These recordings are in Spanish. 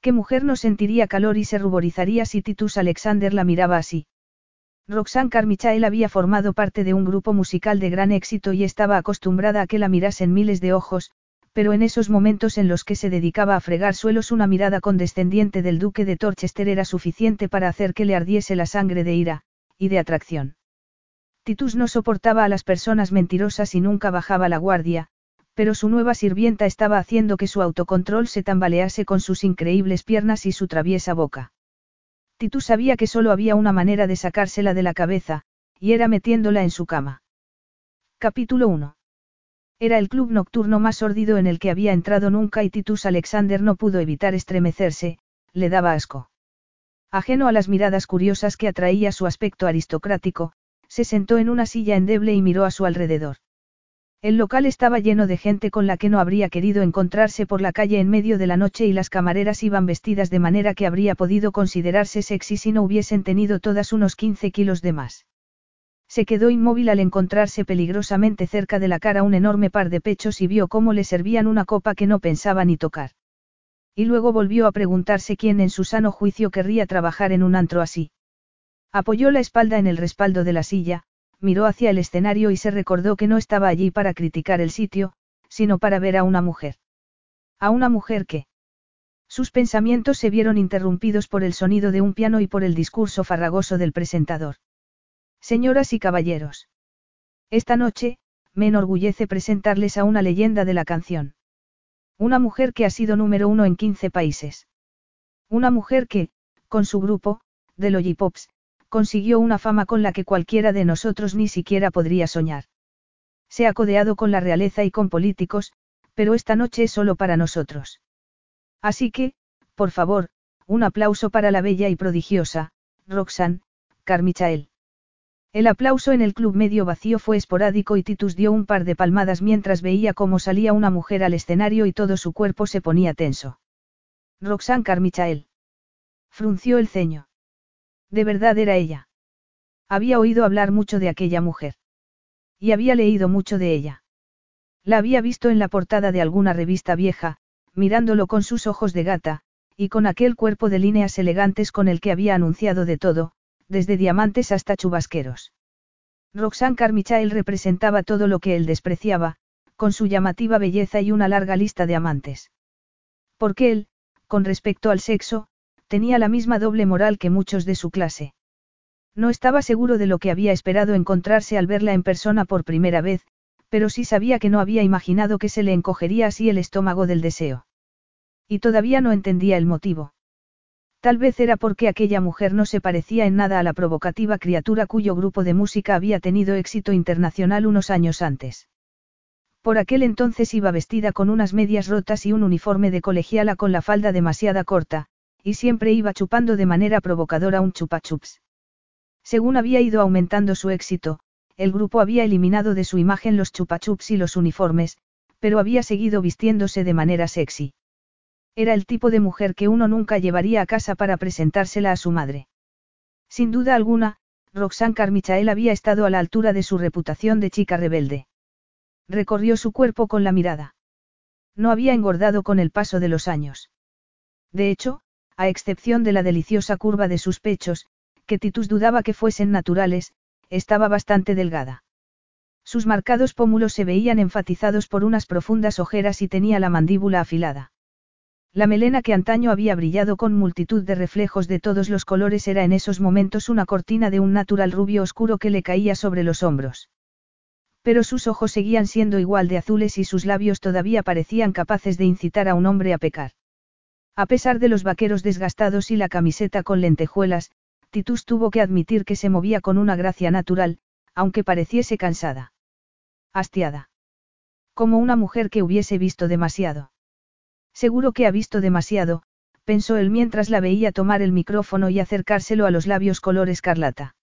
¿Qué mujer no sentiría calor y se ruborizaría si Titus Alexander la miraba así? Roxanne Carmichael había formado parte de un grupo musical de gran éxito y estaba acostumbrada a que la mirasen miles de ojos, pero en esos momentos en los que se dedicaba a fregar suelos una mirada condescendiente del duque de Torchester era suficiente para hacer que le ardiese la sangre de ira, y de atracción. Titus no soportaba a las personas mentirosas y nunca bajaba la guardia, pero su nueva sirvienta estaba haciendo que su autocontrol se tambalease con sus increíbles piernas y su traviesa boca. Titus sabía que solo había una manera de sacársela de la cabeza, y era metiéndola en su cama. Capítulo 1. Era el club nocturno más sórdido en el que había entrado nunca y Titus Alexander no pudo evitar estremecerse, le daba asco. Ajeno a las miradas curiosas que atraía su aspecto aristocrático, se sentó en una silla endeble y miró a su alrededor. El local estaba lleno de gente con la que no habría querido encontrarse por la calle en medio de la noche y las camareras iban vestidas de manera que habría podido considerarse sexy si no hubiesen tenido todas unos 15 kilos de más. Se quedó inmóvil al encontrarse peligrosamente cerca de la cara un enorme par de pechos y vio cómo le servían una copa que no pensaba ni tocar. Y luego volvió a preguntarse quién en su sano juicio querría trabajar en un antro así. Apoyó la espalda en el respaldo de la silla, miró hacia el escenario y se recordó que no estaba allí para criticar el sitio, sino para ver a una mujer. A una mujer que... Sus pensamientos se vieron interrumpidos por el sonido de un piano y por el discurso farragoso del presentador. Señoras y caballeros. Esta noche, me enorgullece presentarles a una leyenda de la canción. Una mujer que ha sido número uno en 15 países. Una mujer que, con su grupo, The Lollipops, consiguió una fama con la que cualquiera de nosotros ni siquiera podría soñar. Se ha codeado con la realeza y con políticos, pero esta noche es solo para nosotros. Así que, por favor, un aplauso para la bella y prodigiosa, Roxanne, Carmichael. El aplauso en el club medio vacío fue esporádico y Titus dio un par de palmadas mientras veía cómo salía una mujer al escenario y todo su cuerpo se ponía tenso. Roxanne Carmichael. Frunció el ceño. De verdad era ella. Había oído hablar mucho de aquella mujer. Y había leído mucho de ella. La había visto en la portada de alguna revista vieja, mirándolo con sus ojos de gata, y con aquel cuerpo de líneas elegantes con el que había anunciado de todo, desde diamantes hasta chubasqueros. Roxanne Carmichael representaba todo lo que él despreciaba, con su llamativa belleza y una larga lista de amantes. Porque él, con respecto al sexo, tenía la misma doble moral que muchos de su clase. No estaba seguro de lo que había esperado encontrarse al verla en persona por primera vez, pero sí sabía que no había imaginado que se le encogería así el estómago del deseo. Y todavía no entendía el motivo. Tal vez era porque aquella mujer no se parecía en nada a la provocativa criatura cuyo grupo de música había tenido éxito internacional unos años antes. Por aquel entonces iba vestida con unas medias rotas y un uniforme de colegiala con la falda demasiada corta, y siempre iba chupando de manera provocadora un chupachups. Según había ido aumentando su éxito, el grupo había eliminado de su imagen los chupachups y los uniformes, pero había seguido vistiéndose de manera sexy. Era el tipo de mujer que uno nunca llevaría a casa para presentársela a su madre. Sin duda alguna, Roxanne Carmichael había estado a la altura de su reputación de chica rebelde. Recorrió su cuerpo con la mirada. No había engordado con el paso de los años. De hecho, a excepción de la deliciosa curva de sus pechos, que Titus dudaba que fuesen naturales, estaba bastante delgada. Sus marcados pómulos se veían enfatizados por unas profundas ojeras y tenía la mandíbula afilada. La melena que antaño había brillado con multitud de reflejos de todos los colores era en esos momentos una cortina de un natural rubio oscuro que le caía sobre los hombros. Pero sus ojos seguían siendo igual de azules y sus labios todavía parecían capaces de incitar a un hombre a pecar. A pesar de los vaqueros desgastados y la camiseta con lentejuelas, Titus tuvo que admitir que se movía con una gracia natural, aunque pareciese cansada. Hastiada. Como una mujer que hubiese visto demasiado. Seguro que ha visto demasiado, pensó él mientras la veía tomar el micrófono y acercárselo a los labios color escarlata.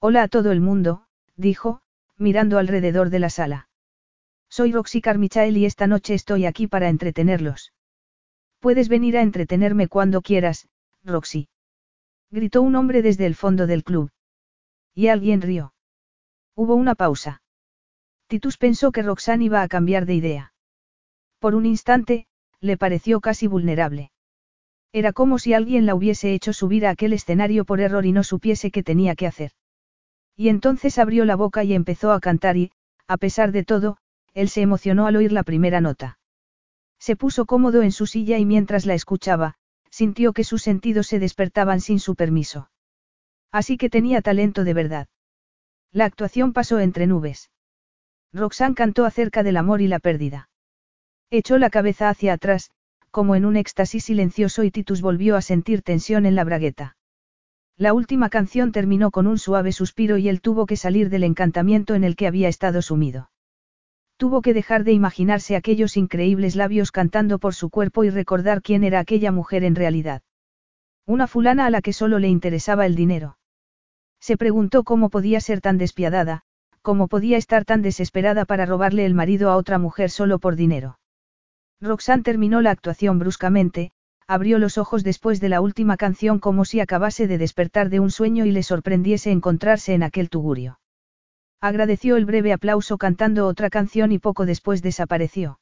Hola a todo el mundo, dijo, mirando alrededor de la sala. Soy Roxy Carmichael y esta noche estoy aquí para entretenerlos. Puedes venir a entretenerme cuando quieras, Roxy. Gritó un hombre desde el fondo del club. Y alguien rió. Hubo una pausa. Titus pensó que Roxanne iba a cambiar de idea. Por un instante, le pareció casi vulnerable. Era como si alguien la hubiese hecho subir a aquel escenario por error y no supiese qué tenía que hacer. Y entonces abrió la boca y empezó a cantar y, a pesar de todo, él se emocionó al oír la primera nota. Se puso cómodo en su silla y mientras la escuchaba, sintió que sus sentidos se despertaban sin su permiso. Así que tenía talento de verdad. La actuación pasó entre nubes. Roxanne cantó acerca del amor y la pérdida. Echó la cabeza hacia atrás, como en un éxtasis silencioso y Titus volvió a sentir tensión en la bragueta. La última canción terminó con un suave suspiro y él tuvo que salir del encantamiento en el que había estado sumido. Tuvo que dejar de imaginarse aquellos increíbles labios cantando por su cuerpo y recordar quién era aquella mujer en realidad. Una fulana a la que solo le interesaba el dinero. Se preguntó cómo podía ser tan despiadada, cómo podía estar tan desesperada para robarle el marido a otra mujer solo por dinero. Roxanne terminó la actuación bruscamente, abrió los ojos después de la última canción como si acabase de despertar de un sueño y le sorprendiese encontrarse en aquel tugurio. Agradeció el breve aplauso cantando otra canción y poco después desapareció.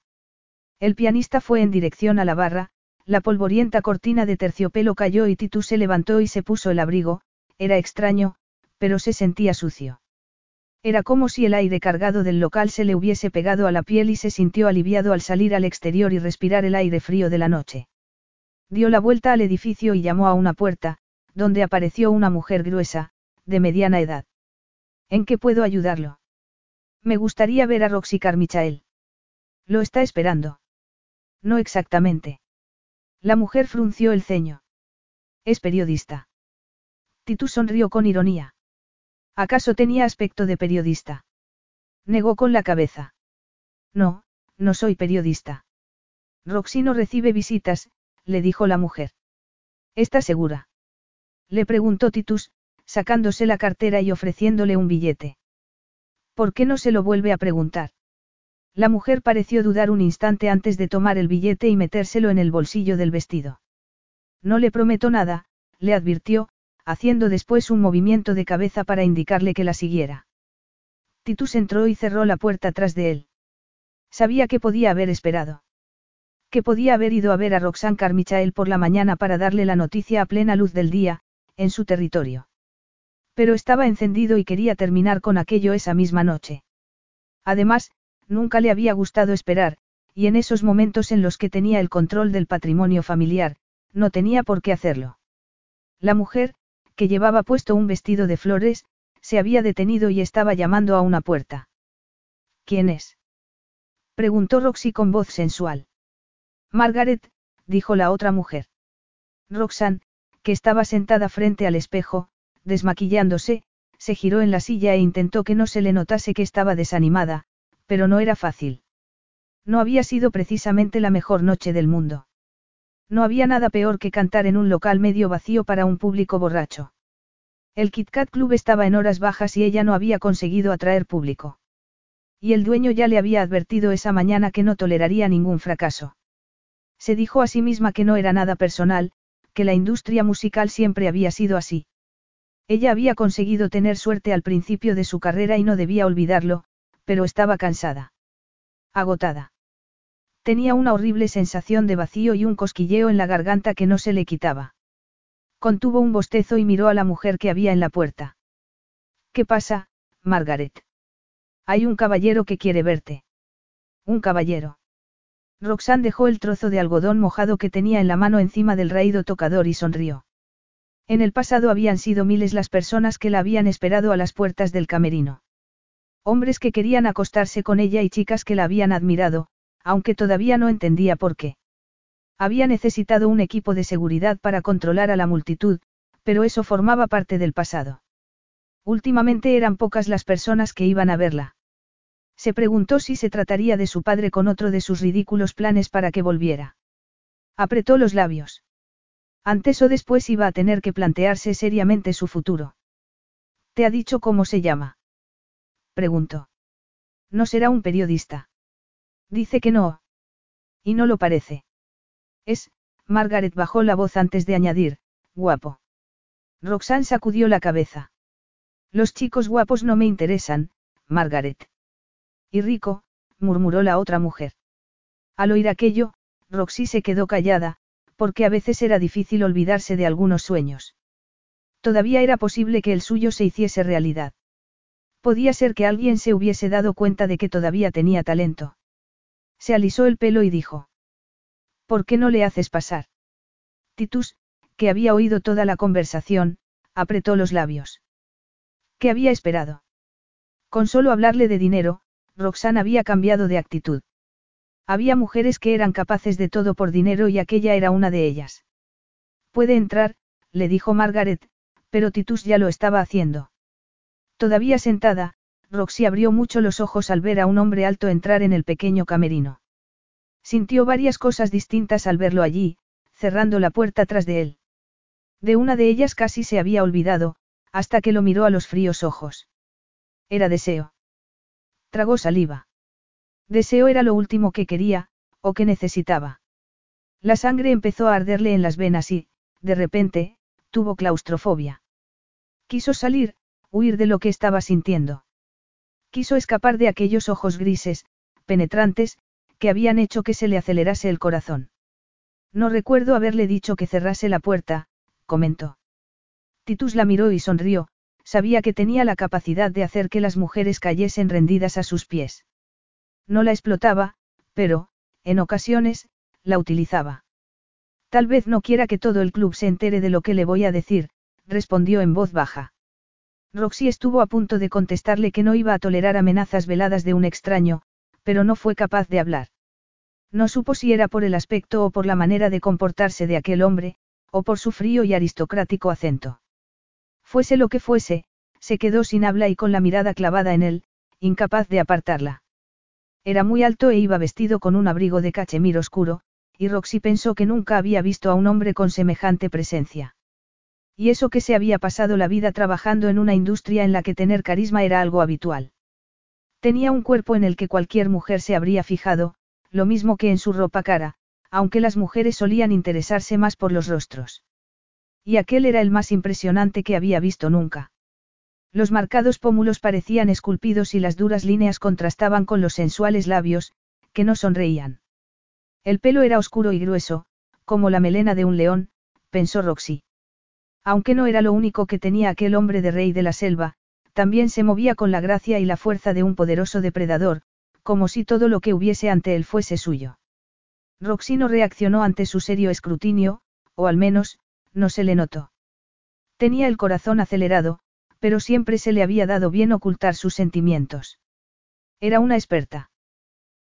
El pianista fue en dirección a la barra, la polvorienta cortina de terciopelo cayó y Titus se levantó y se puso el abrigo, era extraño, pero se sentía sucio. Era como si el aire cargado del local se le hubiese pegado a la piel y se sintió aliviado al salir al exterior y respirar el aire frío de la noche. Dio la vuelta al edificio y llamó a una puerta, donde apareció una mujer gruesa, de mediana edad. ¿En qué puedo ayudarlo? Me gustaría ver a Roxy Carmichael. Lo está esperando. No exactamente. La mujer frunció el ceño. Es periodista. Titus sonrió con ironía. ¿Acaso tenía aspecto de periodista? Negó con la cabeza. No, no soy periodista. Roxy no recibe visitas, le dijo la mujer. ¿Está segura? Le preguntó Titus, sacándose la cartera y ofreciéndole un billete. ¿Por qué no se lo vuelve a preguntar? La mujer pareció dudar un instante antes de tomar el billete y metérselo en el bolsillo del vestido. No le prometo nada, le advirtió, haciendo después un movimiento de cabeza para indicarle que la siguiera. Titus entró y cerró la puerta tras de él. Sabía que podía haber esperado. Que podía haber ido a ver a Roxanne Carmichael por la mañana para darle la noticia a plena luz del día, en su territorio. Pero estaba encendido y quería terminar con aquello esa misma noche. Además, nunca le había gustado esperar, y en esos momentos en los que tenía el control del patrimonio familiar, no tenía por qué hacerlo. La mujer, que llevaba puesto un vestido de flores, se había detenido y estaba llamando a una puerta. ¿Quién es? preguntó Roxy con voz sensual. Margaret, dijo la otra mujer. Roxanne, que estaba sentada frente al espejo, desmaquillándose, se giró en la silla e intentó que no se le notase que estaba desanimada, pero no era fácil. No había sido precisamente la mejor noche del mundo. No había nada peor que cantar en un local medio vacío para un público borracho. El Kit Kat Club estaba en horas bajas y ella no había conseguido atraer público. Y el dueño ya le había advertido esa mañana que no toleraría ningún fracaso. Se dijo a sí misma que no era nada personal, que la industria musical siempre había sido así. Ella había conseguido tener suerte al principio de su carrera y no debía olvidarlo, pero estaba cansada. Agotada. Tenía una horrible sensación de vacío y un cosquilleo en la garganta que no se le quitaba. Contuvo un bostezo y miró a la mujer que había en la puerta. ¿Qué pasa, Margaret? Hay un caballero que quiere verte. Un caballero. Roxanne dejó el trozo de algodón mojado que tenía en la mano encima del raído tocador y sonrió. En el pasado habían sido miles las personas que la habían esperado a las puertas del camerino. Hombres que querían acostarse con ella y chicas que la habían admirado, aunque todavía no entendía por qué. Había necesitado un equipo de seguridad para controlar a la multitud, pero eso formaba parte del pasado. Últimamente eran pocas las personas que iban a verla. Se preguntó si se trataría de su padre con otro de sus ridículos planes para que volviera. Apretó los labios. Antes o después iba a tener que plantearse seriamente su futuro. ¿Te ha dicho cómo se llama? Preguntó. No será un periodista. Dice que no. Y no lo parece. Es, Margaret bajó la voz antes de añadir, guapo. Roxanne sacudió la cabeza. Los chicos guapos no me interesan, Margaret. Y rico, murmuró la otra mujer. Al oír aquello, Roxy se quedó callada, porque a veces era difícil olvidarse de algunos sueños. Todavía era posible que el suyo se hiciese realidad. Podía ser que alguien se hubiese dado cuenta de que todavía tenía talento. Se alisó el pelo y dijo. ¿Por qué no le haces pasar? Titus, que había oído toda la conversación, apretó los labios. ¿Qué había esperado? Con solo hablarle de dinero, Roxanne había cambiado de actitud. Había mujeres que eran capaces de todo por dinero y aquella era una de ellas. Puede entrar, le dijo Margaret, pero Titus ya lo estaba haciendo. Todavía sentada, Roxy abrió mucho los ojos al ver a un hombre alto entrar en el pequeño camerino. Sintió varias cosas distintas al verlo allí, cerrando la puerta tras de él. De una de ellas casi se había olvidado, hasta que lo miró a los fríos ojos. Era deseo. Tragó saliva. Deseo era lo último que quería, o que necesitaba. La sangre empezó a arderle en las venas y, de repente, tuvo claustrofobia. Quiso salir, huir de lo que estaba sintiendo. Quiso escapar de aquellos ojos grises, penetrantes, que habían hecho que se le acelerase el corazón. No recuerdo haberle dicho que cerrase la puerta, comentó. Titus la miró y sonrió, sabía que tenía la capacidad de hacer que las mujeres cayesen rendidas a sus pies. No la explotaba, pero, en ocasiones, la utilizaba. Tal vez no quiera que todo el club se entere de lo que le voy a decir, respondió en voz baja. Roxy estuvo a punto de contestarle que no iba a tolerar amenazas veladas de un extraño, pero no fue capaz de hablar. No supo si era por el aspecto o por la manera de comportarse de aquel hombre, o por su frío y aristocrático acento. Fuese lo que fuese, se quedó sin habla y con la mirada clavada en él, incapaz de apartarla. Era muy alto e iba vestido con un abrigo de cachemir oscuro, y Roxy pensó que nunca había visto a un hombre con semejante presencia. Y eso que se había pasado la vida trabajando en una industria en la que tener carisma era algo habitual. Tenía un cuerpo en el que cualquier mujer se habría fijado, lo mismo que en su ropa cara, aunque las mujeres solían interesarse más por los rostros. Y aquel era el más impresionante que había visto nunca. Los marcados pómulos parecían esculpidos y las duras líneas contrastaban con los sensuales labios, que no sonreían. El pelo era oscuro y grueso, como la melena de un león, pensó Roxy. Aunque no era lo único que tenía aquel hombre de rey de la selva, también se movía con la gracia y la fuerza de un poderoso depredador, como si todo lo que hubiese ante él fuese suyo. Roxy no reaccionó ante su serio escrutinio, o al menos, no se le notó. Tenía el corazón acelerado, pero siempre se le había dado bien ocultar sus sentimientos. Era una experta.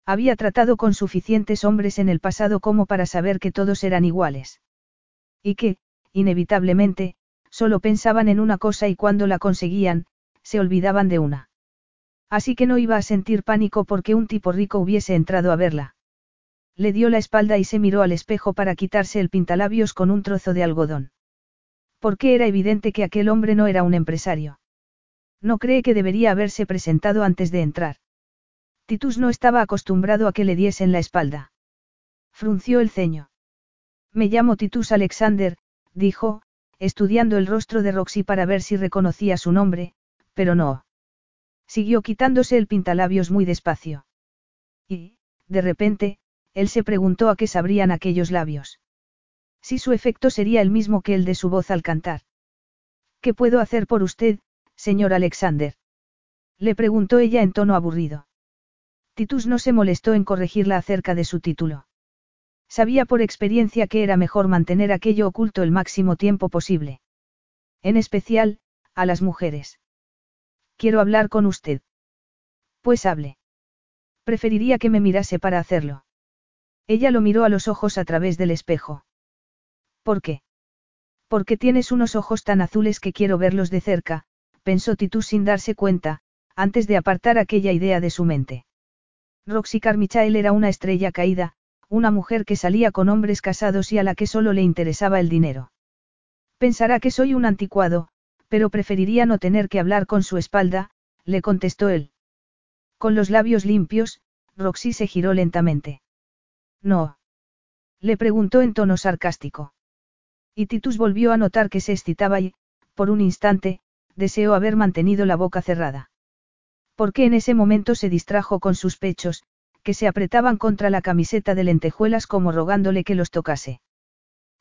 Había tratado con suficientes hombres en el pasado como para saber que todos eran iguales. Y que, inevitablemente, solo pensaban en una cosa y cuando la conseguían, se olvidaban de una. Así que no iba a sentir pánico porque un tipo rico hubiese entrado a verla. Le dio la espalda y se miró al espejo para quitarse el pintalabios con un trozo de algodón. Porque era evidente que aquel hombre no era un empresario. No cree que debería haberse presentado antes de entrar. Titus no estaba acostumbrado a que le diesen la espalda. Frunció el ceño. Me llamo Titus Alexander, dijo, estudiando el rostro de Roxy para ver si reconocía su nombre, pero no. Siguió quitándose el pintalabios muy despacio. Y, de repente, él se preguntó a qué sabrían aquellos labios. Si su efecto sería el mismo que el de su voz al cantar. ¿Qué puedo hacer por usted, señor Alexander? Le preguntó ella en tono aburrido. Titus no se molestó en corregirla acerca de su título. Sabía por experiencia que era mejor mantener aquello oculto el máximo tiempo posible. En especial, a las mujeres. Quiero hablar con usted. Pues hable. Preferiría que me mirase para hacerlo. Ella lo miró a los ojos a través del espejo. ¿Por qué? Porque tienes unos ojos tan azules que quiero verlos de cerca, pensó Titus sin darse cuenta, antes de apartar aquella idea de su mente. Roxy Carmichael era una estrella caída, una mujer que salía con hombres casados y a la que solo le interesaba el dinero. Pensará que soy un anticuado, pero preferiría no tener que hablar con su espalda, le contestó él. Con los labios limpios, Roxy se giró lentamente. No. Le preguntó en tono sarcástico. Y Titus volvió a notar que se excitaba y, por un instante, deseó haber mantenido la boca cerrada. Porque en ese momento se distrajo con sus pechos, que se apretaban contra la camiseta de lentejuelas como rogándole que los tocase.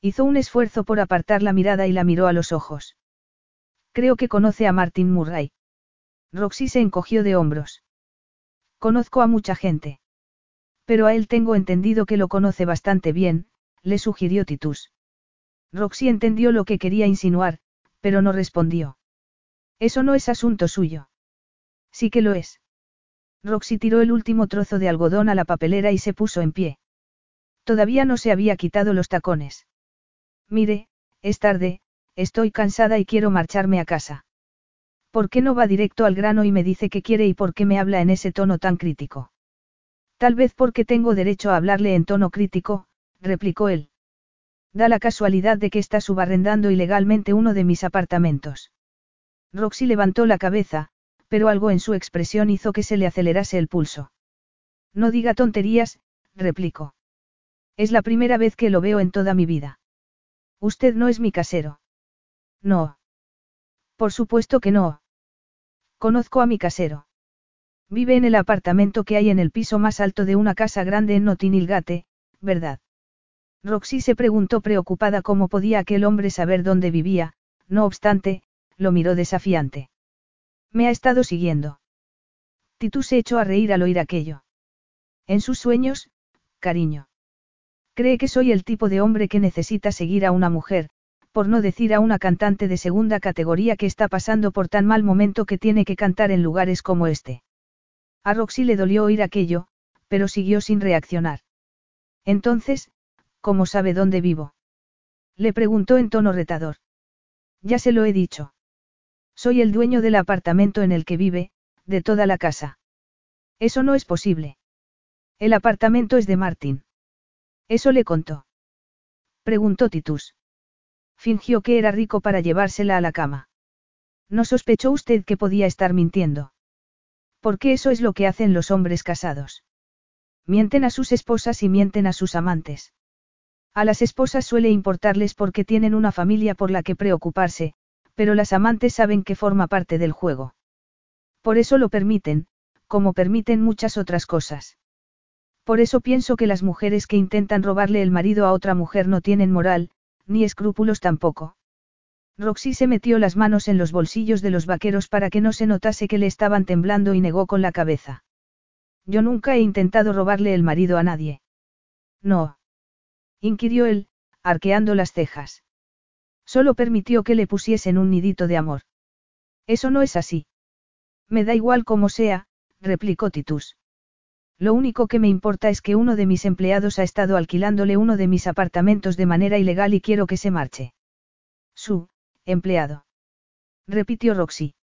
Hizo un esfuerzo por apartar la mirada y la miró a los ojos. Creo que conoce a Martin Murray. Roxy se encogió de hombros. Conozco a mucha gente. Pero a él tengo entendido que lo conoce bastante bien, le sugirió Titus. Roxy entendió lo que quería insinuar, pero no respondió. Eso no es asunto suyo. Sí que lo es. Roxy tiró el último trozo de algodón a la papelera y se puso en pie. Todavía no se había quitado los tacones. Mire, es tarde, estoy cansada y quiero marcharme a casa. ¿Por qué no va directo al grano y me dice qué quiere y por qué me habla en ese tono tan crítico? Tal vez porque tengo derecho a hablarle en tono crítico, replicó él. Da la casualidad de que está subarrendando ilegalmente uno de mis apartamentos. Roxy levantó la cabeza, pero algo en su expresión hizo que se le acelerase el pulso. No diga tonterías, replicó. Es la primera vez que lo veo en toda mi vida. Usted no es mi casero. No. Por supuesto que no. Conozco a mi casero. Vive en el apartamento que hay en el piso más alto de una casa grande en Notinilgate, ¿verdad? Roxy se preguntó preocupada cómo podía aquel hombre saber dónde vivía, no obstante, lo miró desafiante. Me ha estado siguiendo. Titus se echó a reír al oír aquello. En sus sueños, cariño. Cree que soy el tipo de hombre que necesita seguir a una mujer, por no decir a una cantante de segunda categoría que está pasando por tan mal momento que tiene que cantar en lugares como este. A Roxy le dolió oír aquello, pero siguió sin reaccionar. Entonces, ¿Cómo sabe dónde vivo? Le preguntó en tono retador. Ya se lo he dicho. Soy el dueño del apartamento en el que vive, de toda la casa. Eso no es posible. El apartamento es de Martín. Eso le contó. Preguntó Titus. Fingió que era rico para llevársela a la cama. ¿No sospechó usted que podía estar mintiendo? Porque eso es lo que hacen los hombres casados. Mienten a sus esposas y mienten a sus amantes. A las esposas suele importarles porque tienen una familia por la que preocuparse, pero las amantes saben que forma parte del juego. Por eso lo permiten, como permiten muchas otras cosas. Por eso pienso que las mujeres que intentan robarle el marido a otra mujer no tienen moral, ni escrúpulos tampoco. Roxy se metió las manos en los bolsillos de los vaqueros para que no se notase que le estaban temblando y negó con la cabeza. Yo nunca he intentado robarle el marido a nadie. No inquirió él, arqueando las cejas. Solo permitió que le pusiesen un nidito de amor. Eso no es así. Me da igual como sea, replicó Titus. Lo único que me importa es que uno de mis empleados ha estado alquilándole uno de mis apartamentos de manera ilegal y quiero que se marche. Su, empleado. Repitió Roxy.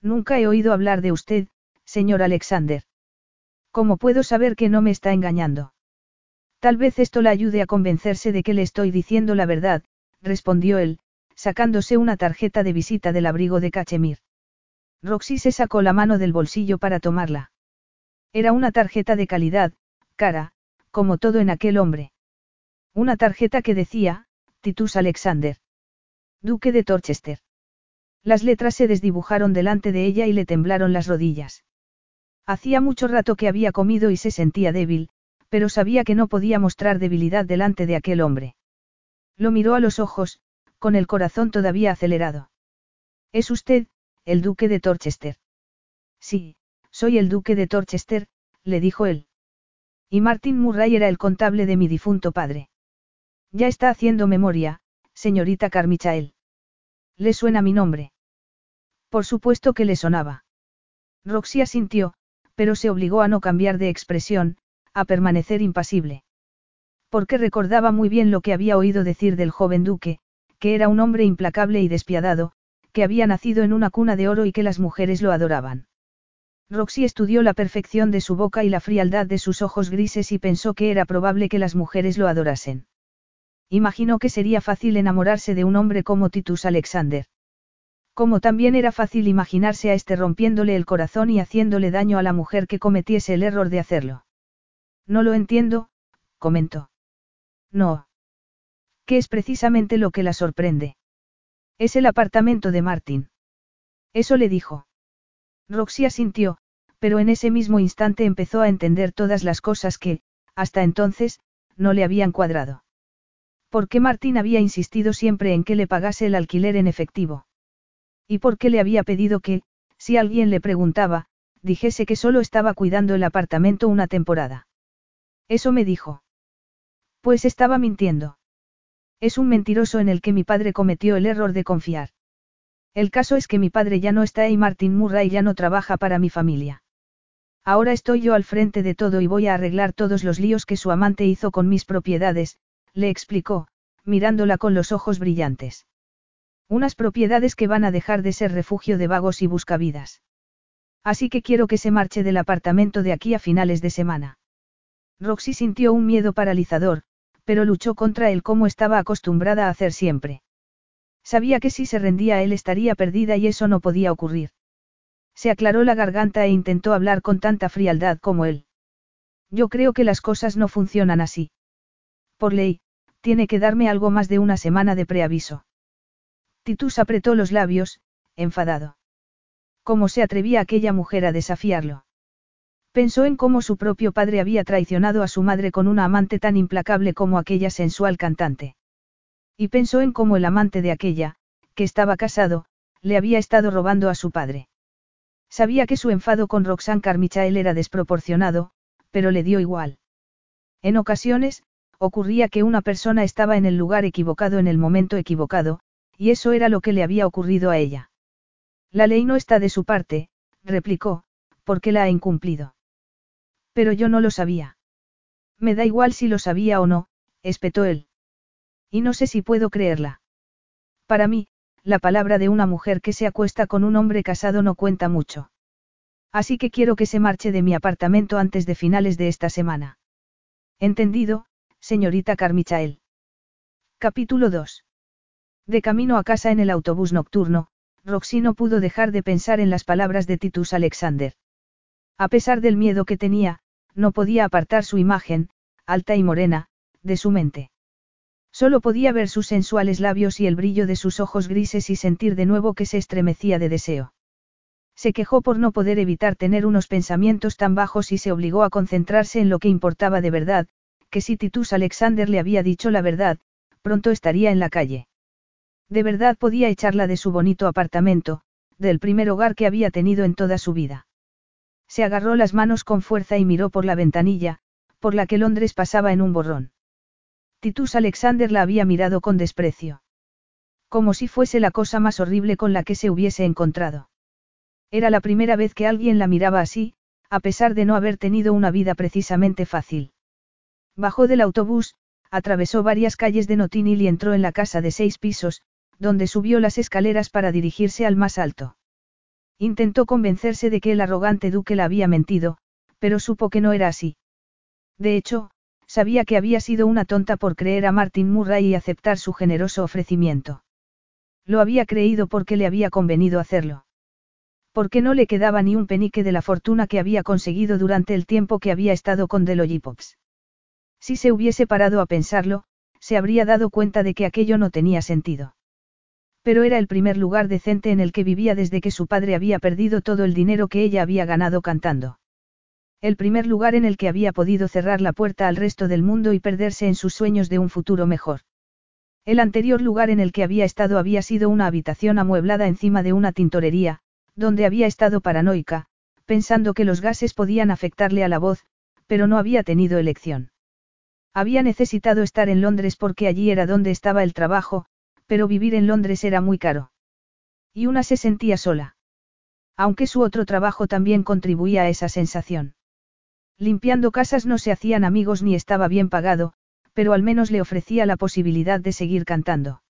Nunca he oído hablar de usted, señor Alexander. ¿Cómo puedo saber que no me está engañando? Tal vez esto la ayude a convencerse de que le estoy diciendo la verdad, respondió él, sacándose una tarjeta de visita del abrigo de Cachemir. Roxy se sacó la mano del bolsillo para tomarla. Era una tarjeta de calidad, cara, como todo en aquel hombre. Una tarjeta que decía, Titus Alexander. Duque de Torchester. Las letras se desdibujaron delante de ella y le temblaron las rodillas. Hacía mucho rato que había comido y se sentía débil, pero sabía que no podía mostrar debilidad delante de aquel hombre. Lo miró a los ojos, con el corazón todavía acelerado. ¿Es usted, el duque de Torchester? Sí, soy el duque de Torchester, le dijo él. Y Martin Murray era el contable de mi difunto padre. Ya está haciendo memoria, señorita Carmichael. ¿Le suena mi nombre? Por supuesto que le sonaba. Roxy asintió, pero se obligó a no cambiar de expresión, a permanecer impasible. Porque recordaba muy bien lo que había oído decir del joven duque, que era un hombre implacable y despiadado, que había nacido en una cuna de oro y que las mujeres lo adoraban. Roxy estudió la perfección de su boca y la frialdad de sus ojos grises y pensó que era probable que las mujeres lo adorasen. Imaginó que sería fácil enamorarse de un hombre como Titus Alexander. Como también era fácil imaginarse a este rompiéndole el corazón y haciéndole daño a la mujer que cometiese el error de hacerlo. No lo entiendo, comentó. No. ¿Qué es precisamente lo que la sorprende? Es el apartamento de Martin. Eso le dijo. Roxy asintió, pero en ese mismo instante empezó a entender todas las cosas que, hasta entonces, no le habían cuadrado. ¿Por qué Martín había insistido siempre en que le pagase el alquiler en efectivo? ¿Y por qué le había pedido que, si alguien le preguntaba, dijese que solo estaba cuidando el apartamento una temporada? Eso me dijo. Pues estaba mintiendo. Es un mentiroso en el que mi padre cometió el error de confiar. El caso es que mi padre ya no está y Martin Murray ya no trabaja para mi familia. Ahora estoy yo al frente de todo y voy a arreglar todos los líos que su amante hizo con mis propiedades, le explicó, mirándola con los ojos brillantes. Unas propiedades que van a dejar de ser refugio de vagos y buscavidas. Así que quiero que se marche del apartamento de aquí a finales de semana. Roxy sintió un miedo paralizador, pero luchó contra él como estaba acostumbrada a hacer siempre. Sabía que si se rendía él estaría perdida y eso no podía ocurrir. Se aclaró la garganta e intentó hablar con tanta frialdad como él. Yo creo que las cosas no funcionan así. Por ley, tiene que darme algo más de una semana de preaviso. Titus apretó los labios, enfadado. ¿Cómo se atrevía aquella mujer a desafiarlo? Pensó en cómo su propio padre había traicionado a su madre con una amante tan implacable como aquella sensual cantante. Y pensó en cómo el amante de aquella, que estaba casado, le había estado robando a su padre. Sabía que su enfado con Roxanne Carmichael era desproporcionado, pero le dio igual. En ocasiones, ocurría que una persona estaba en el lugar equivocado en el momento equivocado, y eso era lo que le había ocurrido a ella. La ley no está de su parte, replicó, porque la ha incumplido. Pero yo no lo sabía. Me da igual si lo sabía o no, espetó él. Y no sé si puedo creerla. Para mí, la palabra de una mujer que se acuesta con un hombre casado no cuenta mucho. Así que quiero que se marche de mi apartamento antes de finales de esta semana. Entendido, señorita Carmichael. Capítulo 2. De camino a casa en el autobús nocturno, Roxy no pudo dejar de pensar en las palabras de Titus Alexander. A pesar del miedo que tenía, no podía apartar su imagen, alta y morena, de su mente. Solo podía ver sus sensuales labios y el brillo de sus ojos grises y sentir de nuevo que se estremecía de deseo. Se quejó por no poder evitar tener unos pensamientos tan bajos y se obligó a concentrarse en lo que importaba de verdad, que si Titus Alexander le había dicho la verdad, pronto estaría en la calle. De verdad podía echarla de su bonito apartamento, del primer hogar que había tenido en toda su vida. Se agarró las manos con fuerza y miró por la ventanilla, por la que Londres pasaba en un borrón. Titus Alexander la había mirado con desprecio. Como si fuese la cosa más horrible con la que se hubiese encontrado. Era la primera vez que alguien la miraba así, a pesar de no haber tenido una vida precisamente fácil. Bajó del autobús, atravesó varias calles de Notinil y entró en la casa de seis pisos, donde subió las escaleras para dirigirse al más alto. Intentó convencerse de que el arrogante duque la había mentido, pero supo que no era así. De hecho, sabía que había sido una tonta por creer a Martin Murray y aceptar su generoso ofrecimiento. Lo había creído porque le había convenido hacerlo. Porque no le quedaba ni un penique de la fortuna que había conseguido durante el tiempo que había estado con Deloyipox. Si se hubiese parado a pensarlo, se habría dado cuenta de que aquello no tenía sentido. Pero era el primer lugar decente en el que vivía desde que su padre había perdido todo el dinero que ella había ganado cantando. El primer lugar en el que había podido cerrar la puerta al resto del mundo y perderse en sus sueños de un futuro mejor. El anterior lugar en el que había estado había sido una habitación amueblada encima de una tintorería, donde había estado paranoica, pensando que los gases podían afectarle a la voz, pero no había tenido elección. Había necesitado estar en Londres porque allí era donde estaba el trabajo, pero vivir en Londres era muy caro. Y una se sentía sola. Aunque su otro trabajo también contribuía a esa sensación. Limpiando casas no se hacían amigos ni estaba bien pagado, pero al menos le ofrecía la posibilidad de seguir cantando.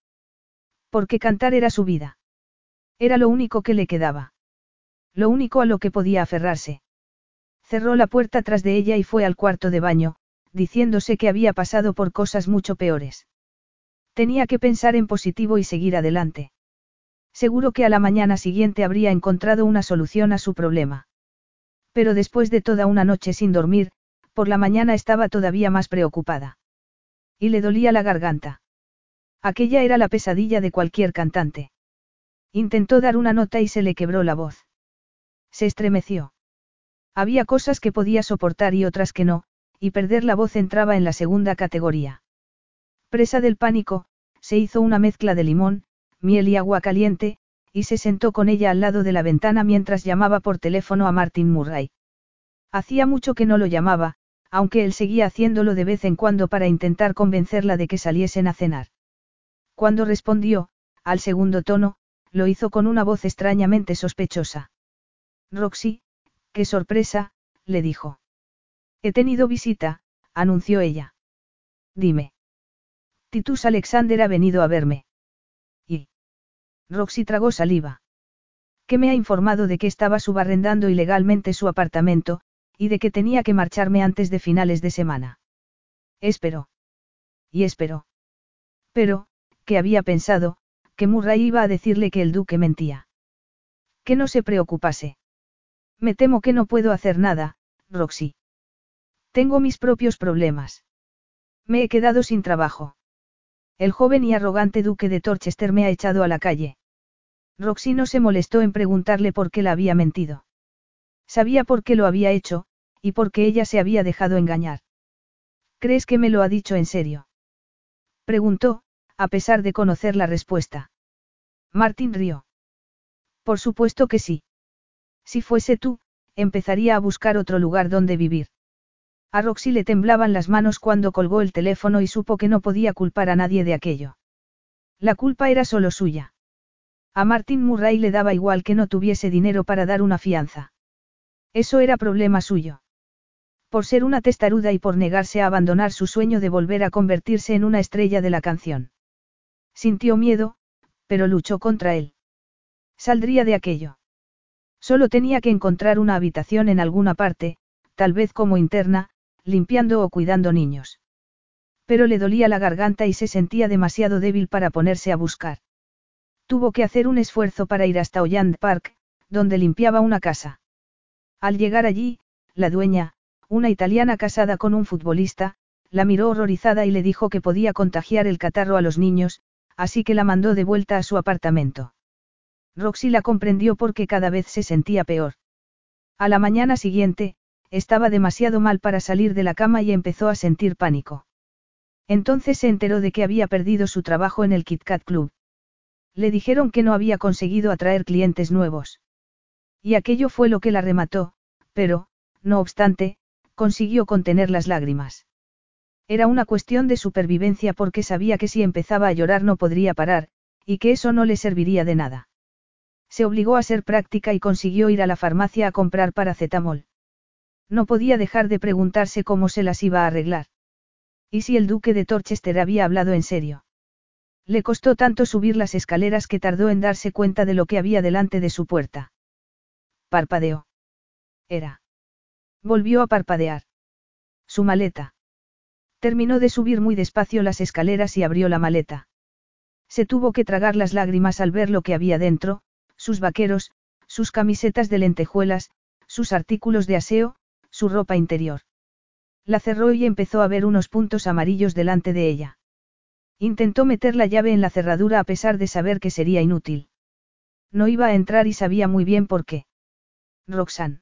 Porque cantar era su vida. Era lo único que le quedaba. Lo único a lo que podía aferrarse. Cerró la puerta tras de ella y fue al cuarto de baño, diciéndose que había pasado por cosas mucho peores. Tenía que pensar en positivo y seguir adelante. Seguro que a la mañana siguiente habría encontrado una solución a su problema. Pero después de toda una noche sin dormir, por la mañana estaba todavía más preocupada. Y le dolía la garganta. Aquella era la pesadilla de cualquier cantante. Intentó dar una nota y se le quebró la voz. Se estremeció. Había cosas que podía soportar y otras que no, y perder la voz entraba en la segunda categoría. Presa del pánico, se hizo una mezcla de limón, miel y agua caliente, y se sentó con ella al lado de la ventana mientras llamaba por teléfono a Martin Murray. Hacía mucho que no lo llamaba, aunque él seguía haciéndolo de vez en cuando para intentar convencerla de que saliesen a cenar. Cuando respondió, al segundo tono, lo hizo con una voz extrañamente sospechosa. Roxy, qué sorpresa, le dijo. He tenido visita, anunció ella. Dime. Titus Alexander ha venido a verme. Y. Roxy tragó saliva. Que me ha informado de que estaba subarrendando ilegalmente su apartamento, y de que tenía que marcharme antes de finales de semana. Espero. Y espero. Pero, que había pensado, que Murray iba a decirle que el duque mentía. Que no se preocupase. Me temo que no puedo hacer nada, Roxy. Tengo mis propios problemas. Me he quedado sin trabajo. El joven y arrogante duque de Torchester me ha echado a la calle. Roxy no se molestó en preguntarle por qué la había mentido. Sabía por qué lo había hecho, y porque ella se había dejado engañar. ¿Crees que me lo ha dicho en serio? Preguntó, a pesar de conocer la respuesta. Martín rió. Por supuesto que sí. Si fuese tú, empezaría a buscar otro lugar donde vivir. A Roxy le temblaban las manos cuando colgó el teléfono y supo que no podía culpar a nadie de aquello. La culpa era solo suya. A Martin Murray le daba igual que no tuviese dinero para dar una fianza. Eso era problema suyo. Por ser una testaruda y por negarse a abandonar su sueño de volver a convertirse en una estrella de la canción. Sintió miedo, pero luchó contra él. Saldría de aquello. Solo tenía que encontrar una habitación en alguna parte, tal vez como interna, limpiando o cuidando niños. Pero le dolía la garganta y se sentía demasiado débil para ponerse a buscar. Tuvo que hacer un esfuerzo para ir hasta Holland Park, donde limpiaba una casa. Al llegar allí, la dueña, una italiana casada con un futbolista, la miró horrorizada y le dijo que podía contagiar el catarro a los niños, así que la mandó de vuelta a su apartamento. Roxy la comprendió porque cada vez se sentía peor. A la mañana siguiente, estaba demasiado mal para salir de la cama y empezó a sentir pánico. Entonces se enteró de que había perdido su trabajo en el Kit Kat Club. Le dijeron que no había conseguido atraer clientes nuevos. Y aquello fue lo que la remató, pero, no obstante, consiguió contener las lágrimas. Era una cuestión de supervivencia porque sabía que si empezaba a llorar no podría parar, y que eso no le serviría de nada. Se obligó a ser práctica y consiguió ir a la farmacia a comprar paracetamol. No podía dejar de preguntarse cómo se las iba a arreglar. ¿Y si el duque de Torchester había hablado en serio? Le costó tanto subir las escaleras que tardó en darse cuenta de lo que había delante de su puerta. Parpadeó. Era. Volvió a parpadear. Su maleta. Terminó de subir muy despacio las escaleras y abrió la maleta. Se tuvo que tragar las lágrimas al ver lo que había dentro, sus vaqueros, sus camisetas de lentejuelas, sus artículos de aseo, su ropa interior. La cerró y empezó a ver unos puntos amarillos delante de ella. Intentó meter la llave en la cerradura a pesar de saber que sería inútil. No iba a entrar y sabía muy bien por qué. Roxanne.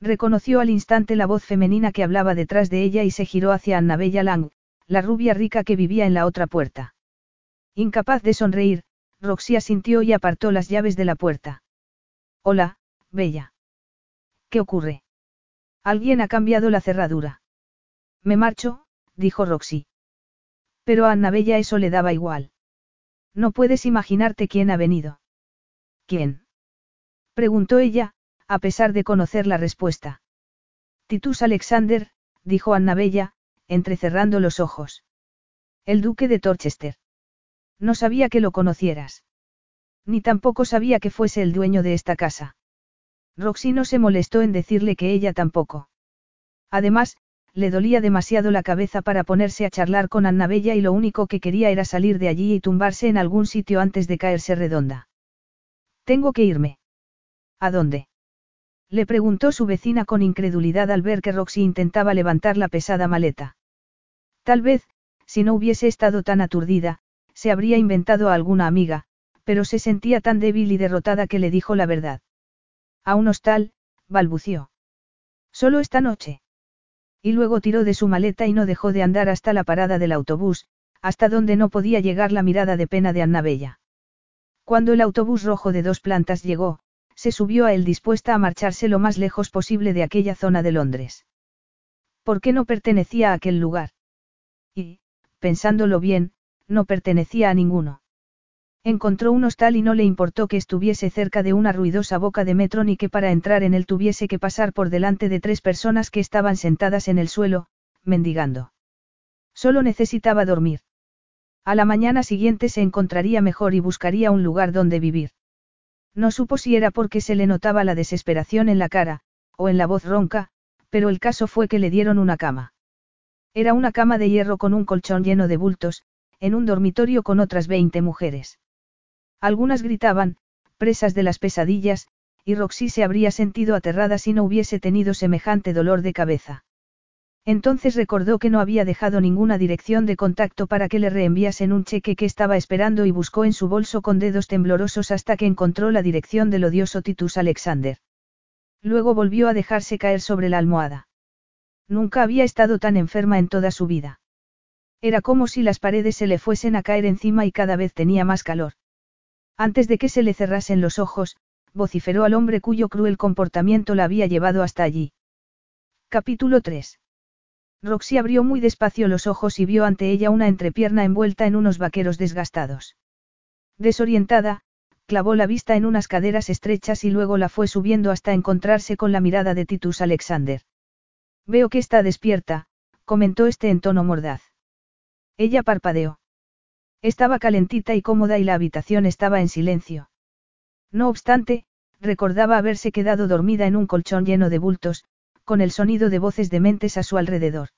Reconoció al instante la voz femenina que hablaba detrás de ella y se giró hacia Annabella Lang, la rubia rica que vivía en la otra puerta. Incapaz de sonreír, Roxy asintió y apartó las llaves de la puerta. Hola, Bella. ¿Qué ocurre? Alguien ha cambiado la cerradura. Me marcho, dijo Roxy. Pero a Annabella eso le daba igual. No puedes imaginarte quién ha venido. ¿Quién? preguntó ella, a pesar de conocer la respuesta. Titus Alexander, dijo Annabella, entrecerrando los ojos. El duque de Torchester. No sabía que lo conocieras. Ni tampoco sabía que fuese el dueño de esta casa. Roxy no se molestó en decirle que ella tampoco. Además, le dolía demasiado la cabeza para ponerse a charlar con Annabella y lo único que quería era salir de allí y tumbarse en algún sitio antes de caerse redonda. Tengo que irme. ¿A dónde? Le preguntó su vecina con incredulidad al ver que Roxy intentaba levantar la pesada maleta. Tal vez, si no hubiese estado tan aturdida, se habría inventado a alguna amiga, pero se sentía tan débil y derrotada que le dijo la verdad. A un hostal, balbució. Solo esta noche. Y luego tiró de su maleta y no dejó de andar hasta la parada del autobús, hasta donde no podía llegar la mirada de pena de Annabella. Cuando el autobús rojo de dos plantas llegó, se subió a él dispuesta a marcharse lo más lejos posible de aquella zona de Londres. ¿Por qué no pertenecía a aquel lugar? Y, pensándolo bien, no pertenecía a ninguno. Encontró un hostal y no le importó que estuviese cerca de una ruidosa boca de metro ni que para entrar en él tuviese que pasar por delante de tres personas que estaban sentadas en el suelo, mendigando. Solo necesitaba dormir. A la mañana siguiente se encontraría mejor y buscaría un lugar donde vivir. No supo si era porque se le notaba la desesperación en la cara, o en la voz ronca, pero el caso fue que le dieron una cama. Era una cama de hierro con un colchón lleno de bultos, en un dormitorio con otras veinte mujeres. Algunas gritaban, presas de las pesadillas, y Roxy se habría sentido aterrada si no hubiese tenido semejante dolor de cabeza. Entonces recordó que no había dejado ninguna dirección de contacto para que le reenviasen un cheque que estaba esperando y buscó en su bolso con dedos temblorosos hasta que encontró la dirección del odioso Titus Alexander. Luego volvió a dejarse caer sobre la almohada. Nunca había estado tan enferma en toda su vida. Era como si las paredes se le fuesen a caer encima y cada vez tenía más calor. Antes de que se le cerrasen los ojos, vociferó al hombre cuyo cruel comportamiento la había llevado hasta allí. Capítulo 3. Roxy abrió muy despacio los ojos y vio ante ella una entrepierna envuelta en unos vaqueros desgastados. Desorientada, clavó la vista en unas caderas estrechas y luego la fue subiendo hasta encontrarse con la mirada de Titus Alexander. Veo que está despierta, comentó este en tono mordaz. Ella parpadeó. Estaba calentita y cómoda y la habitación estaba en silencio. No obstante, recordaba haberse quedado dormida en un colchón lleno de bultos, con el sonido de voces dementes a su alrededor.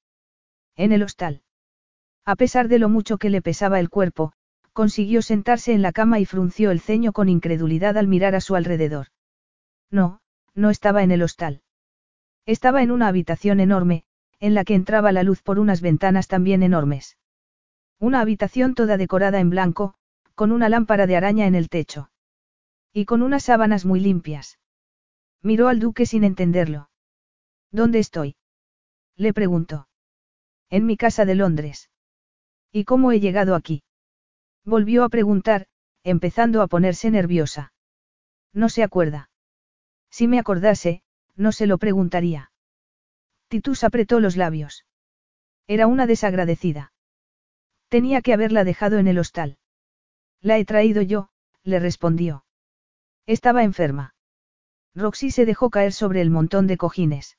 En el hostal. A pesar de lo mucho que le pesaba el cuerpo, consiguió sentarse en la cama y frunció el ceño con incredulidad al mirar a su alrededor. No, no estaba en el hostal. Estaba en una habitación enorme, en la que entraba la luz por unas ventanas también enormes. Una habitación toda decorada en blanco, con una lámpara de araña en el techo. Y con unas sábanas muy limpias. Miró al duque sin entenderlo. ¿Dónde estoy? Le preguntó. En mi casa de Londres. ¿Y cómo he llegado aquí? Volvió a preguntar, empezando a ponerse nerviosa. No se acuerda. Si me acordase, no se lo preguntaría. Titus apretó los labios. Era una desagradecida. Tenía que haberla dejado en el hostal. La he traído yo, le respondió. Estaba enferma. Roxy se dejó caer sobre el montón de cojines.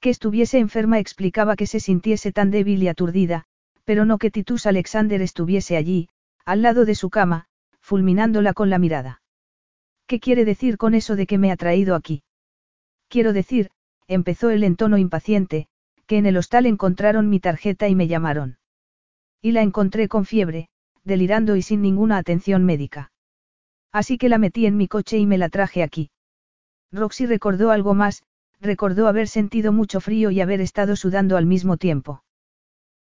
Que estuviese enferma explicaba que se sintiese tan débil y aturdida, pero no que Titus Alexander estuviese allí, al lado de su cama, fulminándola con la mirada. ¿Qué quiere decir con eso de que me ha traído aquí? Quiero decir, empezó él en tono impaciente, que en el hostal encontraron mi tarjeta y me llamaron. Y la encontré con fiebre, delirando y sin ninguna atención médica. Así que la metí en mi coche y me la traje aquí. Roxy recordó algo más, recordó haber sentido mucho frío y haber estado sudando al mismo tiempo.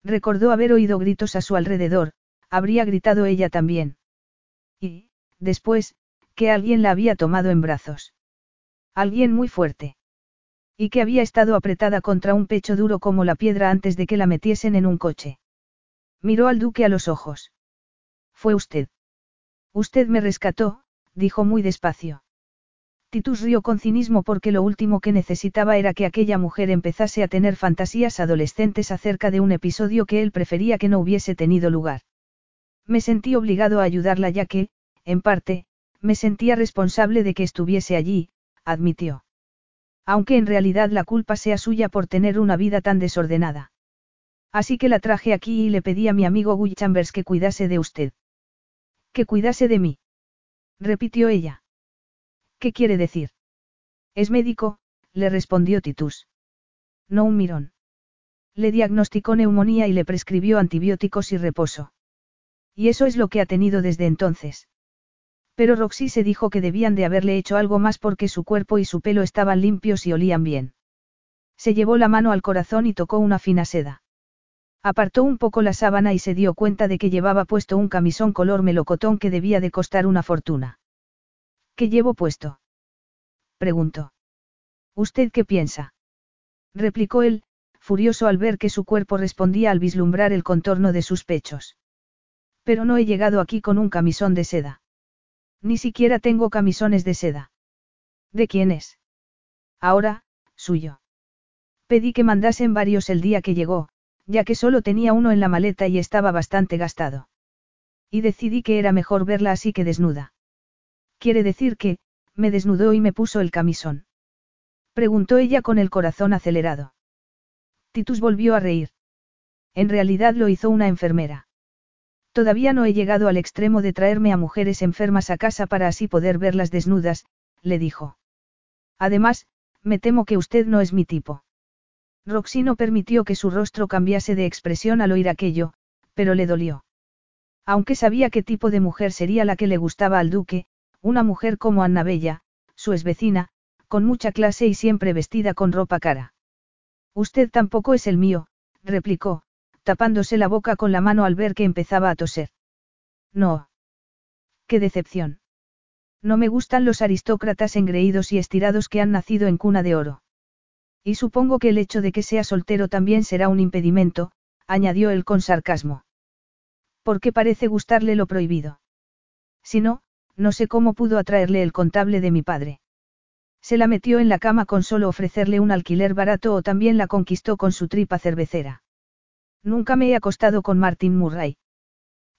Recordó haber oído gritos a su alrededor, habría gritado ella también. Y, después, que alguien la había tomado en brazos. Alguien muy fuerte. Y que había estado apretada contra un pecho duro como la piedra antes de que la metiesen en un coche. Miró al duque a los ojos. Fue usted. Usted me rescató, dijo muy despacio. Titus rió con cinismo porque lo último que necesitaba era que aquella mujer empezase a tener fantasías adolescentes acerca de un episodio que él prefería que no hubiese tenido lugar. Me sentí obligado a ayudarla ya que, en parte, me sentía responsable de que estuviese allí, admitió. Aunque en realidad la culpa sea suya por tener una vida tan desordenada. Así que la traje aquí y le pedí a mi amigo Guy Chambers que cuidase de usted. Que cuidase de mí. Repitió ella. ¿Qué quiere decir? Es médico, le respondió Titus. No un mirón. Le diagnosticó neumonía y le prescribió antibióticos y reposo. Y eso es lo que ha tenido desde entonces. Pero Roxy se dijo que debían de haberle hecho algo más porque su cuerpo y su pelo estaban limpios y olían bien. Se llevó la mano al corazón y tocó una fina seda. Apartó un poco la sábana y se dio cuenta de que llevaba puesto un camisón color melocotón que debía de costar una fortuna. ¿Qué llevo puesto? preguntó. ¿Usted qué piensa? replicó él, furioso al ver que su cuerpo respondía al vislumbrar el contorno de sus pechos. Pero no he llegado aquí con un camisón de seda. Ni siquiera tengo camisones de seda. ¿De quién es? Ahora, suyo. Pedí que mandasen varios el día que llegó, ya que solo tenía uno en la maleta y estaba bastante gastado. Y decidí que era mejor verla así que desnuda. Quiere decir que, me desnudó y me puso el camisón. Preguntó ella con el corazón acelerado. Titus volvió a reír. En realidad lo hizo una enfermera. Todavía no he llegado al extremo de traerme a mujeres enfermas a casa para así poder verlas desnudas, le dijo. Además, me temo que usted no es mi tipo. Roxy no permitió que su rostro cambiase de expresión al oír aquello, pero le dolió. Aunque sabía qué tipo de mujer sería la que le gustaba al duque, una mujer como Annabella, su vecina, con mucha clase y siempre vestida con ropa cara. Usted tampoco es el mío, replicó, tapándose la boca con la mano al ver que empezaba a toser. No. Qué decepción. No me gustan los aristócratas engreídos y estirados que han nacido en cuna de oro. Y supongo que el hecho de que sea soltero también será un impedimento, añadió él con sarcasmo. Porque parece gustarle lo prohibido. Si no, no sé cómo pudo atraerle el contable de mi padre. Se la metió en la cama con solo ofrecerle un alquiler barato o también la conquistó con su tripa cervecera. Nunca me he acostado con Martin Murray.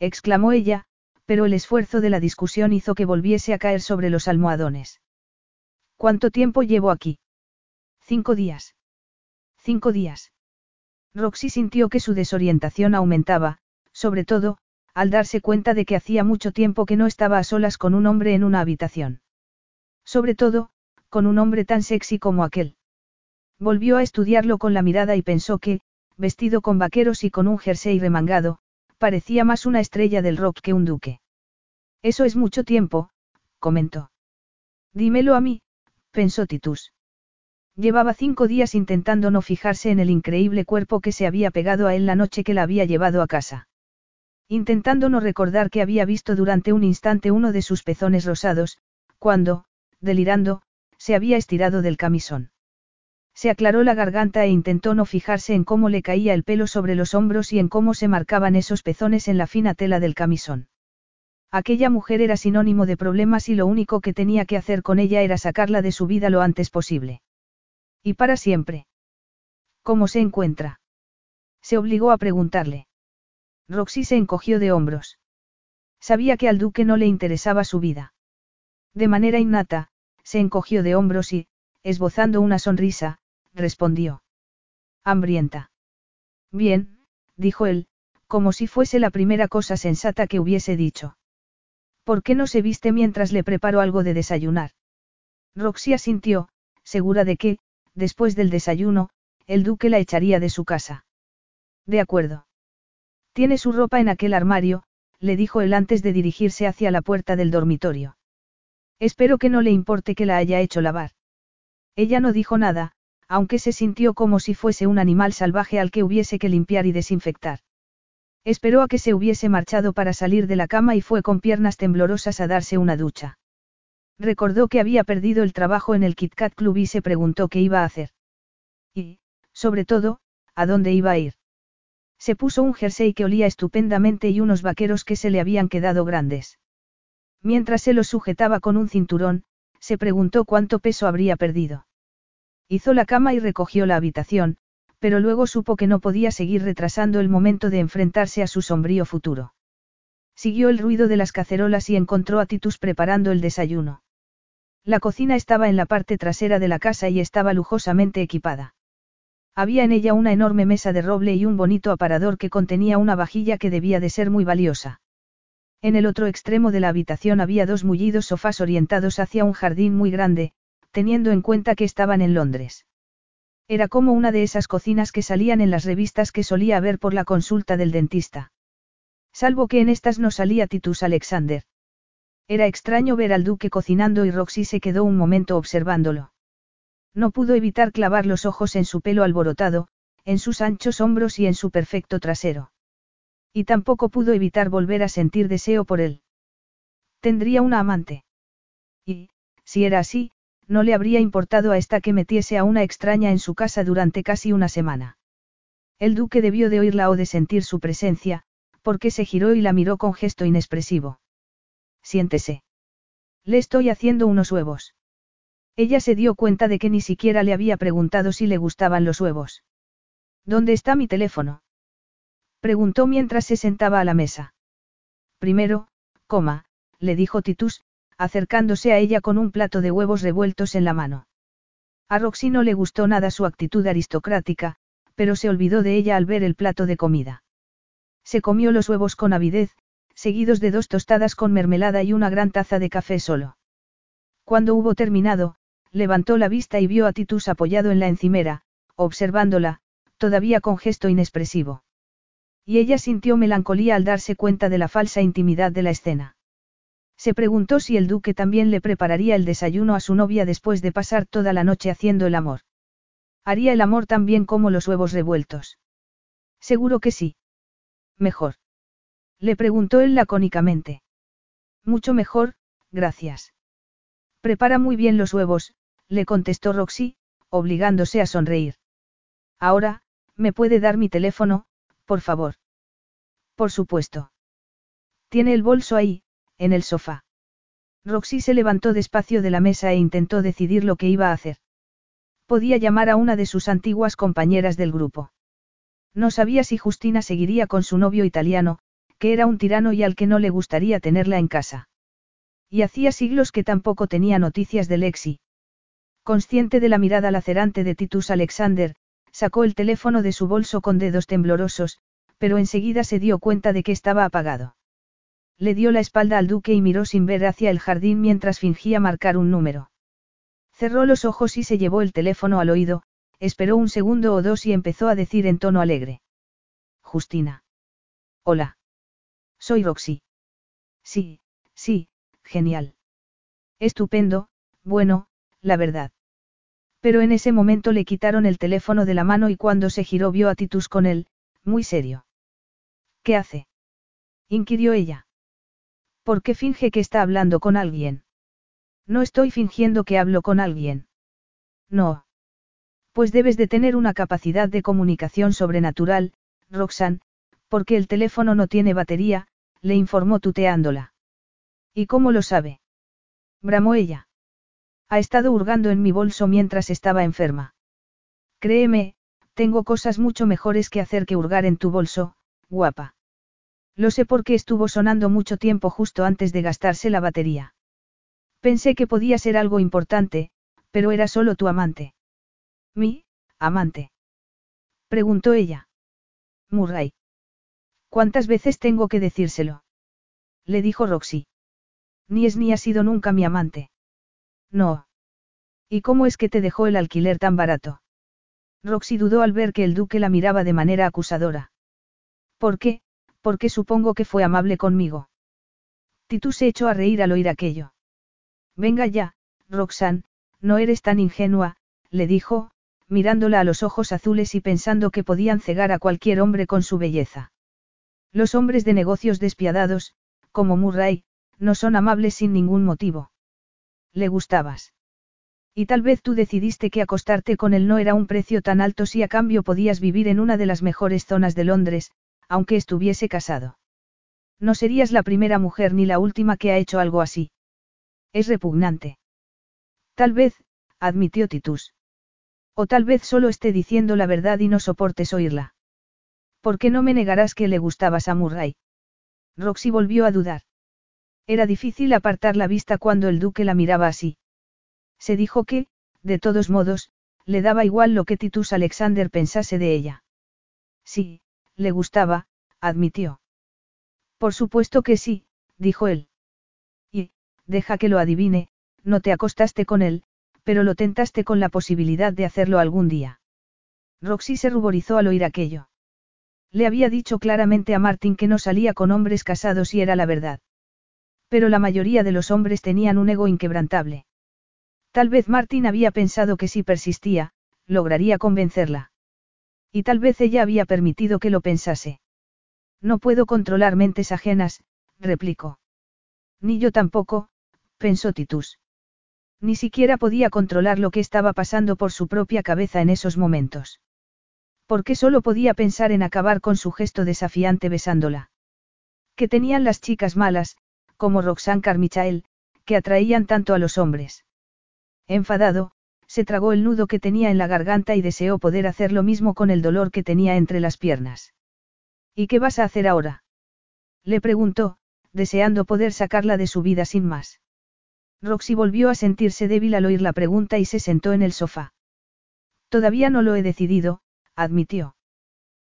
exclamó ella, pero el esfuerzo de la discusión hizo que volviese a caer sobre los almohadones. ¿Cuánto tiempo llevo aquí? Cinco días. Cinco días. Roxy sintió que su desorientación aumentaba, sobre todo, al darse cuenta de que hacía mucho tiempo que no estaba a solas con un hombre en una habitación. Sobre todo, con un hombre tan sexy como aquel. Volvió a estudiarlo con la mirada y pensó que, vestido con vaqueros y con un jersey remangado, parecía más una estrella del rock que un duque. Eso es mucho tiempo, comentó. Dímelo a mí, pensó Titus. Llevaba cinco días intentando no fijarse en el increíble cuerpo que se había pegado a él la noche que la había llevado a casa. Intentando no recordar que había visto durante un instante uno de sus pezones rosados, cuando, delirando, se había estirado del camisón. Se aclaró la garganta e intentó no fijarse en cómo le caía el pelo sobre los hombros y en cómo se marcaban esos pezones en la fina tela del camisón. Aquella mujer era sinónimo de problemas y lo único que tenía que hacer con ella era sacarla de su vida lo antes posible. Y para siempre. ¿Cómo se encuentra? Se obligó a preguntarle. Roxy se encogió de hombros. Sabía que al duque no le interesaba su vida. De manera innata, se encogió de hombros y, esbozando una sonrisa, respondió. Hambrienta. Bien, dijo él, como si fuese la primera cosa sensata que hubiese dicho. ¿Por qué no se viste mientras le preparo algo de desayunar? Roxy asintió, segura de que, después del desayuno, el duque la echaría de su casa. De acuerdo. Tiene su ropa en aquel armario, le dijo él antes de dirigirse hacia la puerta del dormitorio. Espero que no le importe que la haya hecho lavar. Ella no dijo nada, aunque se sintió como si fuese un animal salvaje al que hubiese que limpiar y desinfectar. Esperó a que se hubiese marchado para salir de la cama y fue con piernas temblorosas a darse una ducha. Recordó que había perdido el trabajo en el Kit Kat Club y se preguntó qué iba a hacer. Y, sobre todo, a dónde iba a ir. Se puso un jersey que olía estupendamente y unos vaqueros que se le habían quedado grandes. Mientras se los sujetaba con un cinturón, se preguntó cuánto peso habría perdido. Hizo la cama y recogió la habitación, pero luego supo que no podía seguir retrasando el momento de enfrentarse a su sombrío futuro. Siguió el ruido de las cacerolas y encontró a Titus preparando el desayuno. La cocina estaba en la parte trasera de la casa y estaba lujosamente equipada. Había en ella una enorme mesa de roble y un bonito aparador que contenía una vajilla que debía de ser muy valiosa. En el otro extremo de la habitación había dos mullidos sofás orientados hacia un jardín muy grande, teniendo en cuenta que estaban en Londres. Era como una de esas cocinas que salían en las revistas que solía ver por la consulta del dentista. Salvo que en estas no salía Titus Alexander. Era extraño ver al duque cocinando y Roxy se quedó un momento observándolo. No pudo evitar clavar los ojos en su pelo alborotado, en sus anchos hombros y en su perfecto trasero. Y tampoco pudo evitar volver a sentir deseo por él. Tendría una amante. Y, si era así, no le habría importado a esta que metiese a una extraña en su casa durante casi una semana. El duque debió de oírla o de sentir su presencia, porque se giró y la miró con gesto inexpresivo. Siéntese. Le estoy haciendo unos huevos. Ella se dio cuenta de que ni siquiera le había preguntado si le gustaban los huevos. ¿Dónde está mi teléfono? Preguntó mientras se sentaba a la mesa. Primero, coma, le dijo Titus, acercándose a ella con un plato de huevos revueltos en la mano. A Roxy no le gustó nada su actitud aristocrática, pero se olvidó de ella al ver el plato de comida. Se comió los huevos con avidez, seguidos de dos tostadas con mermelada y una gran taza de café solo. Cuando hubo terminado, levantó la vista y vio a Titus apoyado en la encimera, observándola, todavía con gesto inexpresivo. Y ella sintió melancolía al darse cuenta de la falsa intimidad de la escena. Se preguntó si el duque también le prepararía el desayuno a su novia después de pasar toda la noche haciendo el amor. ¿Haría el amor tan bien como los huevos revueltos? Seguro que sí. Mejor. Le preguntó él lacónicamente. Mucho mejor, gracias. Prepara muy bien los huevos, le contestó Roxy, obligándose a sonreír. Ahora, ¿me puede dar mi teléfono, por favor? Por supuesto. Tiene el bolso ahí, en el sofá. Roxy se levantó despacio de la mesa e intentó decidir lo que iba a hacer. Podía llamar a una de sus antiguas compañeras del grupo. No sabía si Justina seguiría con su novio italiano, que era un tirano y al que no le gustaría tenerla en casa. Y hacía siglos que tampoco tenía noticias de Lexi. Consciente de la mirada lacerante de Titus Alexander, sacó el teléfono de su bolso con dedos temblorosos, pero enseguida se dio cuenta de que estaba apagado. Le dio la espalda al duque y miró sin ver hacia el jardín mientras fingía marcar un número. Cerró los ojos y se llevó el teléfono al oído, esperó un segundo o dos y empezó a decir en tono alegre. Justina. Hola. Soy Roxy. Sí, sí, genial. Estupendo, bueno, la verdad. Pero en ese momento le quitaron el teléfono de la mano y cuando se giró vio a Titus con él, muy serio. ¿Qué hace? inquirió ella. ¿Por qué finge que está hablando con alguien? No estoy fingiendo que hablo con alguien. No. Pues debes de tener una capacidad de comunicación sobrenatural, Roxanne, porque el teléfono no tiene batería, le informó tuteándola. ¿Y cómo lo sabe? bramó ella. Ha estado hurgando en mi bolso mientras estaba enferma. Créeme, tengo cosas mucho mejores que hacer que hurgar en tu bolso, guapa. Lo sé porque estuvo sonando mucho tiempo justo antes de gastarse la batería. Pensé que podía ser algo importante, pero era solo tu amante. ¿Mi, amante? Preguntó ella. Murray. ¿Cuántas veces tengo que decírselo? Le dijo Roxy. Ni es ni ha sido nunca mi amante. No. ¿Y cómo es que te dejó el alquiler tan barato? Roxy dudó al ver que el duque la miraba de manera acusadora. ¿Por qué? porque supongo que fue amable conmigo. Titus se echó a reír al oír aquello. Venga ya, Roxanne, no eres tan ingenua, le dijo, mirándola a los ojos azules y pensando que podían cegar a cualquier hombre con su belleza. Los hombres de negocios despiadados, como Murray, no son amables sin ningún motivo. Le gustabas. Y tal vez tú decidiste que acostarte con él no era un precio tan alto si a cambio podías vivir en una de las mejores zonas de Londres, aunque estuviese casado. No serías la primera mujer ni la última que ha hecho algo así. Es repugnante. Tal vez, admitió Titus. O tal vez solo esté diciendo la verdad y no soportes oírla. ¿Por qué no me negarás que le gustabas a Murray? Roxy volvió a dudar. Era difícil apartar la vista cuando el duque la miraba así. Se dijo que, de todos modos, le daba igual lo que Titus Alexander pensase de ella. Sí, le gustaba, admitió. Por supuesto que sí, dijo él. Y, deja que lo adivine, no te acostaste con él, pero lo tentaste con la posibilidad de hacerlo algún día. Roxy se ruborizó al oír aquello. Le había dicho claramente a Martin que no salía con hombres casados y era la verdad. Pero la mayoría de los hombres tenían un ego inquebrantable. Tal vez Martin había pensado que si persistía, lograría convencerla. Y tal vez ella había permitido que lo pensase. No puedo controlar mentes ajenas, replicó. Ni yo tampoco, pensó Titus. Ni siquiera podía controlar lo que estaba pasando por su propia cabeza en esos momentos. Porque solo podía pensar en acabar con su gesto desafiante besándola. Que tenían las chicas malas, como Roxanne Carmichael, que atraían tanto a los hombres. Enfadado, se tragó el nudo que tenía en la garganta y deseó poder hacer lo mismo con el dolor que tenía entre las piernas. ¿Y qué vas a hacer ahora? Le preguntó, deseando poder sacarla de su vida sin más. Roxy volvió a sentirse débil al oír la pregunta y se sentó en el sofá. Todavía no lo he decidido, admitió.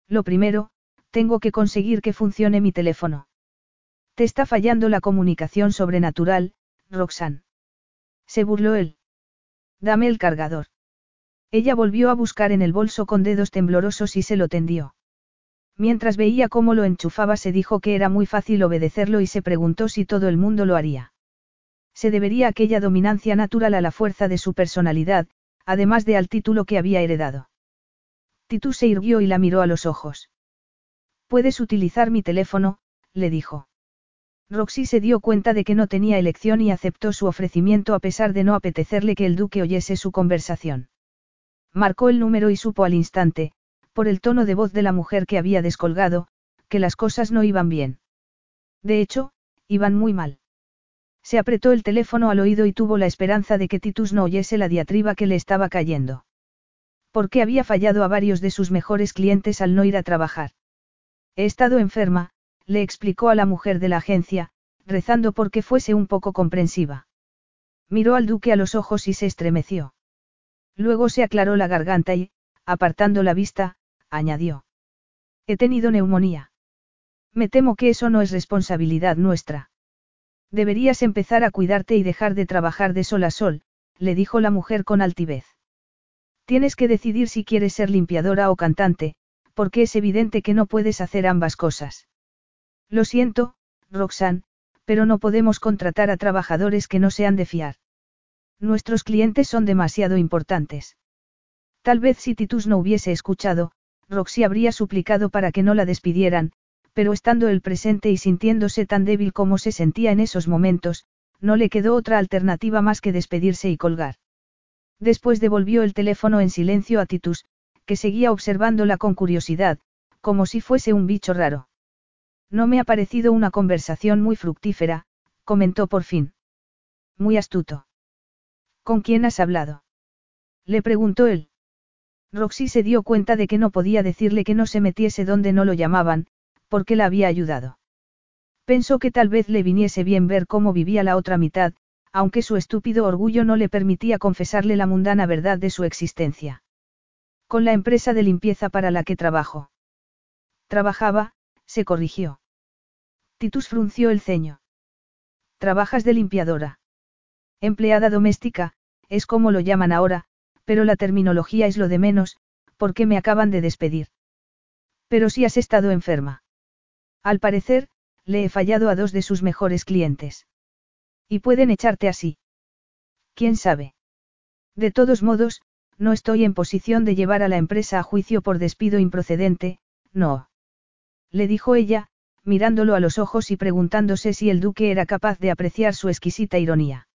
Lo primero, tengo que conseguir que funcione mi teléfono. Te está fallando la comunicación sobrenatural, Roxanne. Se burló él. Dame el cargador. Ella volvió a buscar en el bolso con dedos temblorosos y se lo tendió. Mientras veía cómo lo enchufaba se dijo que era muy fácil obedecerlo y se preguntó si todo el mundo lo haría. Se debería aquella dominancia natural a la fuerza de su personalidad, además de al título que había heredado. Titus se irguió y la miró a los ojos. Puedes utilizar mi teléfono, le dijo. Roxy se dio cuenta de que no tenía elección y aceptó su ofrecimiento a pesar de no apetecerle que el duque oyese su conversación. Marcó el número y supo al instante, por el tono de voz de la mujer que había descolgado, que las cosas no iban bien. De hecho, iban muy mal. Se apretó el teléfono al oído y tuvo la esperanza de que Titus no oyese la diatriba que le estaba cayendo. Porque había fallado a varios de sus mejores clientes al no ir a trabajar. He estado enferma, le explicó a la mujer de la agencia, rezando porque fuese un poco comprensiva. Miró al duque a los ojos y se estremeció. Luego se aclaró la garganta y, apartando la vista, añadió. He tenido neumonía. Me temo que eso no es responsabilidad nuestra. Deberías empezar a cuidarte y dejar de trabajar de sol a sol, le dijo la mujer con altivez. Tienes que decidir si quieres ser limpiadora o cantante, porque es evidente que no puedes hacer ambas cosas. Lo siento, Roxanne, pero no podemos contratar a trabajadores que no sean de fiar. Nuestros clientes son demasiado importantes. Tal vez si Titus no hubiese escuchado, Roxy habría suplicado para que no la despidieran, pero estando él presente y sintiéndose tan débil como se sentía en esos momentos, no le quedó otra alternativa más que despedirse y colgar. Después devolvió el teléfono en silencio a Titus, que seguía observándola con curiosidad, como si fuese un bicho raro. No me ha parecido una conversación muy fructífera, comentó por fin. Muy astuto. ¿Con quién has hablado? Le preguntó él. Roxy se dio cuenta de que no podía decirle que no se metiese donde no lo llamaban, porque la había ayudado. Pensó que tal vez le viniese bien ver cómo vivía la otra mitad, aunque su estúpido orgullo no le permitía confesarle la mundana verdad de su existencia. Con la empresa de limpieza para la que trabajo. Trabajaba, se corrigió. Titus frunció el ceño. Trabajas de limpiadora. Empleada doméstica, es como lo llaman ahora, pero la terminología es lo de menos, porque me acaban de despedir. Pero si has estado enferma. Al parecer, le he fallado a dos de sus mejores clientes. Y pueden echarte así. ¿Quién sabe? De todos modos, no estoy en posición de llevar a la empresa a juicio por despido improcedente, no le dijo ella, mirándolo a los ojos y preguntándose si el duque era capaz de apreciar su exquisita ironía.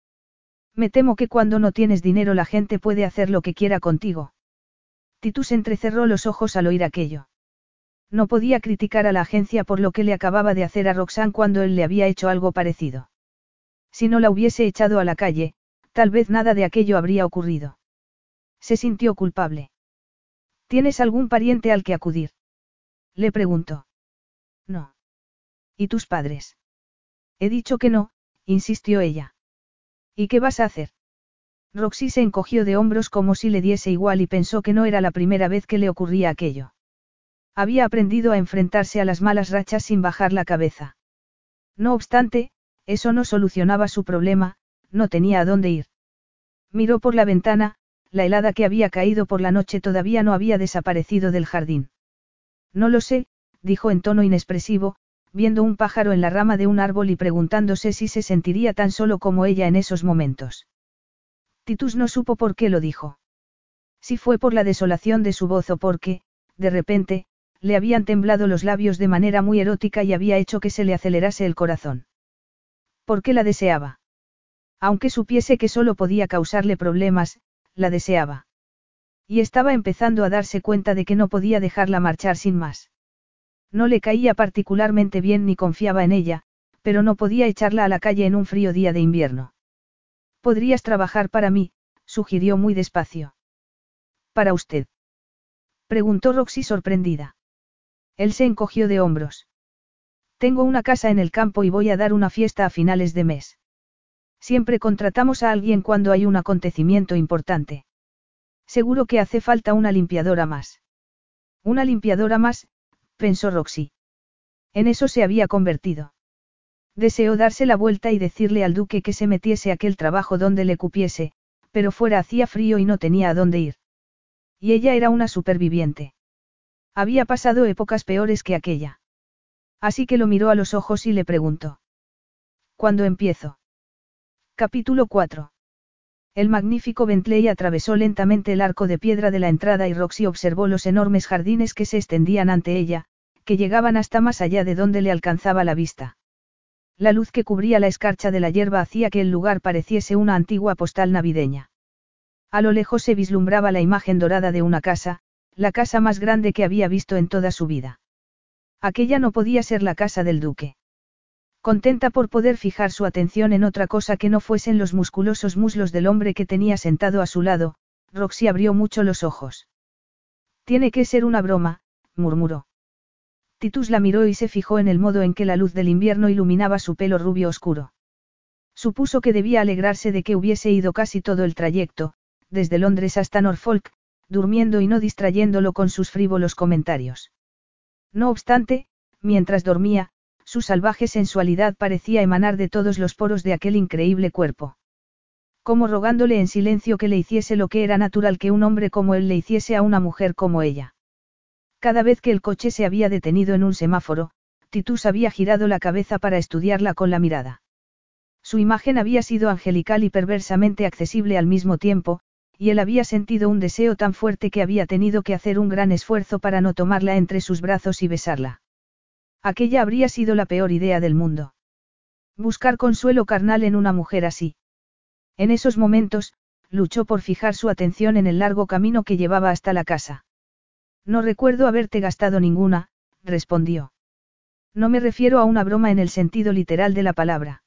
Me temo que cuando no tienes dinero la gente puede hacer lo que quiera contigo. Titus entrecerró los ojos al oír aquello. No podía criticar a la agencia por lo que le acababa de hacer a Roxanne cuando él le había hecho algo parecido. Si no la hubiese echado a la calle, tal vez nada de aquello habría ocurrido. Se sintió culpable. ¿Tienes algún pariente al que acudir? Le preguntó. No. ¿Y tus padres? He dicho que no, insistió ella. ¿Y qué vas a hacer? Roxy se encogió de hombros como si le diese igual y pensó que no era la primera vez que le ocurría aquello. Había aprendido a enfrentarse a las malas rachas sin bajar la cabeza. No obstante, eso no solucionaba su problema, no tenía a dónde ir. Miró por la ventana, la helada que había caído por la noche todavía no había desaparecido del jardín. No lo sé, dijo en tono inexpresivo, viendo un pájaro en la rama de un árbol y preguntándose si se sentiría tan solo como ella en esos momentos. Titus no supo por qué lo dijo. Si fue por la desolación de su voz o porque, de repente, le habían temblado los labios de manera muy erótica y había hecho que se le acelerase el corazón. ¿Por qué la deseaba? Aunque supiese que solo podía causarle problemas, la deseaba. Y estaba empezando a darse cuenta de que no podía dejarla marchar sin más. No le caía particularmente bien ni confiaba en ella, pero no podía echarla a la calle en un frío día de invierno. Podrías trabajar para mí, sugirió muy despacio. ¿Para usted? preguntó Roxy sorprendida. Él se encogió de hombros. Tengo una casa en el campo y voy a dar una fiesta a finales de mes. Siempre contratamos a alguien cuando hay un acontecimiento importante. Seguro que hace falta una limpiadora más. Una limpiadora más, pensó Roxy. En eso se había convertido. Deseó darse la vuelta y decirle al duque que se metiese aquel trabajo donde le cupiese, pero fuera hacía frío y no tenía a dónde ir. Y ella era una superviviente. Había pasado épocas peores que aquella. Así que lo miró a los ojos y le preguntó. ¿Cuándo empiezo? Capítulo 4. El magnífico Bentley atravesó lentamente el arco de piedra de la entrada y Roxy observó los enormes jardines que se extendían ante ella, que llegaban hasta más allá de donde le alcanzaba la vista. La luz que cubría la escarcha de la hierba hacía que el lugar pareciese una antigua postal navideña. A lo lejos se vislumbraba la imagen dorada de una casa, la casa más grande que había visto en toda su vida. Aquella no podía ser la casa del duque. Contenta por poder fijar su atención en otra cosa que no fuesen los musculosos muslos del hombre que tenía sentado a su lado, Roxy abrió mucho los ojos. Tiene que ser una broma, murmuró. Titus la miró y se fijó en el modo en que la luz del invierno iluminaba su pelo rubio oscuro. Supuso que debía alegrarse de que hubiese ido casi todo el trayecto, desde Londres hasta Norfolk, durmiendo y no distrayéndolo con sus frívolos comentarios. No obstante, mientras dormía, su salvaje sensualidad parecía emanar de todos los poros de aquel increíble cuerpo. Como rogándole en silencio que le hiciese lo que era natural que un hombre como él le hiciese a una mujer como ella. Cada vez que el coche se había detenido en un semáforo, Titus había girado la cabeza para estudiarla con la mirada. Su imagen había sido angelical y perversamente accesible al mismo tiempo, y él había sentido un deseo tan fuerte que había tenido que hacer un gran esfuerzo para no tomarla entre sus brazos y besarla. Aquella habría sido la peor idea del mundo. Buscar consuelo carnal en una mujer así. En esos momentos, luchó por fijar su atención en el largo camino que llevaba hasta la casa. No recuerdo haberte gastado ninguna, respondió. No me refiero a una broma en el sentido literal de la palabra.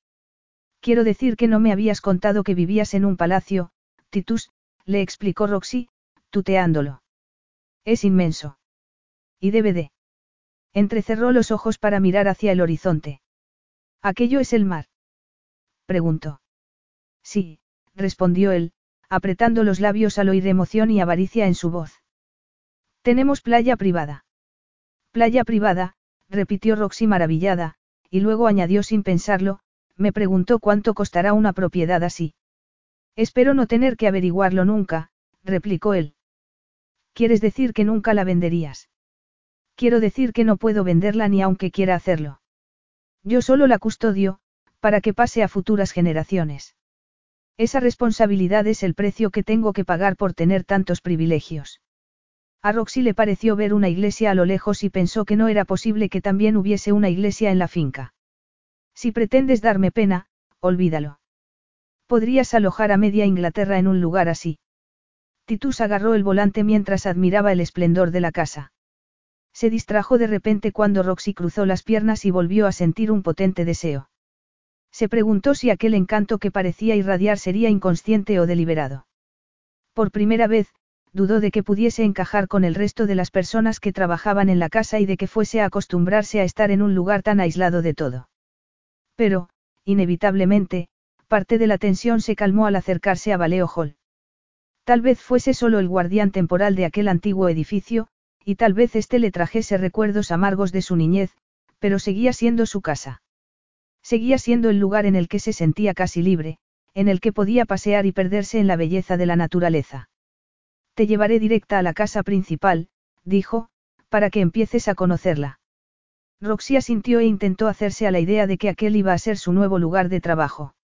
Quiero decir que no me habías contado que vivías en un palacio, Titus, le explicó Roxy, tuteándolo. Es inmenso. Y debe de. Entrecerró los ojos para mirar hacia el horizonte. ¿Aquello es el mar? Preguntó. Sí, respondió él, apretando los labios al oír emoción y avaricia en su voz. Tenemos playa privada. Playa privada, repitió Roxy maravillada, y luego añadió sin pensarlo, me preguntó cuánto costará una propiedad así. Espero no tener que averiguarlo nunca, replicó él. ¿Quieres decir que nunca la venderías? Quiero decir que no puedo venderla ni aunque quiera hacerlo. Yo solo la custodio, para que pase a futuras generaciones. Esa responsabilidad es el precio que tengo que pagar por tener tantos privilegios. A Roxy le pareció ver una iglesia a lo lejos y pensó que no era posible que también hubiese una iglesia en la finca. Si pretendes darme pena, olvídalo. Podrías alojar a media Inglaterra en un lugar así. Titus agarró el volante mientras admiraba el esplendor de la casa. Se distrajo de repente cuando Roxy cruzó las piernas y volvió a sentir un potente deseo. Se preguntó si aquel encanto que parecía irradiar sería inconsciente o deliberado. Por primera vez, dudó de que pudiese encajar con el resto de las personas que trabajaban en la casa y de que fuese a acostumbrarse a estar en un lugar tan aislado de todo. Pero, inevitablemente, parte de la tensión se calmó al acercarse a Valeo Hall. Tal vez fuese solo el guardián temporal de aquel antiguo edificio, y tal vez éste le trajese recuerdos amargos de su niñez, pero seguía siendo su casa. Seguía siendo el lugar en el que se sentía casi libre, en el que podía pasear y perderse en la belleza de la naturaleza. Te llevaré directa a la casa principal, dijo, para que empieces a conocerla. Roxy asintió e intentó hacerse a la idea de que aquel iba a ser su nuevo lugar de trabajo.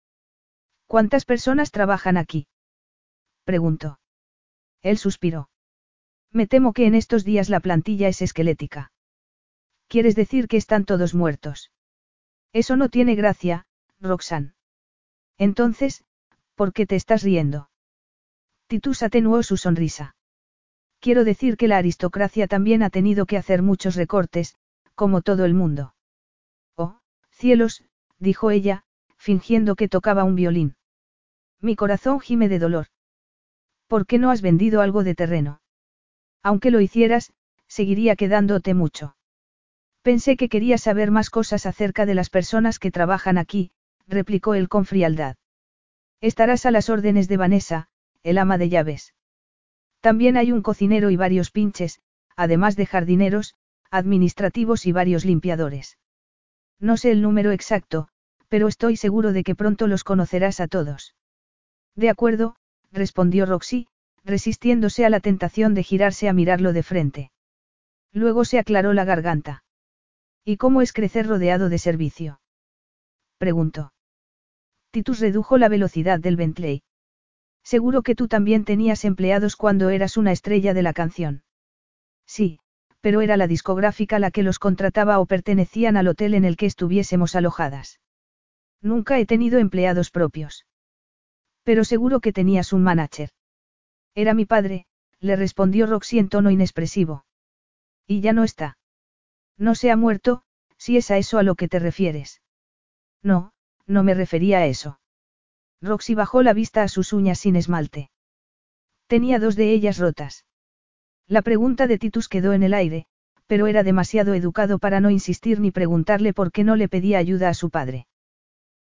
¿Cuántas personas trabajan aquí? preguntó. Él suspiró. Me temo que en estos días la plantilla es esquelética. ¿Quieres decir que están todos muertos? Eso no tiene gracia, Roxanne. Entonces, ¿por qué te estás riendo? Titus atenuó su sonrisa. Quiero decir que la aristocracia también ha tenido que hacer muchos recortes, como todo el mundo. Oh, cielos, dijo ella, fingiendo que tocaba un violín. Mi corazón gime de dolor. ¿Por qué no has vendido algo de terreno? Aunque lo hicieras, seguiría quedándote mucho. Pensé que quería saber más cosas acerca de las personas que trabajan aquí, replicó él con frialdad. Estarás a las órdenes de Vanessa, el ama de llaves. También hay un cocinero y varios pinches, además de jardineros, administrativos y varios limpiadores. No sé el número exacto, pero estoy seguro de que pronto los conocerás a todos. De acuerdo, respondió Roxy, resistiéndose a la tentación de girarse a mirarlo de frente. Luego se aclaró la garganta. ¿Y cómo es crecer rodeado de servicio? preguntó. Titus redujo la velocidad del Bentley. Seguro que tú también tenías empleados cuando eras una estrella de la canción. Sí, pero era la discográfica la que los contrataba o pertenecían al hotel en el que estuviésemos alojadas. Nunca he tenido empleados propios. Pero seguro que tenías un manager. Era mi padre, le respondió Roxy en tono inexpresivo. Y ya no está. No se ha muerto, si es a eso a lo que te refieres. No, no me refería a eso. Roxy bajó la vista a sus uñas sin esmalte. Tenía dos de ellas rotas. La pregunta de Titus quedó en el aire, pero era demasiado educado para no insistir ni preguntarle por qué no le pedía ayuda a su padre.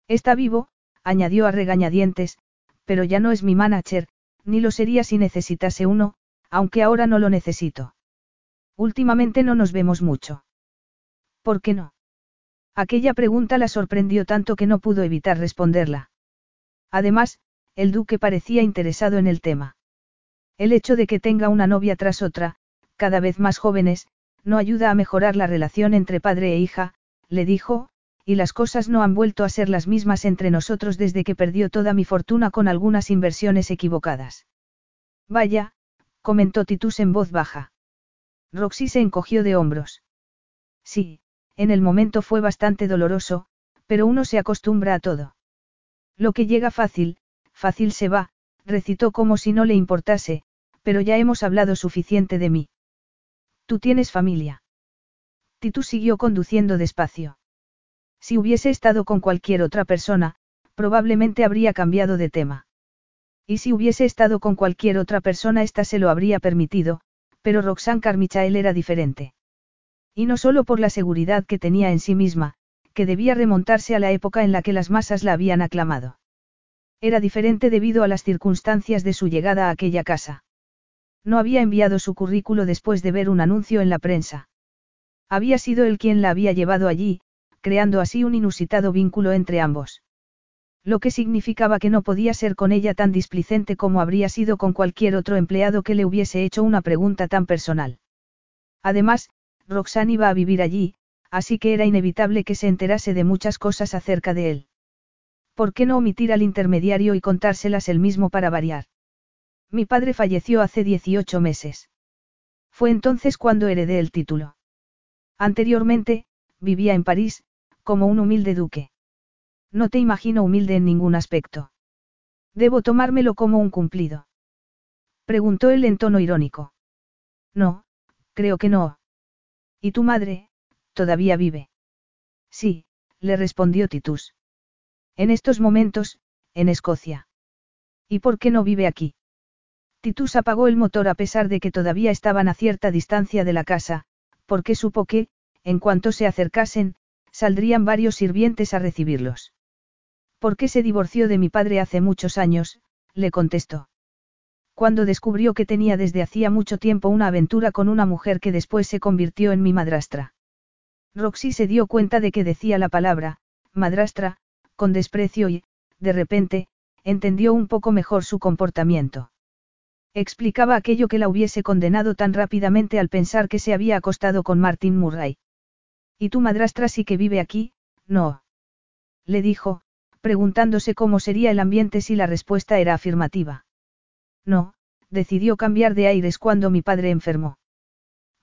Está vivo, añadió a regañadientes, pero ya no es mi manager, ni lo sería si necesitase uno, aunque ahora no lo necesito. Últimamente no nos vemos mucho. ¿Por qué no? Aquella pregunta la sorprendió tanto que no pudo evitar responderla. Además, el duque parecía interesado en el tema. El hecho de que tenga una novia tras otra, cada vez más jóvenes, no ayuda a mejorar la relación entre padre e hija, le dijo, y las cosas no han vuelto a ser las mismas entre nosotros desde que perdió toda mi fortuna con algunas inversiones equivocadas. Vaya, comentó Titus en voz baja. Roxy se encogió de hombros. Sí, en el momento fue bastante doloroso, pero uno se acostumbra a todo. Lo que llega fácil, fácil se va, recitó como si no le importase, pero ya hemos hablado suficiente de mí. Tú tienes familia. Titus siguió conduciendo despacio. Si hubiese estado con cualquier otra persona, probablemente habría cambiado de tema. Y si hubiese estado con cualquier otra persona, ésta se lo habría permitido, pero Roxanne Carmichael era diferente. Y no solo por la seguridad que tenía en sí misma, que debía remontarse a la época en la que las masas la habían aclamado. Era diferente debido a las circunstancias de su llegada a aquella casa. No había enviado su currículo después de ver un anuncio en la prensa. Había sido él quien la había llevado allí, creando así un inusitado vínculo entre ambos. Lo que significaba que no podía ser con ella tan displicente como habría sido con cualquier otro empleado que le hubiese hecho una pregunta tan personal. Además, Roxanne iba a vivir allí, así que era inevitable que se enterase de muchas cosas acerca de él. ¿Por qué no omitir al intermediario y contárselas él mismo para variar? Mi padre falleció hace 18 meses. Fue entonces cuando heredé el título. Anteriormente, vivía en París, como un humilde duque. No te imagino humilde en ningún aspecto. Debo tomármelo como un cumplido. Preguntó él en tono irónico. No, creo que no. ¿Y tu madre, todavía vive? Sí, le respondió Titus. En estos momentos, en Escocia. ¿Y por qué no vive aquí? Titus apagó el motor a pesar de que todavía estaban a cierta distancia de la casa, porque supo que, en cuanto se acercasen, saldrían varios sirvientes a recibirlos. ¿Por qué se divorció de mi padre hace muchos años? le contestó cuando descubrió que tenía desde hacía mucho tiempo una aventura con una mujer que después se convirtió en mi madrastra. Roxy se dio cuenta de que decía la palabra, madrastra, con desprecio y, de repente, entendió un poco mejor su comportamiento. Explicaba aquello que la hubiese condenado tan rápidamente al pensar que se había acostado con Martin Murray. ¿Y tu madrastra sí que vive aquí? No. Le dijo, preguntándose cómo sería el ambiente si la respuesta era afirmativa. No, decidió cambiar de aires cuando mi padre enfermó.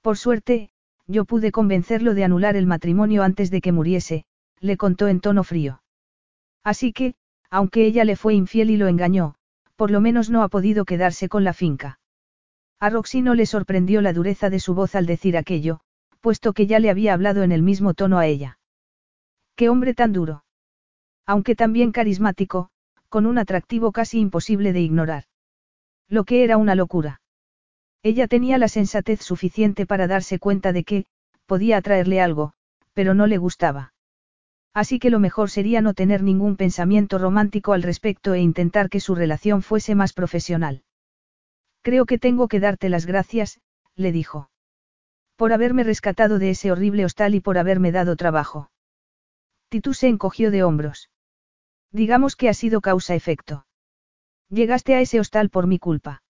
Por suerte, yo pude convencerlo de anular el matrimonio antes de que muriese, le contó en tono frío. Así que, aunque ella le fue infiel y lo engañó, por lo menos no ha podido quedarse con la finca. A Roxy no le sorprendió la dureza de su voz al decir aquello, puesto que ya le había hablado en el mismo tono a ella. ¡Qué hombre tan duro! Aunque también carismático, con un atractivo casi imposible de ignorar. Lo que era una locura. Ella tenía la sensatez suficiente para darse cuenta de que, podía atraerle algo, pero no le gustaba. Así que lo mejor sería no tener ningún pensamiento romántico al respecto e intentar que su relación fuese más profesional. Creo que tengo que darte las gracias, le dijo. Por haberme rescatado de ese horrible hostal y por haberme dado trabajo. Titus se encogió de hombros. Digamos que ha sido causa-efecto. Llegaste a ese hostal por mi culpa.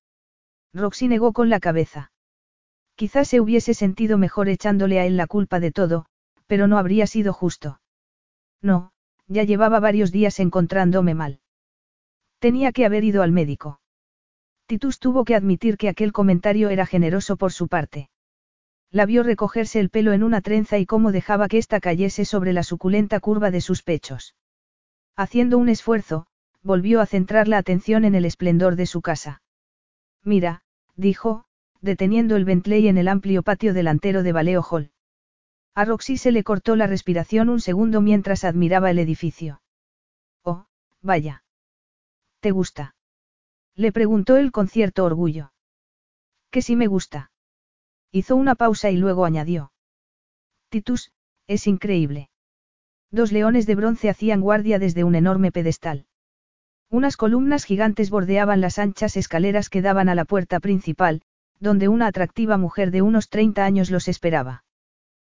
Roxy negó con la cabeza. Quizás se hubiese sentido mejor echándole a él la culpa de todo, pero no habría sido justo. No, ya llevaba varios días encontrándome mal. Tenía que haber ido al médico. Titus tuvo que admitir que aquel comentario era generoso por su parte. La vio recogerse el pelo en una trenza y cómo dejaba que ésta cayese sobre la suculenta curva de sus pechos. Haciendo un esfuerzo, volvió a centrar la atención en el esplendor de su casa. Mira, dijo, deteniendo el Bentley en el amplio patio delantero de Valeo Hall. A Roxy se le cortó la respiración un segundo mientras admiraba el edificio. Oh, vaya. ¿Te gusta? Le preguntó él con cierto orgullo. Que sí me gusta. Hizo una pausa y luego añadió. Titus, es increíble. Dos leones de bronce hacían guardia desde un enorme pedestal. Unas columnas gigantes bordeaban las anchas escaleras que daban a la puerta principal, donde una atractiva mujer de unos 30 años los esperaba.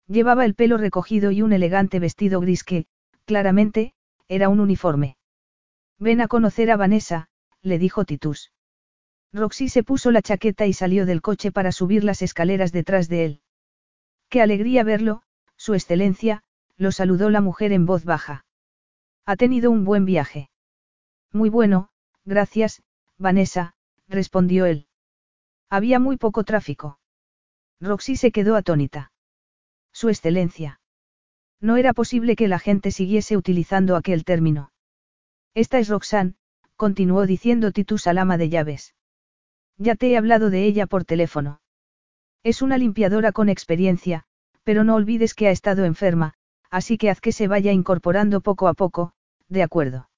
Llevaba el pelo recogido y un elegante vestido gris que, claramente, era un uniforme. Ven a conocer a Vanessa, le dijo Titus. Roxy se puso la chaqueta y salió del coche para subir las escaleras detrás de él. Qué alegría verlo, Su Excelencia, lo saludó la mujer en voz baja. Ha tenido un buen viaje. Muy bueno, gracias, Vanessa, respondió él. Había muy poco tráfico. Roxy se quedó atónita. Su excelencia. No era posible que la gente siguiese utilizando aquel término. Esta es Roxanne, continuó diciendo Titus al ama de llaves. Ya te he hablado de ella por teléfono. Es una limpiadora con experiencia, pero no olvides que ha estado enferma, así que haz que se vaya incorporando poco a poco, de acuerdo.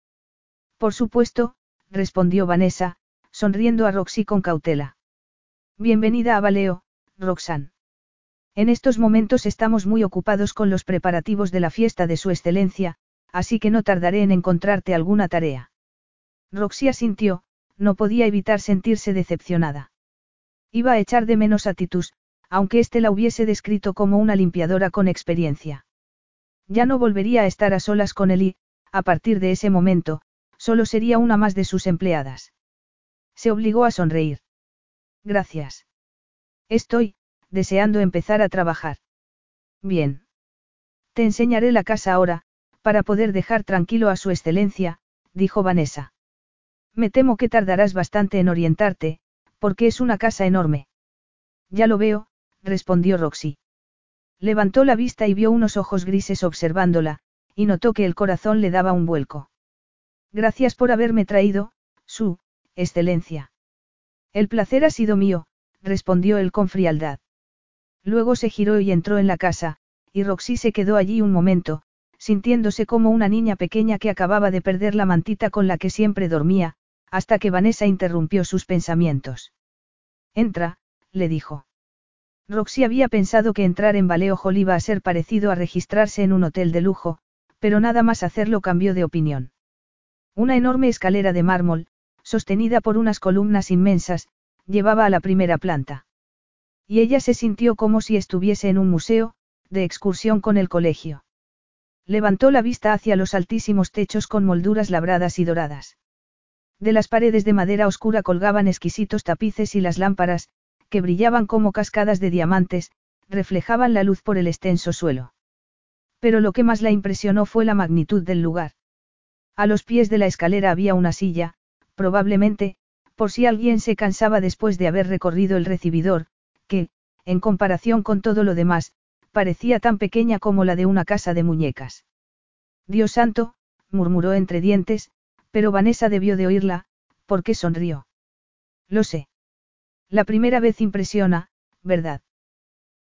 Por supuesto, respondió Vanessa, sonriendo a Roxy con cautela. Bienvenida a Valeo, Roxanne. En estos momentos estamos muy ocupados con los preparativos de la fiesta de su excelencia, así que no tardaré en encontrarte alguna tarea. Roxy asintió, no podía evitar sentirse decepcionada. Iba a echar de menos a Titus, aunque éste la hubiese descrito como una limpiadora con experiencia. Ya no volvería a estar a solas con él y, a partir de ese momento, solo sería una más de sus empleadas. Se obligó a sonreír. Gracias. Estoy, deseando empezar a trabajar. Bien. Te enseñaré la casa ahora, para poder dejar tranquilo a su excelencia, dijo Vanessa. Me temo que tardarás bastante en orientarte, porque es una casa enorme. Ya lo veo, respondió Roxy. Levantó la vista y vio unos ojos grises observándola, y notó que el corazón le daba un vuelco. Gracias por haberme traído, su, excelencia. El placer ha sido mío, respondió él con frialdad. Luego se giró y entró en la casa, y Roxy se quedó allí un momento, sintiéndose como una niña pequeña que acababa de perder la mantita con la que siempre dormía, hasta que Vanessa interrumpió sus pensamientos. Entra, le dijo. Roxy había pensado que entrar en Baleo Hall iba a ser parecido a registrarse en un hotel de lujo, pero nada más hacerlo cambió de opinión. Una enorme escalera de mármol, sostenida por unas columnas inmensas, llevaba a la primera planta. Y ella se sintió como si estuviese en un museo, de excursión con el colegio. Levantó la vista hacia los altísimos techos con molduras labradas y doradas. De las paredes de madera oscura colgaban exquisitos tapices y las lámparas, que brillaban como cascadas de diamantes, reflejaban la luz por el extenso suelo. Pero lo que más la impresionó fue la magnitud del lugar. A los pies de la escalera había una silla, probablemente, por si alguien se cansaba después de haber recorrido el recibidor, que, en comparación con todo lo demás, parecía tan pequeña como la de una casa de muñecas. Dios santo, murmuró entre dientes, pero Vanessa debió de oírla, porque sonrió. Lo sé. La primera vez impresiona, ¿verdad?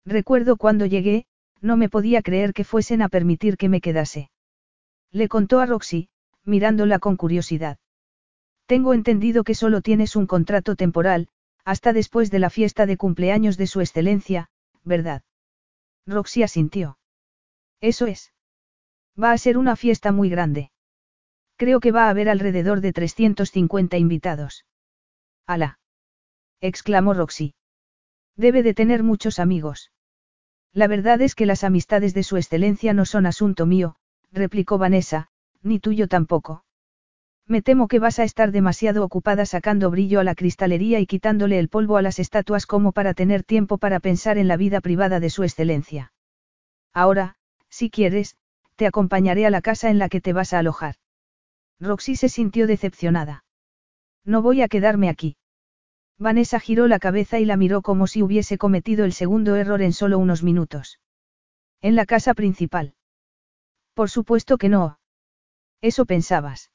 Recuerdo cuando llegué, no me podía creer que fuesen a permitir que me quedase. Le contó a Roxy, mirándola con curiosidad. Tengo entendido que solo tienes un contrato temporal, hasta después de la fiesta de cumpleaños de su excelencia, ¿verdad? Roxy asintió. Eso es. Va a ser una fiesta muy grande. Creo que va a haber alrededor de 350 invitados. ¡Hala! exclamó Roxy. Debe de tener muchos amigos. La verdad es que las amistades de su excelencia no son asunto mío, replicó Vanessa, ni tuyo tampoco. Me temo que vas a estar demasiado ocupada sacando brillo a la cristalería y quitándole el polvo a las estatuas como para tener tiempo para pensar en la vida privada de su excelencia. Ahora, si quieres, te acompañaré a la casa en la que te vas a alojar. Roxy se sintió decepcionada. No voy a quedarme aquí. Vanessa giró la cabeza y la miró como si hubiese cometido el segundo error en solo unos minutos. En la casa principal. Por supuesto que no. Eso pensabas.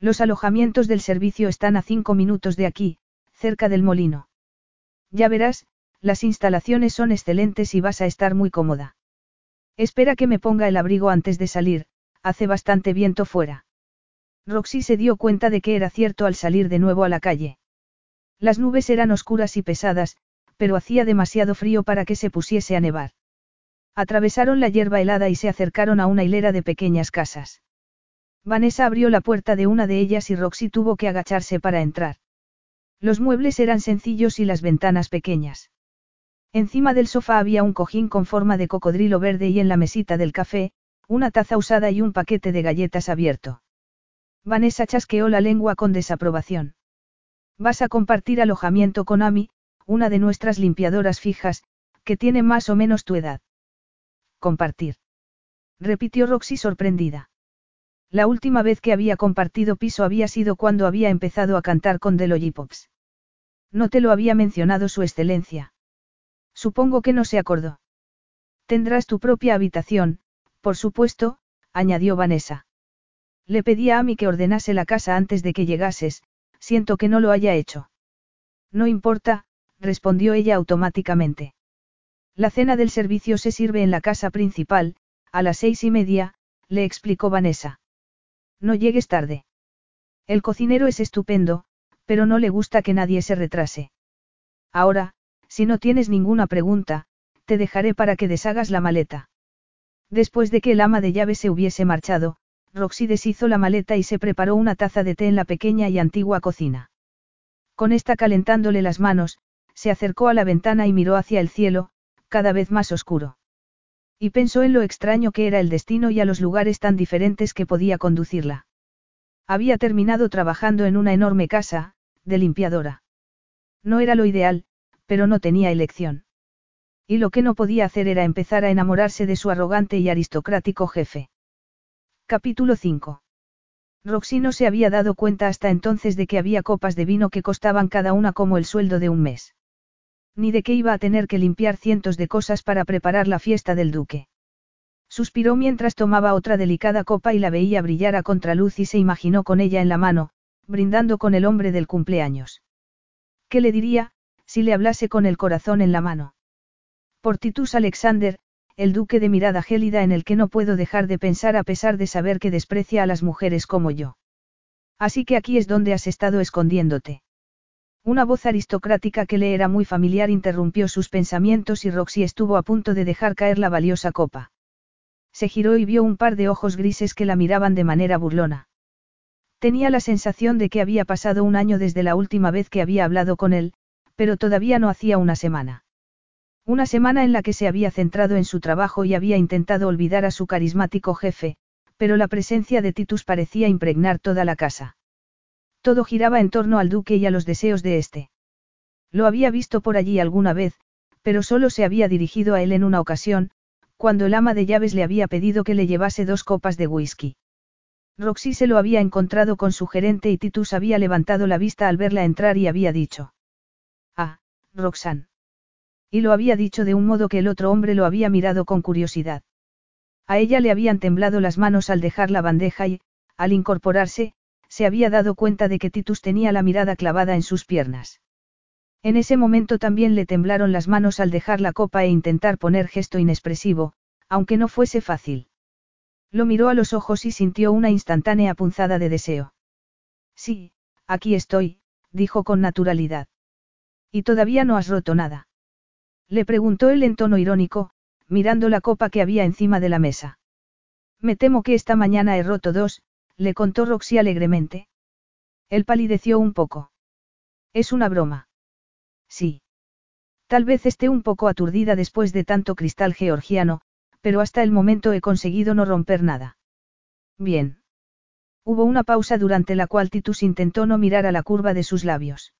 Los alojamientos del servicio están a cinco minutos de aquí, cerca del molino. Ya verás, las instalaciones son excelentes y vas a estar muy cómoda. Espera que me ponga el abrigo antes de salir, hace bastante viento fuera. Roxy se dio cuenta de que era cierto al salir de nuevo a la calle. Las nubes eran oscuras y pesadas, pero hacía demasiado frío para que se pusiese a nevar. Atravesaron la hierba helada y se acercaron a una hilera de pequeñas casas. Vanessa abrió la puerta de una de ellas y Roxy tuvo que agacharse para entrar. Los muebles eran sencillos y las ventanas pequeñas. Encima del sofá había un cojín con forma de cocodrilo verde y en la mesita del café, una taza usada y un paquete de galletas abierto. Vanessa chasqueó la lengua con desaprobación. Vas a compartir alojamiento con Amy, una de nuestras limpiadoras fijas, que tiene más o menos tu edad. Compartir. Repitió Roxy sorprendida. La última vez que había compartido piso había sido cuando había empezado a cantar con The Lollipops. No te lo había mencionado su excelencia. Supongo que no se acordó. Tendrás tu propia habitación, por supuesto, añadió Vanessa. Le pedí a Amy que ordenase la casa antes de que llegases, Siento que no lo haya hecho. No importa, respondió ella automáticamente. La cena del servicio se sirve en la casa principal, a las seis y media, le explicó Vanessa. No llegues tarde. El cocinero es estupendo, pero no le gusta que nadie se retrase. Ahora, si no tienes ninguna pregunta, te dejaré para que deshagas la maleta. Después de que el ama de llave se hubiese marchado, Roxy deshizo la maleta y se preparó una taza de té en la pequeña y antigua cocina. Con esta calentándole las manos, se acercó a la ventana y miró hacia el cielo, cada vez más oscuro. Y pensó en lo extraño que era el destino y a los lugares tan diferentes que podía conducirla. Había terminado trabajando en una enorme casa, de limpiadora. No era lo ideal, pero no tenía elección. Y lo que no podía hacer era empezar a enamorarse de su arrogante y aristocrático jefe. Capítulo 5. Roxy no se había dado cuenta hasta entonces de que había copas de vino que costaban cada una como el sueldo de un mes. Ni de que iba a tener que limpiar cientos de cosas para preparar la fiesta del duque. Suspiró mientras tomaba otra delicada copa y la veía brillar a contraluz y se imaginó con ella en la mano, brindando con el hombre del cumpleaños. ¿Qué le diría, si le hablase con el corazón en la mano? Por Titus Alexander, el duque de mirada gélida en el que no puedo dejar de pensar a pesar de saber que desprecia a las mujeres como yo. Así que aquí es donde has estado escondiéndote. Una voz aristocrática que le era muy familiar interrumpió sus pensamientos y Roxy estuvo a punto de dejar caer la valiosa copa. Se giró y vio un par de ojos grises que la miraban de manera burlona. Tenía la sensación de que había pasado un año desde la última vez que había hablado con él, pero todavía no hacía una semana. Una semana en la que se había centrado en su trabajo y había intentado olvidar a su carismático jefe, pero la presencia de Titus parecía impregnar toda la casa. Todo giraba en torno al duque y a los deseos de éste. Lo había visto por allí alguna vez, pero solo se había dirigido a él en una ocasión, cuando el ama de llaves le había pedido que le llevase dos copas de whisky. Roxy se lo había encontrado con su gerente y Titus había levantado la vista al verla entrar y había dicho. Ah, Roxanne. Y lo había dicho de un modo que el otro hombre lo había mirado con curiosidad. A ella le habían temblado las manos al dejar la bandeja y, al incorporarse, se había dado cuenta de que Titus tenía la mirada clavada en sus piernas. En ese momento también le temblaron las manos al dejar la copa e intentar poner gesto inexpresivo, aunque no fuese fácil. Lo miró a los ojos y sintió una instantánea punzada de deseo. Sí, aquí estoy, dijo con naturalidad. ¿Y todavía no has roto nada? Le preguntó él en tono irónico, mirando la copa que había encima de la mesa. Me temo que esta mañana he roto dos, le contó Roxy alegremente. Él palideció un poco. Es una broma. Sí. Tal vez esté un poco aturdida después de tanto cristal georgiano, pero hasta el momento he conseguido no romper nada. Bien. Hubo una pausa durante la cual Titus intentó no mirar a la curva de sus labios.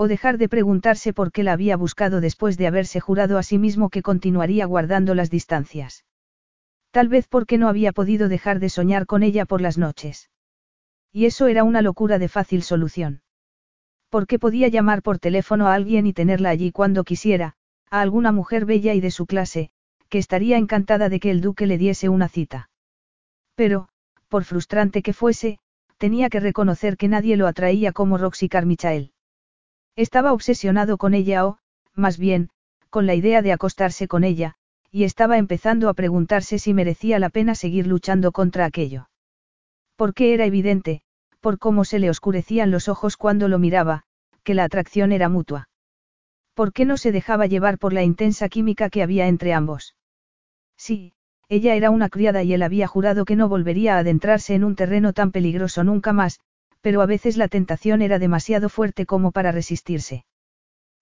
O dejar de preguntarse por qué la había buscado después de haberse jurado a sí mismo que continuaría guardando las distancias. Tal vez porque no había podido dejar de soñar con ella por las noches. Y eso era una locura de fácil solución. Porque podía llamar por teléfono a alguien y tenerla allí cuando quisiera, a alguna mujer bella y de su clase, que estaría encantada de que el duque le diese una cita. Pero, por frustrante que fuese, tenía que reconocer que nadie lo atraía como Roxy Carmichael. Estaba obsesionado con ella o, más bien, con la idea de acostarse con ella, y estaba empezando a preguntarse si merecía la pena seguir luchando contra aquello. Porque era evidente, por cómo se le oscurecían los ojos cuando lo miraba, que la atracción era mutua. ¿Por qué no se dejaba llevar por la intensa química que había entre ambos? Sí, ella era una criada y él había jurado que no volvería a adentrarse en un terreno tan peligroso nunca más, pero a veces la tentación era demasiado fuerte como para resistirse.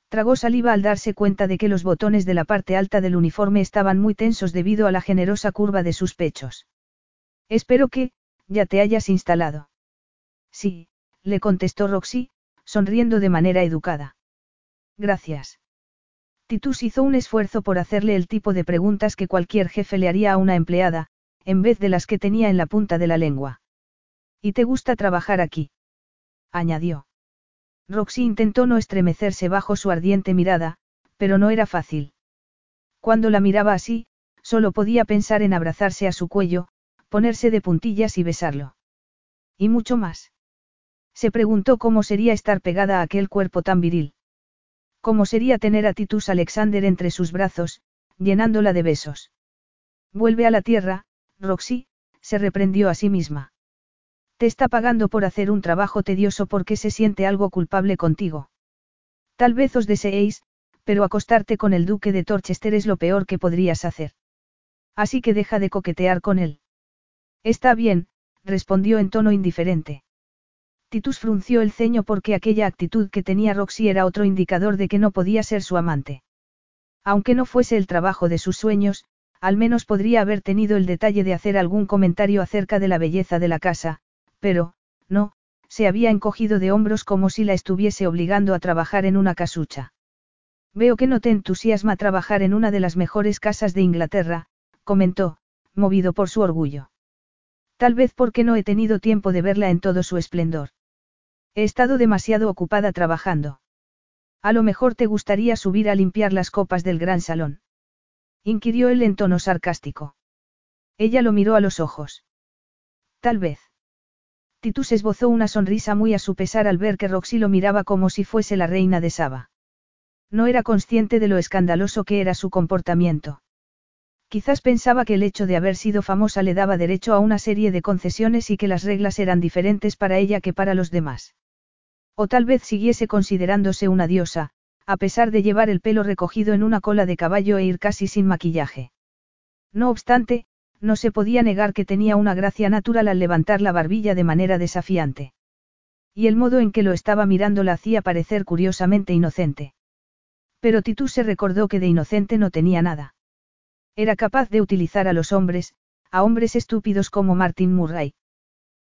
Tragó saliva al darse cuenta de que los botones de la parte alta del uniforme estaban muy tensos debido a la generosa curva de sus pechos. Espero que, ya te hayas instalado. Sí, le contestó Roxy, sonriendo de manera educada. Gracias. Titus hizo un esfuerzo por hacerle el tipo de preguntas que cualquier jefe le haría a una empleada, en vez de las que tenía en la punta de la lengua. ¿Y te gusta trabajar aquí? añadió. Roxy intentó no estremecerse bajo su ardiente mirada, pero no era fácil. Cuando la miraba así, solo podía pensar en abrazarse a su cuello, ponerse de puntillas y besarlo. Y mucho más. Se preguntó cómo sería estar pegada a aquel cuerpo tan viril. Cómo sería tener a Titus Alexander entre sus brazos, llenándola de besos. Vuelve a la tierra, Roxy, se reprendió a sí misma. Te está pagando por hacer un trabajo tedioso porque se siente algo culpable contigo. Tal vez os deseéis, pero acostarte con el duque de Torchester es lo peor que podrías hacer. Así que deja de coquetear con él. Está bien, respondió en tono indiferente. Titus frunció el ceño porque aquella actitud que tenía Roxy era otro indicador de que no podía ser su amante. Aunque no fuese el trabajo de sus sueños, al menos podría haber tenido el detalle de hacer algún comentario acerca de la belleza de la casa, pero, no, se había encogido de hombros como si la estuviese obligando a trabajar en una casucha. Veo que no te entusiasma trabajar en una de las mejores casas de Inglaterra, comentó, movido por su orgullo. Tal vez porque no he tenido tiempo de verla en todo su esplendor. He estado demasiado ocupada trabajando. A lo mejor te gustaría subir a limpiar las copas del gran salón. Inquirió él en tono sarcástico. Ella lo miró a los ojos. Tal vez. Titus esbozó una sonrisa muy a su pesar al ver que Roxy lo miraba como si fuese la reina de Saba. No era consciente de lo escandaloso que era su comportamiento. Quizás pensaba que el hecho de haber sido famosa le daba derecho a una serie de concesiones y que las reglas eran diferentes para ella que para los demás. O tal vez siguiese considerándose una diosa, a pesar de llevar el pelo recogido en una cola de caballo e ir casi sin maquillaje. No obstante, no se podía negar que tenía una gracia natural al levantar la barbilla de manera desafiante. Y el modo en que lo estaba mirando la hacía parecer curiosamente inocente. Pero Titus se recordó que de inocente no tenía nada. Era capaz de utilizar a los hombres, a hombres estúpidos como Martin Murray.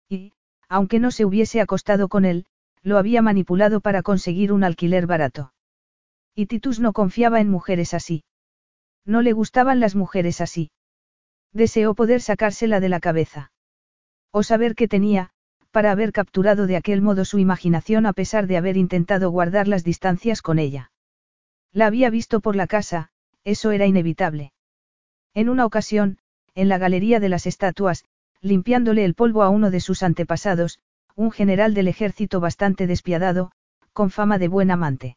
Y, aunque no se hubiese acostado con él, lo había manipulado para conseguir un alquiler barato. Y Titus no confiaba en mujeres así. No le gustaban las mujeres así. Deseó poder sacársela de la cabeza. O saber qué tenía, para haber capturado de aquel modo su imaginación a pesar de haber intentado guardar las distancias con ella. La había visto por la casa, eso era inevitable. En una ocasión, en la galería de las estatuas, limpiándole el polvo a uno de sus antepasados, un general del ejército bastante despiadado, con fama de buen amante.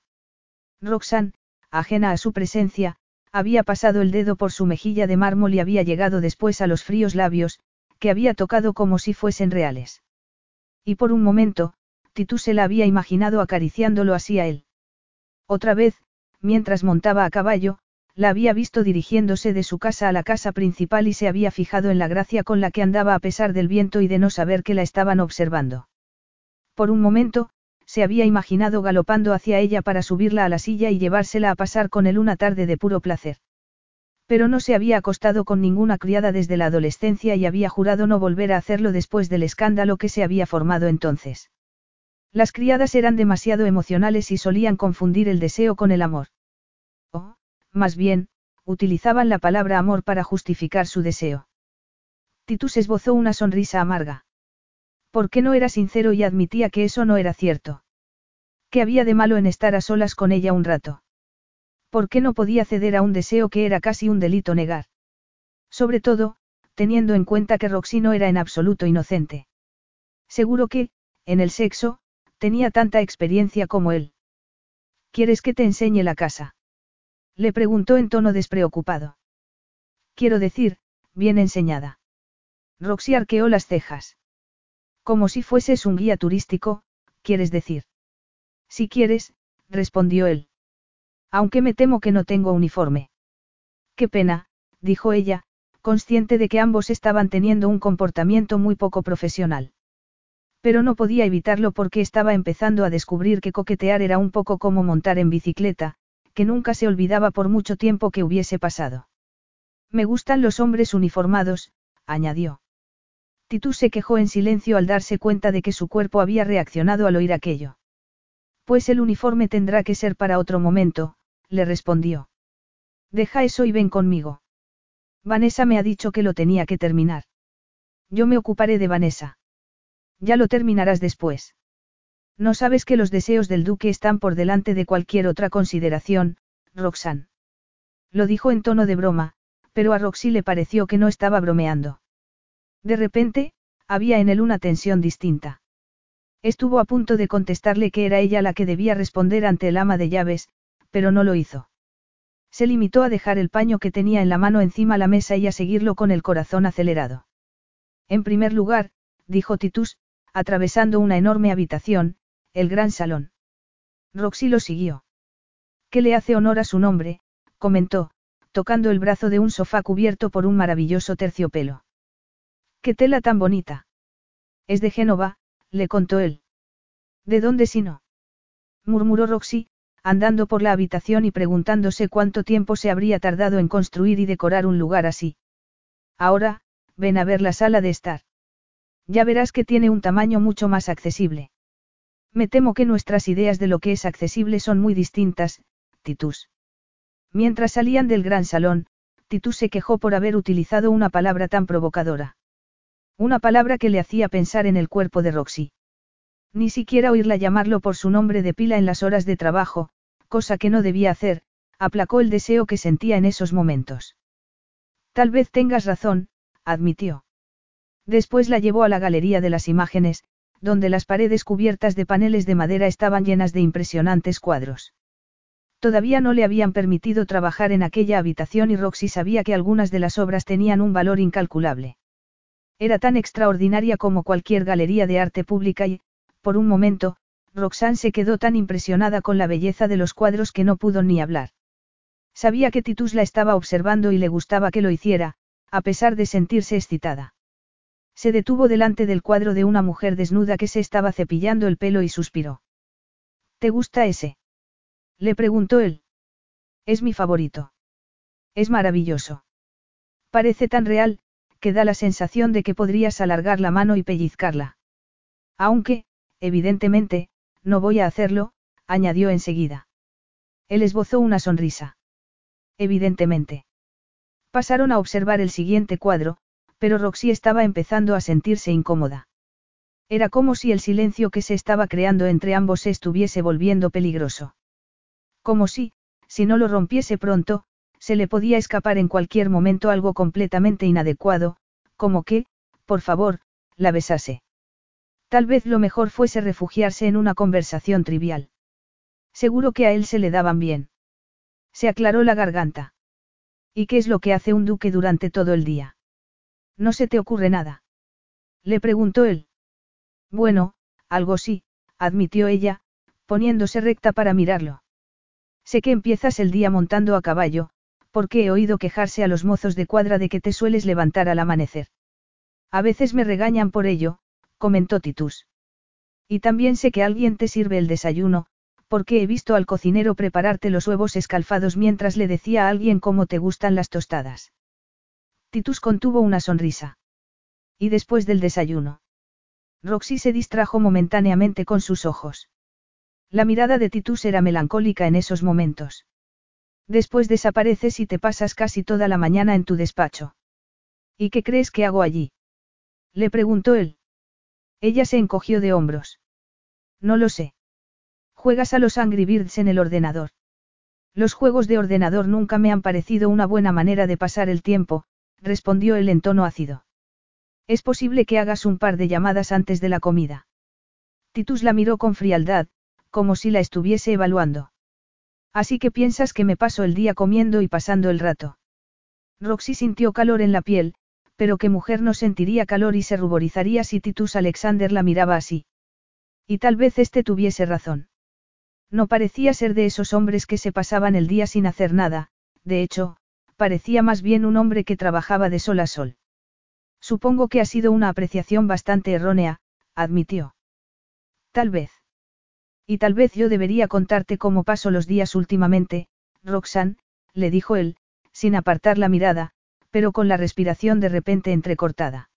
Roxanne, ajena a su presencia, había pasado el dedo por su mejilla de mármol y había llegado después a los fríos labios, que había tocado como si fuesen reales. Y por un momento, Titus se la había imaginado acariciándolo así a él. Otra vez, mientras montaba a caballo, la había visto dirigiéndose de su casa a la casa principal y se había fijado en la gracia con la que andaba a pesar del viento y de no saber que la estaban observando. Por un momento, se había imaginado galopando hacia ella para subirla a la silla y llevársela a pasar con él una tarde de puro placer. Pero no se había acostado con ninguna criada desde la adolescencia y había jurado no volver a hacerlo después del escándalo que se había formado entonces. Las criadas eran demasiado emocionales y solían confundir el deseo con el amor. O, más bien, utilizaban la palabra amor para justificar su deseo. Titus esbozó una sonrisa amarga. ¿Por qué no era sincero y admitía que eso no era cierto? ¿Qué había de malo en estar a solas con ella un rato? ¿Por qué no podía ceder a un deseo que era casi un delito negar? Sobre todo, teniendo en cuenta que Roxy no era en absoluto inocente. Seguro que, en el sexo, tenía tanta experiencia como él. ¿Quieres que te enseñe la casa? Le preguntó en tono despreocupado. Quiero decir, bien enseñada. Roxy arqueó las cejas. Como si fueses un guía turístico, quieres decir. Si quieres, respondió él. Aunque me temo que no tengo uniforme. Qué pena, dijo ella, consciente de que ambos estaban teniendo un comportamiento muy poco profesional. Pero no podía evitarlo porque estaba empezando a descubrir que coquetear era un poco como montar en bicicleta, que nunca se olvidaba por mucho tiempo que hubiese pasado. Me gustan los hombres uniformados, añadió. Titus se quejó en silencio al darse cuenta de que su cuerpo había reaccionado al oír aquello. Pues el uniforme tendrá que ser para otro momento, le respondió. Deja eso y ven conmigo. Vanessa me ha dicho que lo tenía que terminar. Yo me ocuparé de Vanessa. Ya lo terminarás después. No sabes que los deseos del duque están por delante de cualquier otra consideración, Roxanne. Lo dijo en tono de broma, pero a Roxy le pareció que no estaba bromeando. De repente, había en él una tensión distinta. Estuvo a punto de contestarle que era ella la que debía responder ante el ama de llaves, pero no lo hizo. Se limitó a dejar el paño que tenía en la mano encima la mesa y a seguirlo con el corazón acelerado. En primer lugar, dijo Titus, atravesando una enorme habitación, el gran salón. Roxy lo siguió. ¿Qué le hace honor a su nombre? comentó, tocando el brazo de un sofá cubierto por un maravilloso terciopelo. ¡Qué tela tan bonita! Es de Génova, le contó él. ¿De dónde si no? murmuró Roxy, andando por la habitación y preguntándose cuánto tiempo se habría tardado en construir y decorar un lugar así. Ahora, ven a ver la sala de estar. Ya verás que tiene un tamaño mucho más accesible. Me temo que nuestras ideas de lo que es accesible son muy distintas, Titus. Mientras salían del gran salón, Titus se quejó por haber utilizado una palabra tan provocadora. Una palabra que le hacía pensar en el cuerpo de Roxy. Ni siquiera oírla llamarlo por su nombre de pila en las horas de trabajo, cosa que no debía hacer, aplacó el deseo que sentía en esos momentos. Tal vez tengas razón, admitió. Después la llevó a la galería de las imágenes, donde las paredes cubiertas de paneles de madera estaban llenas de impresionantes cuadros. Todavía no le habían permitido trabajar en aquella habitación y Roxy sabía que algunas de las obras tenían un valor incalculable. Era tan extraordinaria como cualquier galería de arte pública y, por un momento, Roxanne se quedó tan impresionada con la belleza de los cuadros que no pudo ni hablar. Sabía que Titus la estaba observando y le gustaba que lo hiciera, a pesar de sentirse excitada. Se detuvo delante del cuadro de una mujer desnuda que se estaba cepillando el pelo y suspiró. ¿Te gusta ese? Le preguntó él. Es mi favorito. Es maravilloso. Parece tan real, que da la sensación de que podrías alargar la mano y pellizcarla. Aunque, evidentemente, no voy a hacerlo, añadió enseguida. Él esbozó una sonrisa. Evidentemente. Pasaron a observar el siguiente cuadro, pero Roxy estaba empezando a sentirse incómoda. Era como si el silencio que se estaba creando entre ambos se estuviese volviendo peligroso. Como si, si no lo rompiese pronto, se le podía escapar en cualquier momento algo completamente inadecuado, como que, por favor, la besase. Tal vez lo mejor fuese refugiarse en una conversación trivial. Seguro que a él se le daban bien. Se aclaró la garganta. ¿Y qué es lo que hace un duque durante todo el día? ¿No se te ocurre nada? Le preguntó él. Bueno, algo sí, admitió ella, poniéndose recta para mirarlo. Sé que empiezas el día montando a caballo, porque he oído quejarse a los mozos de cuadra de que te sueles levantar al amanecer. A veces me regañan por ello, comentó Titus. Y también sé que alguien te sirve el desayuno, porque he visto al cocinero prepararte los huevos escalfados mientras le decía a alguien cómo te gustan las tostadas. Titus contuvo una sonrisa. Y después del desayuno. Roxy se distrajo momentáneamente con sus ojos. La mirada de Titus era melancólica en esos momentos. Después desapareces y te pasas casi toda la mañana en tu despacho. ¿Y qué crees que hago allí? Le preguntó él. Ella se encogió de hombros. No lo sé. Juegas a los Angry Birds en el ordenador. Los juegos de ordenador nunca me han parecido una buena manera de pasar el tiempo, respondió él en tono ácido. Es posible que hagas un par de llamadas antes de la comida. Titus la miró con frialdad, como si la estuviese evaluando. Así que piensas que me paso el día comiendo y pasando el rato. Roxy sintió calor en la piel, pero qué mujer no sentiría calor y se ruborizaría si Titus Alexander la miraba así. Y tal vez este tuviese razón. No parecía ser de esos hombres que se pasaban el día sin hacer nada, de hecho, parecía más bien un hombre que trabajaba de sol a sol. Supongo que ha sido una apreciación bastante errónea, admitió. Tal vez. Y tal vez yo debería contarte cómo paso los días últimamente, Roxanne, le dijo él, sin apartar la mirada, pero con la respiración de repente entrecortada.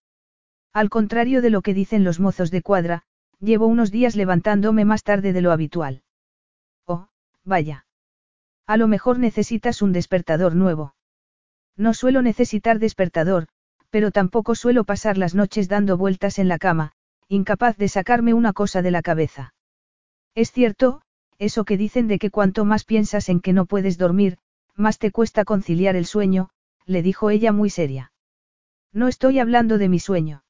Al contrario de lo que dicen los mozos de cuadra, llevo unos días levantándome más tarde de lo habitual. Oh, vaya. A lo mejor necesitas un despertador nuevo. No suelo necesitar despertador, pero tampoco suelo pasar las noches dando vueltas en la cama, incapaz de sacarme una cosa de la cabeza. Es cierto, eso que dicen de que cuanto más piensas en que no puedes dormir, más te cuesta conciliar el sueño, le dijo ella muy seria. No estoy hablando de mi sueño.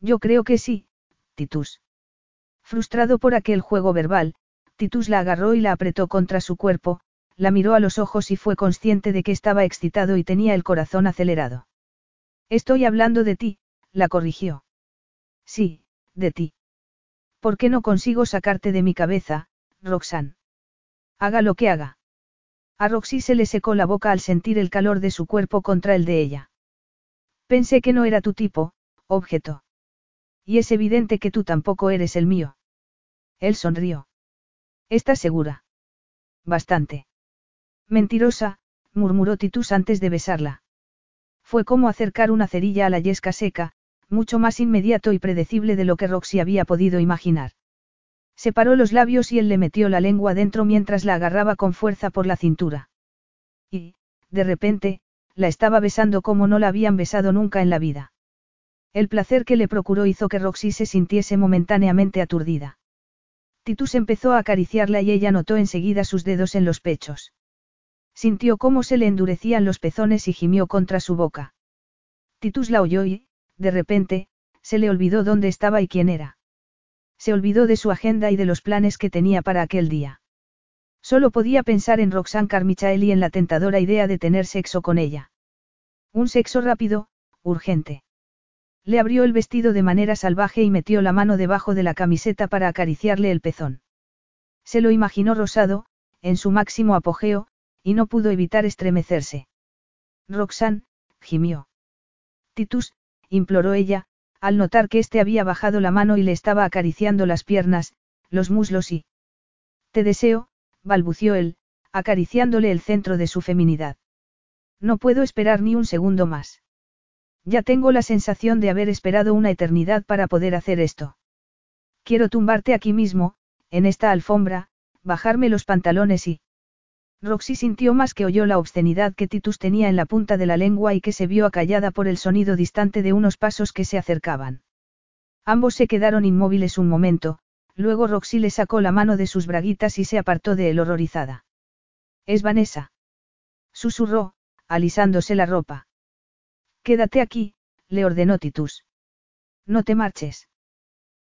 Yo creo que sí, Titus. Frustrado por aquel juego verbal, Titus la agarró y la apretó contra su cuerpo, la miró a los ojos y fue consciente de que estaba excitado y tenía el corazón acelerado. Estoy hablando de ti, la corrigió. Sí, de ti. ¿Por qué no consigo sacarte de mi cabeza, Roxanne? Haga lo que haga. A Roxy se le secó la boca al sentir el calor de su cuerpo contra el de ella. Pensé que no era tu tipo, objeto. Y es evidente que tú tampoco eres el mío. Él sonrió. ¿Estás segura? Bastante. Mentirosa, murmuró Titus antes de besarla. Fue como acercar una cerilla a la yesca seca, mucho más inmediato y predecible de lo que Roxy había podido imaginar. Separó los labios y él le metió la lengua dentro mientras la agarraba con fuerza por la cintura. Y, de repente, la estaba besando como no la habían besado nunca en la vida. El placer que le procuró hizo que Roxy se sintiese momentáneamente aturdida. Titus empezó a acariciarla y ella notó enseguida sus dedos en los pechos. Sintió cómo se le endurecían los pezones y gimió contra su boca. Titus la oyó y, de repente, se le olvidó dónde estaba y quién era. Se olvidó de su agenda y de los planes que tenía para aquel día. Solo podía pensar en Roxanne Carmichael y en la tentadora idea de tener sexo con ella. Un sexo rápido, urgente. Le abrió el vestido de manera salvaje y metió la mano debajo de la camiseta para acariciarle el pezón. Se lo imaginó rosado, en su máximo apogeo, y no pudo evitar estremecerse. Roxanne, gimió. Titus, imploró ella, al notar que éste había bajado la mano y le estaba acariciando las piernas, los muslos y... Te deseo, balbució él, acariciándole el centro de su feminidad. No puedo esperar ni un segundo más. Ya tengo la sensación de haber esperado una eternidad para poder hacer esto. Quiero tumbarte aquí mismo, en esta alfombra, bajarme los pantalones y... Roxy sintió más que oyó la obscenidad que Titus tenía en la punta de la lengua y que se vio acallada por el sonido distante de unos pasos que se acercaban. Ambos se quedaron inmóviles un momento, luego Roxy le sacó la mano de sus braguitas y se apartó de él horrorizada. Es Vanessa. Susurró, alisándose la ropa. Quédate aquí, le ordenó Titus. No te marches.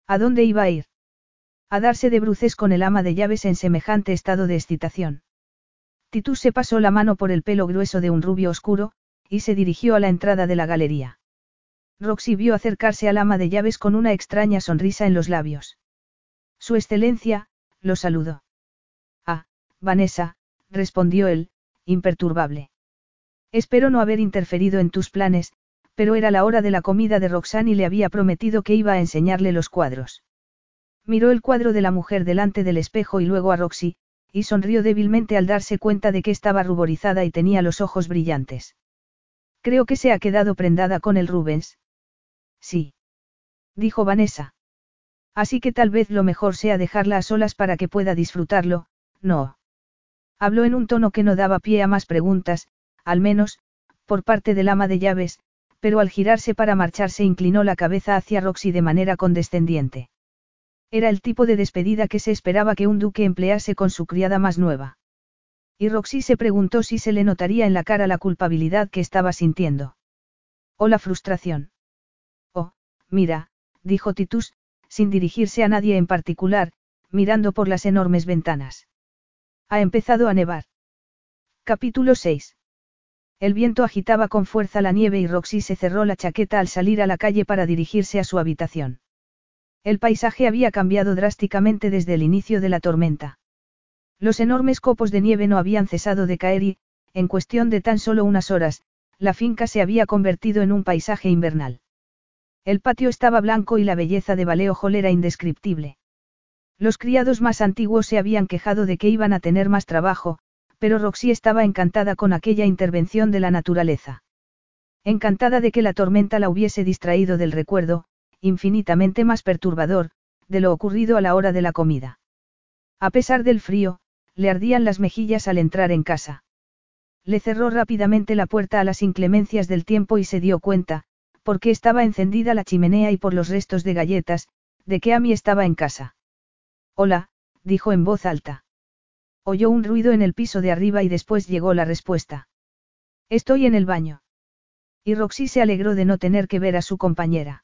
¿A dónde iba a ir? A darse de bruces con el ama de llaves en semejante estado de excitación. Titus se pasó la mano por el pelo grueso de un rubio oscuro, y se dirigió a la entrada de la galería. Roxy vio acercarse al ama de llaves con una extraña sonrisa en los labios. Su excelencia, lo saludó. Ah, Vanessa, respondió él, imperturbable. Espero no haber interferido en tus planes, pero era la hora de la comida de Roxanne y le había prometido que iba a enseñarle los cuadros. Miró el cuadro de la mujer delante del espejo y luego a Roxy, y sonrió débilmente al darse cuenta de que estaba ruborizada y tenía los ojos brillantes. Creo que se ha quedado prendada con el Rubens. Sí. Dijo Vanessa. Así que tal vez lo mejor sea dejarla a solas para que pueda disfrutarlo, no. Habló en un tono que no daba pie a más preguntas, al menos, por parte del ama de llaves, pero al girarse para marcharse inclinó la cabeza hacia Roxy de manera condescendiente. Era el tipo de despedida que se esperaba que un duque emplease con su criada más nueva. Y Roxy se preguntó si se le notaría en la cara la culpabilidad que estaba sintiendo. O la frustración. Oh, mira, dijo Titus, sin dirigirse a nadie en particular, mirando por las enormes ventanas. Ha empezado a nevar. Capítulo 6. El viento agitaba con fuerza la nieve y Roxy se cerró la chaqueta al salir a la calle para dirigirse a su habitación. El paisaje había cambiado drásticamente desde el inicio de la tormenta. Los enormes copos de nieve no habían cesado de caer y, en cuestión de tan solo unas horas, la finca se había convertido en un paisaje invernal. El patio estaba blanco y la belleza de Hall era indescriptible. Los criados más antiguos se habían quejado de que iban a tener más trabajo, pero Roxy estaba encantada con aquella intervención de la naturaleza. Encantada de que la tormenta la hubiese distraído del recuerdo, infinitamente más perturbador, de lo ocurrido a la hora de la comida. A pesar del frío, le ardían las mejillas al entrar en casa. Le cerró rápidamente la puerta a las inclemencias del tiempo y se dio cuenta, porque estaba encendida la chimenea y por los restos de galletas, de que Amy estaba en casa. Hola, dijo en voz alta. Oyó un ruido en el piso de arriba y después llegó la respuesta. Estoy en el baño. Y Roxy se alegró de no tener que ver a su compañera.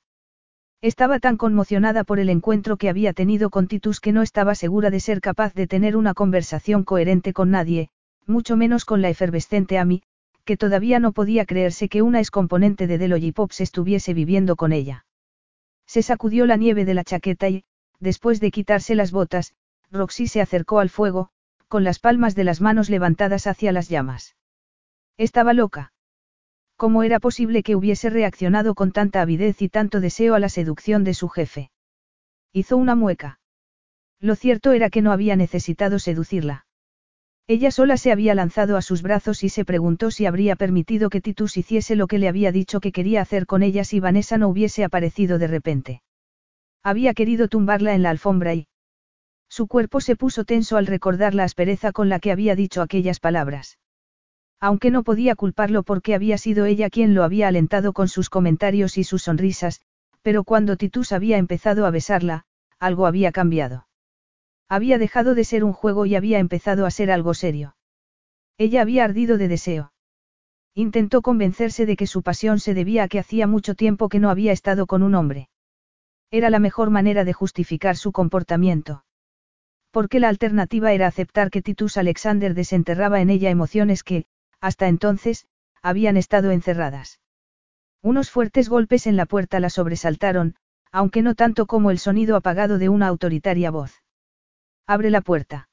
Estaba tan conmocionada por el encuentro que había tenido con Titus que no estaba segura de ser capaz de tener una conversación coherente con nadie, mucho menos con la efervescente Amy, que todavía no podía creerse que una excomponente de Deloy Pops estuviese viviendo con ella. Se sacudió la nieve de la chaqueta y, después de quitarse las botas, Roxy se acercó al fuego, con las palmas de las manos levantadas hacia las llamas. Estaba loca. ¿Cómo era posible que hubiese reaccionado con tanta avidez y tanto deseo a la seducción de su jefe? Hizo una mueca. Lo cierto era que no había necesitado seducirla. Ella sola se había lanzado a sus brazos y se preguntó si habría permitido que Titus hiciese lo que le había dicho que quería hacer con ella si Vanessa no hubiese aparecido de repente. Había querido tumbarla en la alfombra y, su cuerpo se puso tenso al recordar la aspereza con la que había dicho aquellas palabras. Aunque no podía culparlo porque había sido ella quien lo había alentado con sus comentarios y sus sonrisas, pero cuando Titus había empezado a besarla, algo había cambiado. Había dejado de ser un juego y había empezado a ser algo serio. Ella había ardido de deseo. Intentó convencerse de que su pasión se debía a que hacía mucho tiempo que no había estado con un hombre. Era la mejor manera de justificar su comportamiento porque la alternativa era aceptar que Titus Alexander desenterraba en ella emociones que, hasta entonces, habían estado encerradas. Unos fuertes golpes en la puerta la sobresaltaron, aunque no tanto como el sonido apagado de una autoritaria voz. Abre la puerta.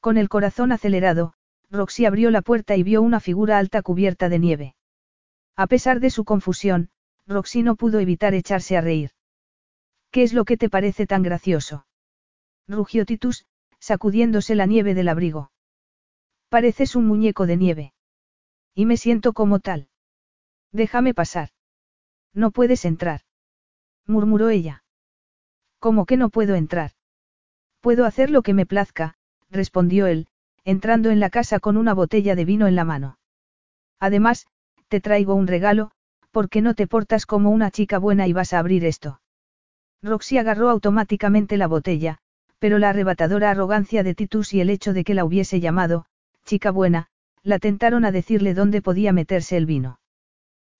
Con el corazón acelerado, Roxy abrió la puerta y vio una figura alta cubierta de nieve. A pesar de su confusión, Roxy no pudo evitar echarse a reír. ¿Qué es lo que te parece tan gracioso? rugió Titus, sacudiéndose la nieve del abrigo. Pareces un muñeco de nieve. Y me siento como tal. Déjame pasar. No puedes entrar. murmuró ella. ¿Cómo que no puedo entrar? Puedo hacer lo que me plazca, respondió él, entrando en la casa con una botella de vino en la mano. Además, te traigo un regalo, porque no te portas como una chica buena y vas a abrir esto. Roxy agarró automáticamente la botella, pero la arrebatadora arrogancia de Titus y el hecho de que la hubiese llamado, chica buena, la tentaron a decirle dónde podía meterse el vino.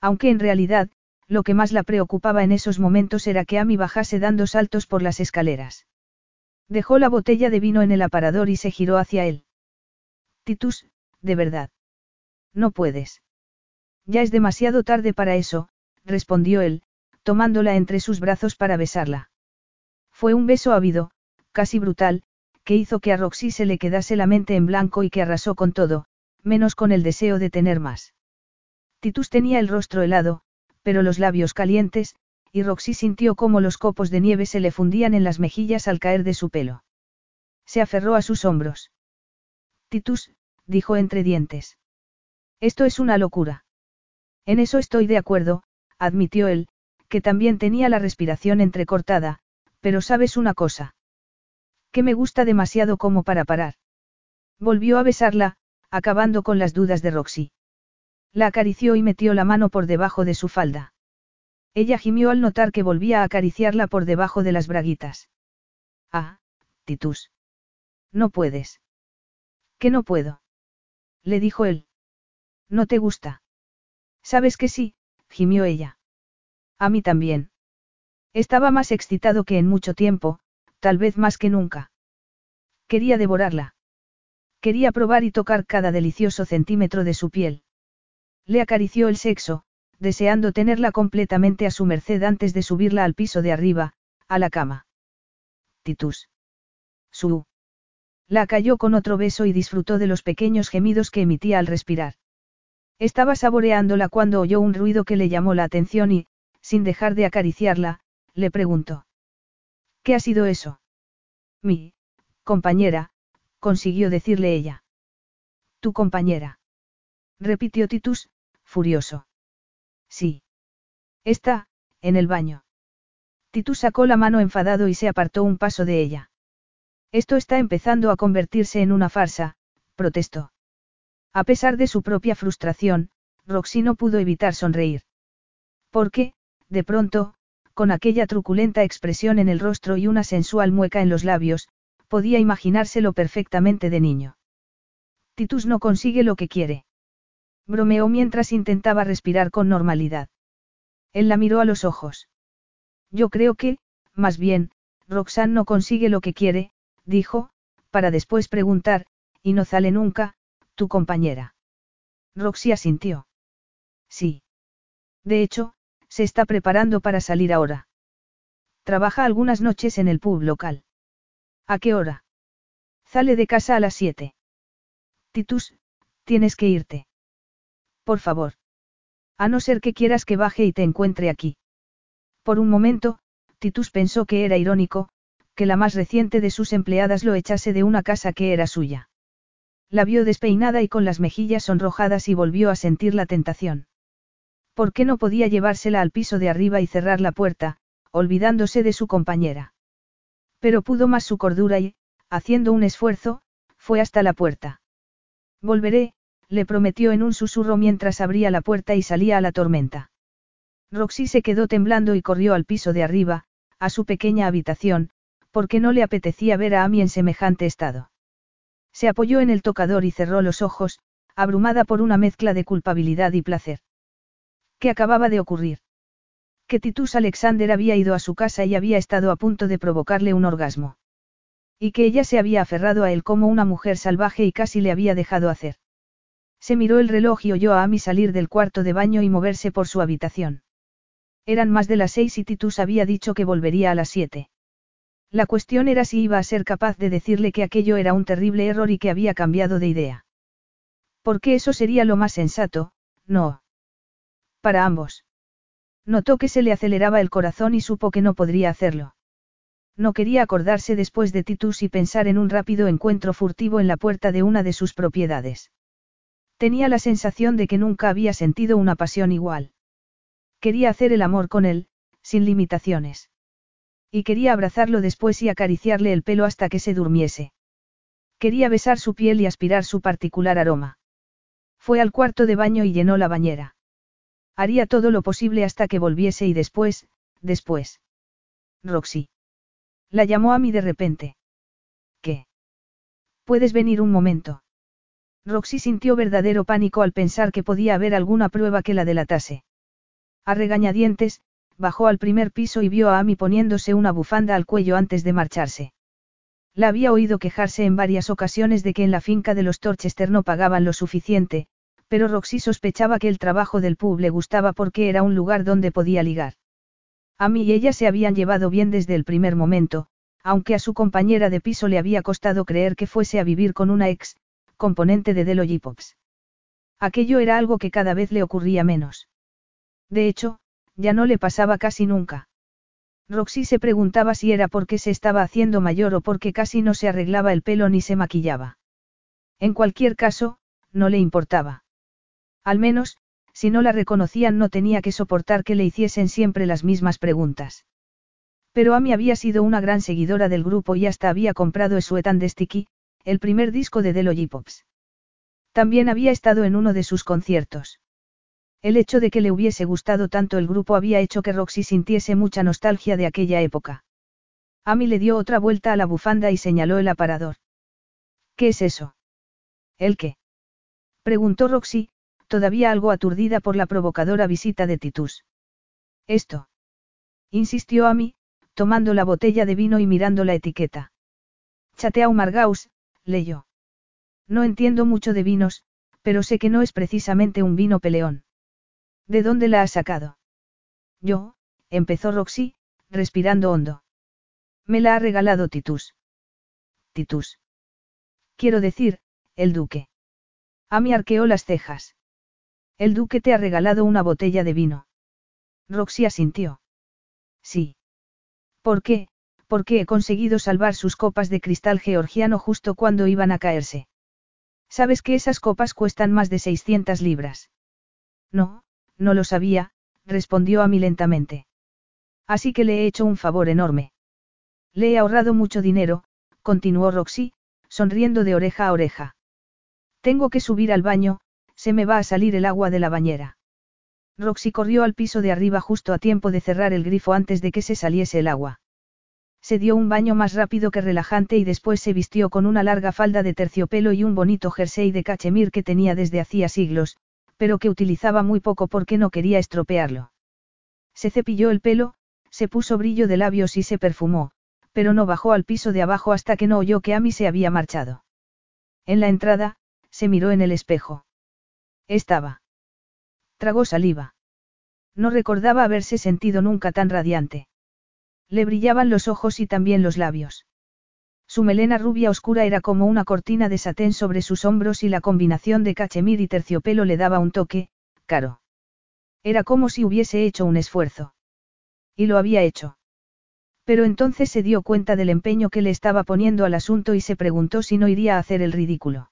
Aunque en realidad, lo que más la preocupaba en esos momentos era que Amy bajase dando saltos por las escaleras. Dejó la botella de vino en el aparador y se giró hacia él. Titus, de verdad. No puedes. Ya es demasiado tarde para eso, respondió él, tomándola entre sus brazos para besarla. Fue un beso ávido, casi brutal, que hizo que a Roxy se le quedase la mente en blanco y que arrasó con todo, menos con el deseo de tener más. Titus tenía el rostro helado, pero los labios calientes, y Roxy sintió cómo los copos de nieve se le fundían en las mejillas al caer de su pelo. Se aferró a sus hombros. Titus, dijo entre dientes. Esto es una locura. En eso estoy de acuerdo, admitió él, que también tenía la respiración entrecortada, pero sabes una cosa. Que me gusta demasiado como para parar. Volvió a besarla, acabando con las dudas de Roxy. La acarició y metió la mano por debajo de su falda. Ella gimió al notar que volvía a acariciarla por debajo de las braguitas. Ah, Titus. No puedes. ¿Qué no puedo? Le dijo él. ¿No te gusta? Sabes que sí, gimió ella. A mí también. Estaba más excitado que en mucho tiempo, tal vez más que nunca. Quería devorarla. Quería probar y tocar cada delicioso centímetro de su piel. Le acarició el sexo, deseando tenerla completamente a su merced antes de subirla al piso de arriba, a la cama. Titus. Su. La cayó con otro beso y disfrutó de los pequeños gemidos que emitía al respirar. Estaba saboreándola cuando oyó un ruido que le llamó la atención y, sin dejar de acariciarla, le preguntó. ¿Qué ha sido eso? Mi, compañera, consiguió decirle ella. Tu compañera. Repitió Titus, furioso. Sí. Está, en el baño. Titus sacó la mano enfadado y se apartó un paso de ella. Esto está empezando a convertirse en una farsa, protestó. A pesar de su propia frustración, Roxy no pudo evitar sonreír. Porque, de pronto, con aquella truculenta expresión en el rostro y una sensual mueca en los labios, podía imaginárselo perfectamente de niño. Titus no consigue lo que quiere. Bromeó mientras intentaba respirar con normalidad. Él la miró a los ojos. Yo creo que, más bien, Roxanne no consigue lo que quiere, dijo, para después preguntar, y no sale nunca, tu compañera. Roxy asintió. Sí. De hecho, se está preparando para salir ahora. Trabaja algunas noches en el pub local. ¿A qué hora? Sale de casa a las siete. Titus, tienes que irte. Por favor. A no ser que quieras que baje y te encuentre aquí. Por un momento, Titus pensó que era irónico, que la más reciente de sus empleadas lo echase de una casa que era suya. La vio despeinada y con las mejillas sonrojadas y volvió a sentir la tentación. ¿Por qué no podía llevársela al piso de arriba y cerrar la puerta, olvidándose de su compañera? Pero pudo más su cordura y, haciendo un esfuerzo, fue hasta la puerta. Volveré, le prometió en un susurro mientras abría la puerta y salía a la tormenta. Roxy se quedó temblando y corrió al piso de arriba, a su pequeña habitación, porque no le apetecía ver a Amy en semejante estado. Se apoyó en el tocador y cerró los ojos, abrumada por una mezcla de culpabilidad y placer. ¿Qué acababa de ocurrir? Que Titus Alexander había ido a su casa y había estado a punto de provocarle un orgasmo. Y que ella se había aferrado a él como una mujer salvaje y casi le había dejado hacer. Se miró el reloj y oyó a Amy salir del cuarto de baño y moverse por su habitación. Eran más de las seis y Titus había dicho que volvería a las siete. La cuestión era si iba a ser capaz de decirle que aquello era un terrible error y que había cambiado de idea. Porque eso sería lo más sensato, no. Para ambos. Notó que se le aceleraba el corazón y supo que no podría hacerlo. No quería acordarse después de Titus y pensar en un rápido encuentro furtivo en la puerta de una de sus propiedades. Tenía la sensación de que nunca había sentido una pasión igual. Quería hacer el amor con él, sin limitaciones. Y quería abrazarlo después y acariciarle el pelo hasta que se durmiese. Quería besar su piel y aspirar su particular aroma. Fue al cuarto de baño y llenó la bañera. Haría todo lo posible hasta que volviese y después, después. Roxy. La llamó a mí de repente. ¿Qué? ¿Puedes venir un momento? Roxy sintió verdadero pánico al pensar que podía haber alguna prueba que la delatase. A regañadientes, bajó al primer piso y vio a Amy poniéndose una bufanda al cuello antes de marcharse. La había oído quejarse en varias ocasiones de que en la finca de los Torchester no pagaban lo suficiente, pero Roxy sospechaba que el trabajo del pub le gustaba porque era un lugar donde podía ligar. Amy y ella se habían llevado bien desde el primer momento, aunque a su compañera de piso le había costado creer que fuese a vivir con una ex, componente de Delo Pops. Aquello era algo que cada vez le ocurría menos. De hecho, ya no le pasaba casi nunca. Roxy se preguntaba si era porque se estaba haciendo mayor o porque casi no se arreglaba el pelo ni se maquillaba. En cualquier caso, no le importaba. Al menos, si no la reconocían no tenía que soportar que le hiciesen siempre las mismas preguntas. Pero Amy había sido una gran seguidora del grupo y hasta había comprado Sweat de Sticky, el primer disco de Delo Pops. También había estado en uno de sus conciertos. El hecho de que le hubiese gustado tanto el grupo había hecho que Roxy sintiese mucha nostalgia de aquella época. Amy le dio otra vuelta a la bufanda y señaló el aparador. ¿Qué es eso? ¿El qué? Preguntó Roxy, todavía algo aturdida por la provocadora visita de Titus. Esto. Insistió Amy, tomando la botella de vino y mirando la etiqueta. Chateau Margaus, leyó. No entiendo mucho de vinos, pero sé que no es precisamente un vino peleón. ¿De dónde la has sacado? Yo, empezó Roxy, respirando hondo. Me la ha regalado Titus. Titus. Quiero decir, el duque. Amy arqueó las cejas. El duque te ha regalado una botella de vino. Roxy asintió. Sí. ¿Por qué? porque he conseguido salvar sus copas de cristal georgiano justo cuando iban a caerse. ¿Sabes que esas copas cuestan más de 600 libras? No, no lo sabía, respondió Amy lentamente. Así que le he hecho un favor enorme. Le he ahorrado mucho dinero, continuó Roxy, sonriendo de oreja a oreja. Tengo que subir al baño, se me va a salir el agua de la bañera. Roxy corrió al piso de arriba justo a tiempo de cerrar el grifo antes de que se saliese el agua. Se dio un baño más rápido que relajante y después se vistió con una larga falda de terciopelo y un bonito jersey de cachemir que tenía desde hacía siglos, pero que utilizaba muy poco porque no quería estropearlo. Se cepilló el pelo, se puso brillo de labios y se perfumó, pero no bajó al piso de abajo hasta que no oyó que Amy se había marchado. En la entrada, se miró en el espejo. Estaba. Tragó saliva. No recordaba haberse sentido nunca tan radiante. Le brillaban los ojos y también los labios. Su melena rubia oscura era como una cortina de satén sobre sus hombros y la combinación de cachemir y terciopelo le daba un toque, caro. Era como si hubiese hecho un esfuerzo. Y lo había hecho. Pero entonces se dio cuenta del empeño que le estaba poniendo al asunto y se preguntó si no iría a hacer el ridículo.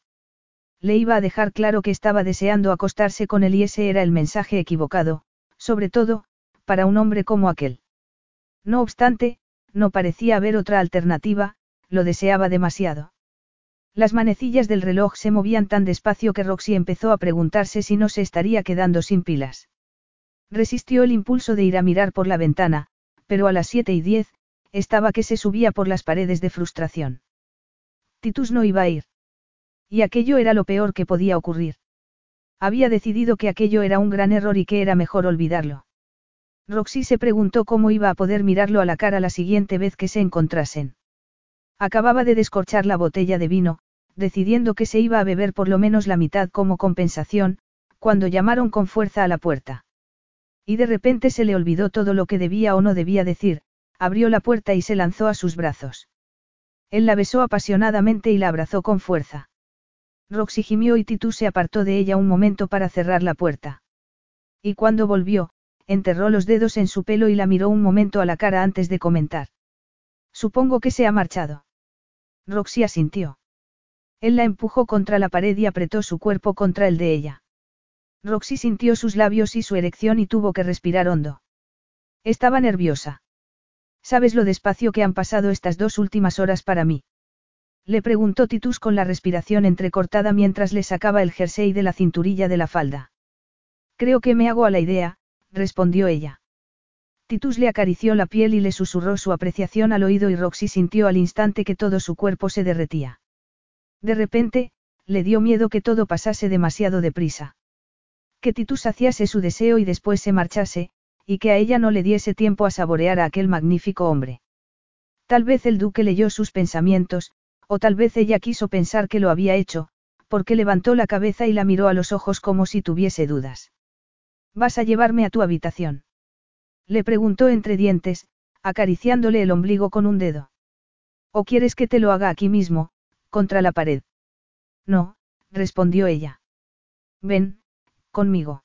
Le iba a dejar claro que estaba deseando acostarse con él y ese era el mensaje equivocado, sobre todo, para un hombre como aquel. No obstante, no parecía haber otra alternativa, lo deseaba demasiado. Las manecillas del reloj se movían tan despacio que Roxy empezó a preguntarse si no se estaría quedando sin pilas. Resistió el impulso de ir a mirar por la ventana, pero a las siete y diez, estaba que se subía por las paredes de frustración. Titus no iba a ir. Y aquello era lo peor que podía ocurrir. Había decidido que aquello era un gran error y que era mejor olvidarlo. Roxy se preguntó cómo iba a poder mirarlo a la cara la siguiente vez que se encontrasen. Acababa de descorchar la botella de vino, decidiendo que se iba a beber por lo menos la mitad como compensación, cuando llamaron con fuerza a la puerta. Y de repente se le olvidó todo lo que debía o no debía decir, abrió la puerta y se lanzó a sus brazos. Él la besó apasionadamente y la abrazó con fuerza. Roxy gimió y Titus se apartó de ella un momento para cerrar la puerta. Y cuando volvió, enterró los dedos en su pelo y la miró un momento a la cara antes de comentar. Supongo que se ha marchado. Roxy asintió. Él la empujó contra la pared y apretó su cuerpo contra el de ella. Roxy sintió sus labios y su erección y tuvo que respirar hondo. Estaba nerviosa. ¿Sabes lo despacio que han pasado estas dos últimas horas para mí? Le preguntó Titus con la respiración entrecortada mientras le sacaba el jersey de la cinturilla de la falda. Creo que me hago a la idea, respondió ella. Titus le acarició la piel y le susurró su apreciación al oído y Roxy sintió al instante que todo su cuerpo se derretía. De repente, le dio miedo que todo pasase demasiado deprisa. Que Titus saciase su deseo y después se marchase, y que a ella no le diese tiempo a saborear a aquel magnífico hombre. Tal vez el duque leyó sus pensamientos, o tal vez ella quiso pensar que lo había hecho, porque levantó la cabeza y la miró a los ojos como si tuviese dudas. ¿Vas a llevarme a tu habitación? Le preguntó entre dientes, acariciándole el ombligo con un dedo. ¿O quieres que te lo haga aquí mismo, contra la pared? No, respondió ella. Ven, conmigo.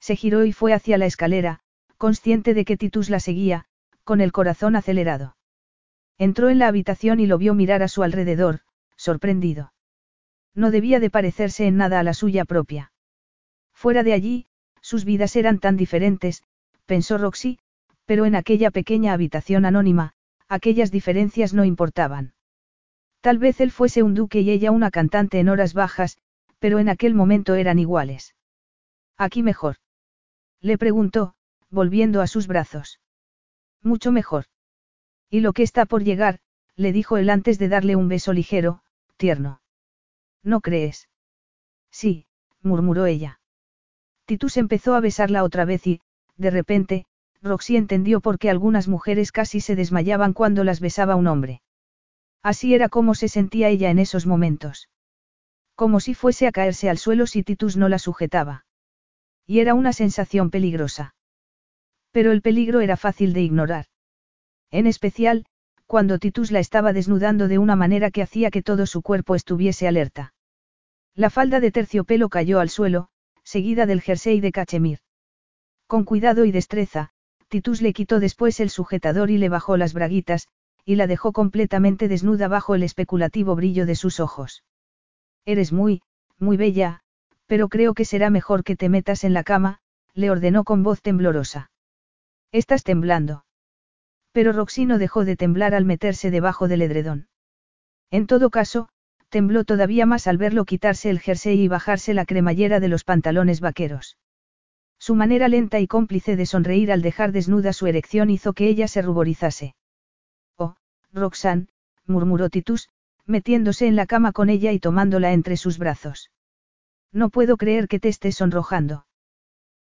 Se giró y fue hacia la escalera, consciente de que Titus la seguía, con el corazón acelerado. Entró en la habitación y lo vio mirar a su alrededor, sorprendido. No debía de parecerse en nada a la suya propia. Fuera de allí, sus vidas eran tan diferentes, pensó Roxy, pero en aquella pequeña habitación anónima, aquellas diferencias no importaban. Tal vez él fuese un duque y ella una cantante en horas bajas, pero en aquel momento eran iguales. Aquí mejor. Le preguntó, volviendo a sus brazos. Mucho mejor. Y lo que está por llegar, le dijo él antes de darle un beso ligero, tierno. ¿No crees? Sí, murmuró ella. Titus empezó a besarla otra vez y, de repente, Roxy entendió por qué algunas mujeres casi se desmayaban cuando las besaba un hombre. Así era como se sentía ella en esos momentos. Como si fuese a caerse al suelo si Titus no la sujetaba. Y era una sensación peligrosa. Pero el peligro era fácil de ignorar. En especial, cuando Titus la estaba desnudando de una manera que hacía que todo su cuerpo estuviese alerta. La falda de terciopelo cayó al suelo, seguida del jersey de cachemir. Con cuidado y destreza, Titus le quitó después el sujetador y le bajó las braguitas, y la dejó completamente desnuda bajo el especulativo brillo de sus ojos. Eres muy, muy bella, pero creo que será mejor que te metas en la cama, le ordenó con voz temblorosa. Estás temblando. Pero Roxy no dejó de temblar al meterse debajo del edredón. En todo caso, tembló todavía más al verlo quitarse el jersey y bajarse la cremallera de los pantalones vaqueros. Su manera lenta y cómplice de sonreír al dejar desnuda su erección hizo que ella se ruborizase. Oh, Roxanne, murmuró Titus, metiéndose en la cama con ella y tomándola entre sus brazos. No puedo creer que te estés sonrojando.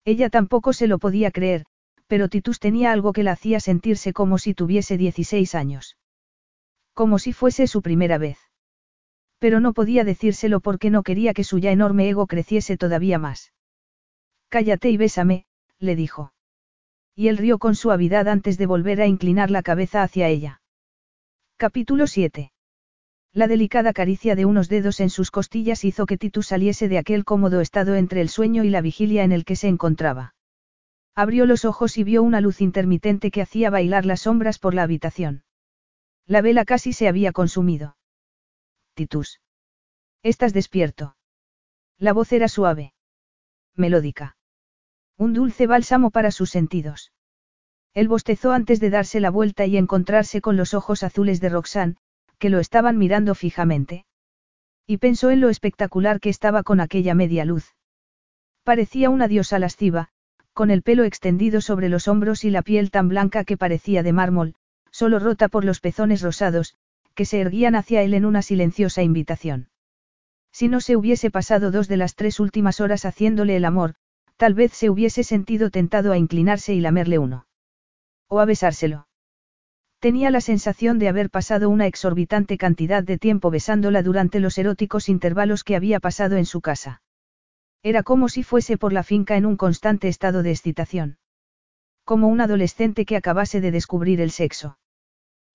Ella tampoco se lo podía creer, pero Titus tenía algo que la hacía sentirse como si tuviese 16 años. Como si fuese su primera vez. Pero no podía decírselo porque no quería que su ya enorme ego creciese todavía más. Cállate y bésame, le dijo. Y él rió con suavidad antes de volver a inclinar la cabeza hacia ella. Capítulo 7. La delicada caricia de unos dedos en sus costillas hizo que Titus saliese de aquel cómodo estado entre el sueño y la vigilia en el que se encontraba. Abrió los ojos y vio una luz intermitente que hacía bailar las sombras por la habitación. La vela casi se había consumido. Titus. Estás despierto. La voz era suave. Melódica. Un dulce bálsamo para sus sentidos. Él bostezó antes de darse la vuelta y encontrarse con los ojos azules de Roxanne, que lo estaban mirando fijamente. Y pensó en lo espectacular que estaba con aquella media luz. Parecía una diosa lasciva, con el pelo extendido sobre los hombros y la piel tan blanca que parecía de mármol, solo rota por los pezones rosados, que se erguían hacia él en una silenciosa invitación. Si no se hubiese pasado dos de las tres últimas horas haciéndole el amor, tal vez se hubiese sentido tentado a inclinarse y lamerle uno. O a besárselo. Tenía la sensación de haber pasado una exorbitante cantidad de tiempo besándola durante los eróticos intervalos que había pasado en su casa. Era como si fuese por la finca en un constante estado de excitación. Como un adolescente que acabase de descubrir el sexo.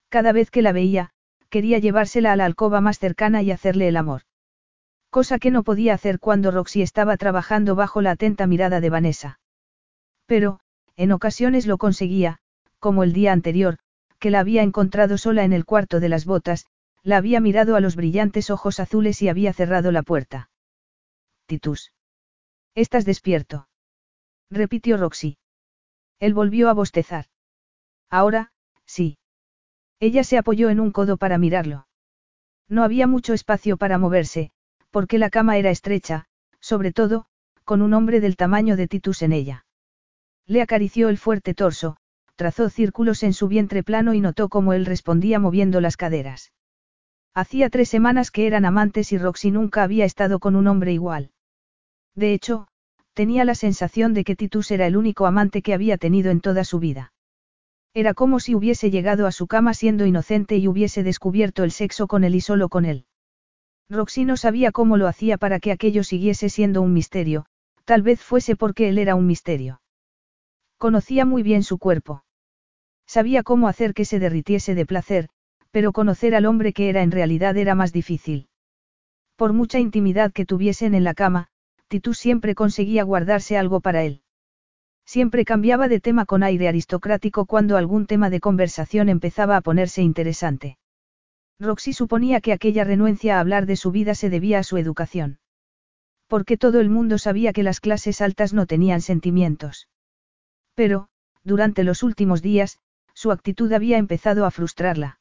Cada vez que la veía, quería llevársela a la alcoba más cercana y hacerle el amor. Cosa que no podía hacer cuando Roxy estaba trabajando bajo la atenta mirada de Vanessa. Pero, en ocasiones lo conseguía, como el día anterior, que la había encontrado sola en el cuarto de las botas, la había mirado a los brillantes ojos azules y había cerrado la puerta. Titus. Estás despierto. Repitió Roxy. Él volvió a bostezar. Ahora, sí. Ella se apoyó en un codo para mirarlo. No había mucho espacio para moverse, porque la cama era estrecha, sobre todo, con un hombre del tamaño de Titus en ella. Le acarició el fuerte torso, trazó círculos en su vientre plano y notó cómo él respondía moviendo las caderas. Hacía tres semanas que eran amantes y Roxy nunca había estado con un hombre igual. De hecho, tenía la sensación de que Titus era el único amante que había tenido en toda su vida. Era como si hubiese llegado a su cama siendo inocente y hubiese descubierto el sexo con él y solo con él. Roxy no sabía cómo lo hacía para que aquello siguiese siendo un misterio, tal vez fuese porque él era un misterio. Conocía muy bien su cuerpo. Sabía cómo hacer que se derritiese de placer, pero conocer al hombre que era en realidad era más difícil. Por mucha intimidad que tuviesen en la cama, Siempre conseguía guardarse algo para él. Siempre cambiaba de tema con aire aristocrático cuando algún tema de conversación empezaba a ponerse interesante. Roxy suponía que aquella renuencia a hablar de su vida se debía a su educación. Porque todo el mundo sabía que las clases altas no tenían sentimientos. Pero, durante los últimos días, su actitud había empezado a frustrarla.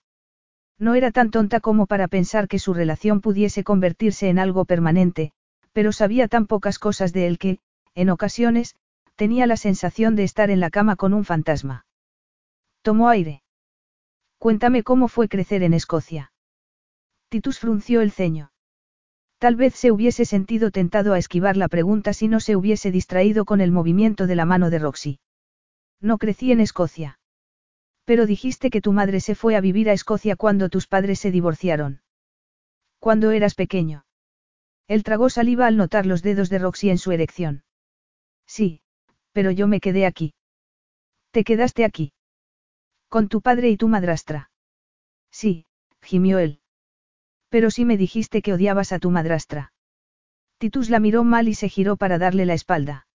No era tan tonta como para pensar que su relación pudiese convertirse en algo permanente, pero sabía tan pocas cosas de él que, en ocasiones, tenía la sensación de estar en la cama con un fantasma. Tomó aire. Cuéntame cómo fue crecer en Escocia. Titus frunció el ceño. Tal vez se hubiese sentido tentado a esquivar la pregunta si no se hubiese distraído con el movimiento de la mano de Roxy. No crecí en Escocia. Pero dijiste que tu madre se fue a vivir a Escocia cuando tus padres se divorciaron. Cuando eras pequeño. Él tragó saliva al notar los dedos de Roxy en su erección. Sí, pero yo me quedé aquí. ¿Te quedaste aquí? Con tu padre y tu madrastra. Sí, gimió él. Pero sí me dijiste que odiabas a tu madrastra. Titus la miró mal y se giró para darle la espalda.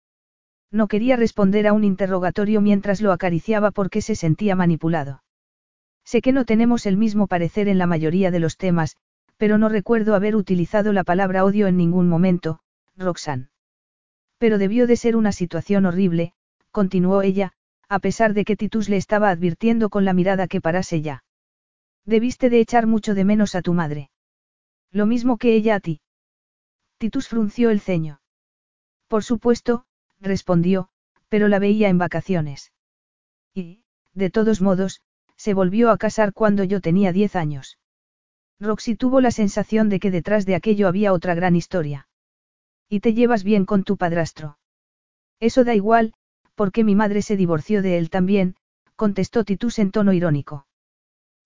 No quería responder a un interrogatorio mientras lo acariciaba porque se sentía manipulado. Sé que no tenemos el mismo parecer en la mayoría de los temas, pero no recuerdo haber utilizado la palabra odio en ningún momento, Roxanne. Pero debió de ser una situación horrible, continuó ella, a pesar de que Titus le estaba advirtiendo con la mirada que parase ya. Debiste de echar mucho de menos a tu madre. Lo mismo que ella a ti. Titus frunció el ceño. Por supuesto, respondió, pero la veía en vacaciones. Y, de todos modos, se volvió a casar cuando yo tenía diez años. Roxy tuvo la sensación de que detrás de aquello había otra gran historia. ¿Y te llevas bien con tu padrastro? Eso da igual, porque mi madre se divorció de él también, contestó Titus en tono irónico.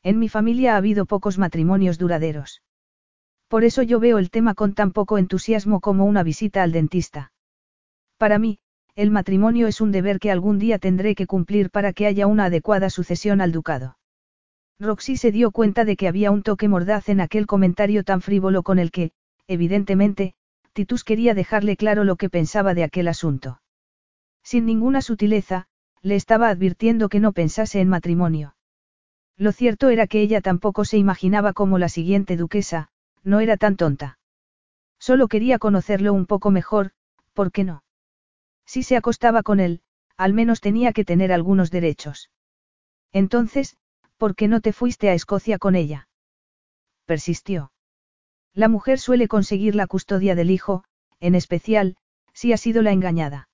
En mi familia ha habido pocos matrimonios duraderos. Por eso yo veo el tema con tan poco entusiasmo como una visita al dentista. Para mí, el matrimonio es un deber que algún día tendré que cumplir para que haya una adecuada sucesión al ducado. Roxy se dio cuenta de que había un toque mordaz en aquel comentario tan frívolo con el que, evidentemente, Titus quería dejarle claro lo que pensaba de aquel asunto. Sin ninguna sutileza, le estaba advirtiendo que no pensase en matrimonio. Lo cierto era que ella tampoco se imaginaba como la siguiente duquesa, no era tan tonta. Solo quería conocerlo un poco mejor, ¿por qué no? Si se acostaba con él, al menos tenía que tener algunos derechos. Entonces, ¿por qué no te fuiste a Escocia con ella? Persistió. La mujer suele conseguir la custodia del hijo, en especial, si ha sido la engañada.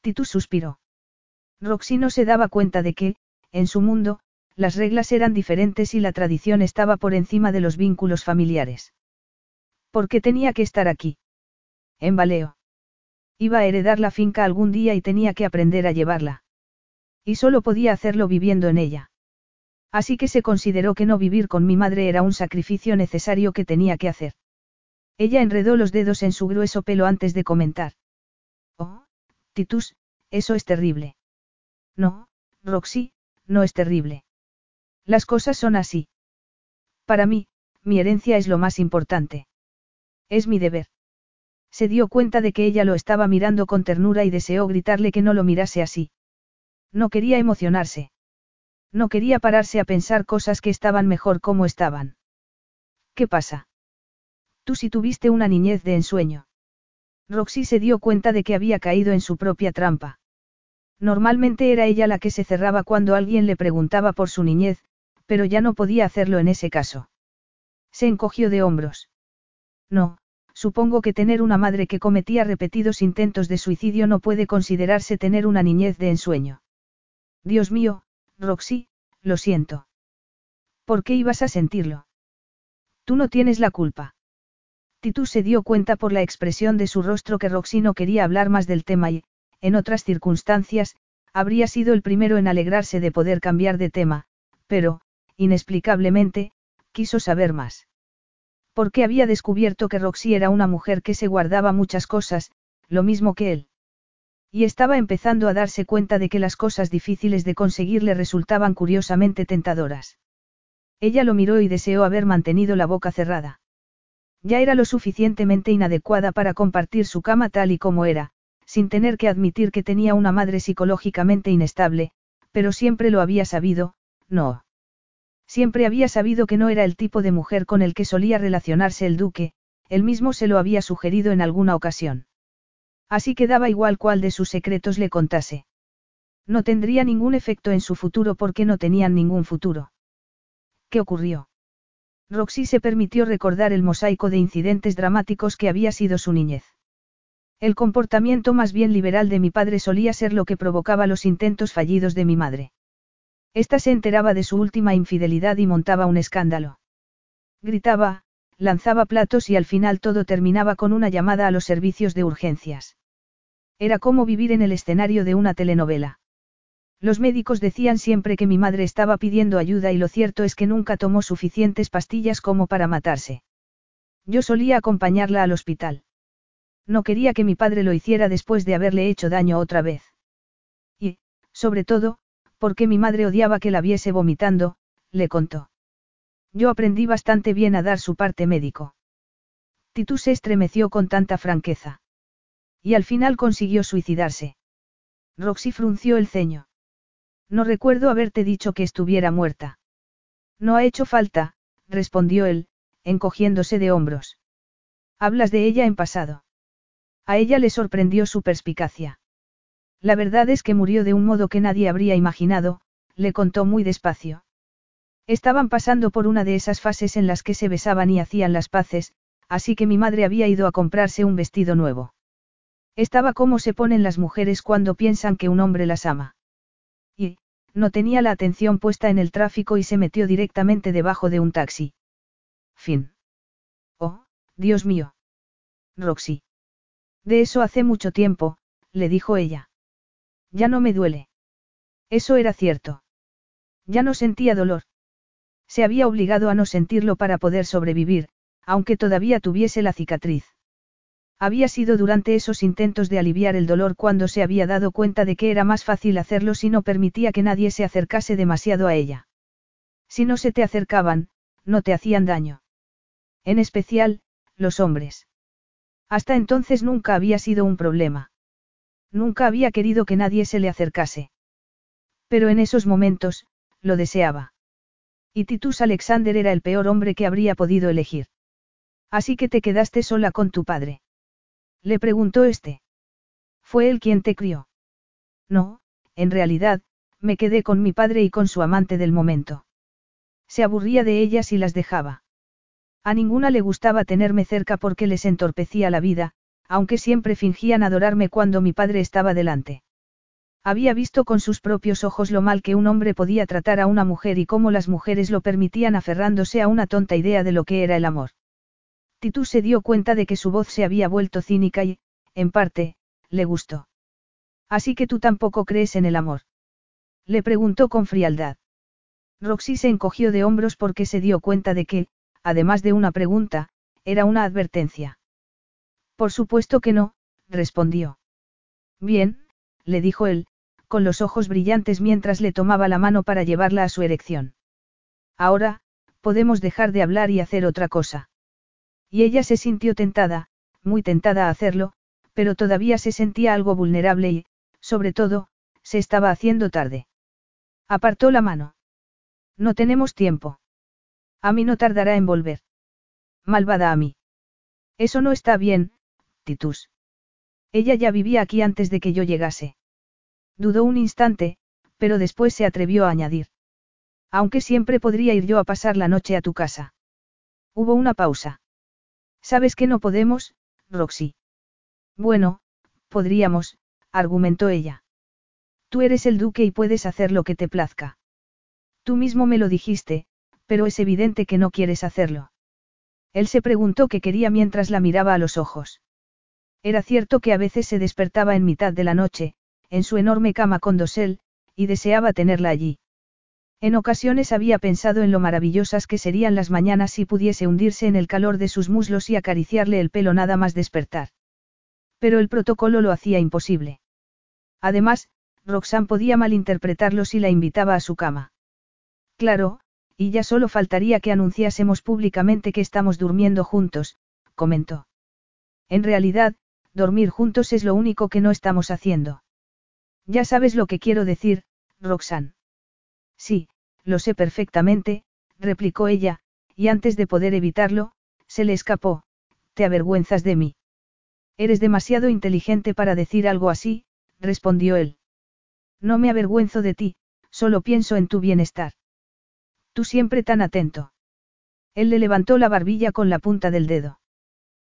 Titus suspiró. Roxy no se daba cuenta de que, en su mundo, las reglas eran diferentes y la tradición estaba por encima de los vínculos familiares. ¿Por qué tenía que estar aquí? En Baleo. Iba a heredar la finca algún día y tenía que aprender a llevarla. Y solo podía hacerlo viviendo en ella. Así que se consideró que no vivir con mi madre era un sacrificio necesario que tenía que hacer. Ella enredó los dedos en su grueso pelo antes de comentar. Oh, Titus, eso es terrible. No, Roxy, no es terrible. Las cosas son así. Para mí, mi herencia es lo más importante. Es mi deber. Se dio cuenta de que ella lo estaba mirando con ternura y deseó gritarle que no lo mirase así. No quería emocionarse. No quería pararse a pensar cosas que estaban mejor como estaban. ¿Qué pasa? Tú sí tuviste una niñez de ensueño. Roxy se dio cuenta de que había caído en su propia trampa. Normalmente era ella la que se cerraba cuando alguien le preguntaba por su niñez, pero ya no podía hacerlo en ese caso. Se encogió de hombros. No, supongo que tener una madre que cometía repetidos intentos de suicidio no puede considerarse tener una niñez de ensueño. Dios mío, Roxy, lo siento. ¿Por qué ibas a sentirlo? Tú no tienes la culpa. Titus se dio cuenta por la expresión de su rostro que Roxy no quería hablar más del tema y, en otras circunstancias, habría sido el primero en alegrarse de poder cambiar de tema, pero, inexplicablemente, quiso saber más. Porque había descubierto que Roxy era una mujer que se guardaba muchas cosas, lo mismo que él. Y estaba empezando a darse cuenta de que las cosas difíciles de conseguir le resultaban curiosamente tentadoras. Ella lo miró y deseó haber mantenido la boca cerrada. Ya era lo suficientemente inadecuada para compartir su cama tal y como era, sin tener que admitir que tenía una madre psicológicamente inestable, pero siempre lo había sabido, no. Siempre había sabido que no era el tipo de mujer con el que solía relacionarse el duque, él mismo se lo había sugerido en alguna ocasión. Así que daba igual cuál de sus secretos le contase. No tendría ningún efecto en su futuro porque no tenían ningún futuro. ¿Qué ocurrió? Roxy se permitió recordar el mosaico de incidentes dramáticos que había sido su niñez. El comportamiento más bien liberal de mi padre solía ser lo que provocaba los intentos fallidos de mi madre. Esta se enteraba de su última infidelidad y montaba un escándalo. Gritaba, lanzaba platos y al final todo terminaba con una llamada a los servicios de urgencias. Era como vivir en el escenario de una telenovela. Los médicos decían siempre que mi madre estaba pidiendo ayuda y lo cierto es que nunca tomó suficientes pastillas como para matarse. Yo solía acompañarla al hospital. No quería que mi padre lo hiciera después de haberle hecho daño otra vez. Y, sobre todo, porque mi madre odiaba que la viese vomitando, le contó. Yo aprendí bastante bien a dar su parte médico. Titus se estremeció con tanta franqueza. Y al final consiguió suicidarse. Roxy frunció el ceño. No recuerdo haberte dicho que estuviera muerta. No ha hecho falta, respondió él, encogiéndose de hombros. Hablas de ella en pasado. A ella le sorprendió su perspicacia. La verdad es que murió de un modo que nadie habría imaginado, le contó muy despacio. Estaban pasando por una de esas fases en las que se besaban y hacían las paces, así que mi madre había ido a comprarse un vestido nuevo. Estaba como se ponen las mujeres cuando piensan que un hombre las ama. Y, no tenía la atención puesta en el tráfico y se metió directamente debajo de un taxi. Fin. Oh, Dios mío. Roxy. De eso hace mucho tiempo, le dijo ella. Ya no me duele. Eso era cierto. Ya no sentía dolor. Se había obligado a no sentirlo para poder sobrevivir, aunque todavía tuviese la cicatriz. Había sido durante esos intentos de aliviar el dolor cuando se había dado cuenta de que era más fácil hacerlo si no permitía que nadie se acercase demasiado a ella. Si no se te acercaban, no te hacían daño. En especial, los hombres. Hasta entonces nunca había sido un problema. Nunca había querido que nadie se le acercase. Pero en esos momentos, lo deseaba. Y Titus Alexander era el peor hombre que habría podido elegir. Así que te quedaste sola con tu padre. Le preguntó este. Fue él quien te crió. No, en realidad, me quedé con mi padre y con su amante del momento. Se aburría de ellas y las dejaba. A ninguna le gustaba tenerme cerca porque les entorpecía la vida, aunque siempre fingían adorarme cuando mi padre estaba delante. Había visto con sus propios ojos lo mal que un hombre podía tratar a una mujer y cómo las mujeres lo permitían aferrándose a una tonta idea de lo que era el amor. Titus se dio cuenta de que su voz se había vuelto cínica y, en parte, le gustó. Así que tú tampoco crees en el amor. Le preguntó con frialdad. Roxy se encogió de hombros porque se dio cuenta de que, además de una pregunta, era una advertencia. Por supuesto que no, respondió. Bien, le dijo él, con los ojos brillantes mientras le tomaba la mano para llevarla a su erección. Ahora, podemos dejar de hablar y hacer otra cosa. Y ella se sintió tentada, muy tentada a hacerlo, pero todavía se sentía algo vulnerable y, sobre todo, se estaba haciendo tarde. Apartó la mano. No tenemos tiempo. A mí no tardará en volver. Malvada a mí. Eso no está bien, Titus. Ella ya vivía aquí antes de que yo llegase. Dudó un instante, pero después se atrevió a añadir. Aunque siempre podría ir yo a pasar la noche a tu casa. Hubo una pausa. ¿Sabes que no podemos, Roxy? Bueno, podríamos, argumentó ella. Tú eres el duque y puedes hacer lo que te plazca. Tú mismo me lo dijiste, pero es evidente que no quieres hacerlo. Él se preguntó qué quería mientras la miraba a los ojos. Era cierto que a veces se despertaba en mitad de la noche, en su enorme cama con dosel, y deseaba tenerla allí. En ocasiones había pensado en lo maravillosas que serían las mañanas si pudiese hundirse en el calor de sus muslos y acariciarle el pelo nada más despertar. Pero el protocolo lo hacía imposible. Además, Roxanne podía malinterpretarlo si la invitaba a su cama. Claro, y ya solo faltaría que anunciásemos públicamente que estamos durmiendo juntos, comentó. En realidad, dormir juntos es lo único que no estamos haciendo. Ya sabes lo que quiero decir, Roxanne. Sí, lo sé perfectamente, replicó ella, y antes de poder evitarlo, se le escapó, te avergüenzas de mí. Eres demasiado inteligente para decir algo así, respondió él. No me avergüenzo de ti, solo pienso en tu bienestar. Tú siempre tan atento. Él le levantó la barbilla con la punta del dedo.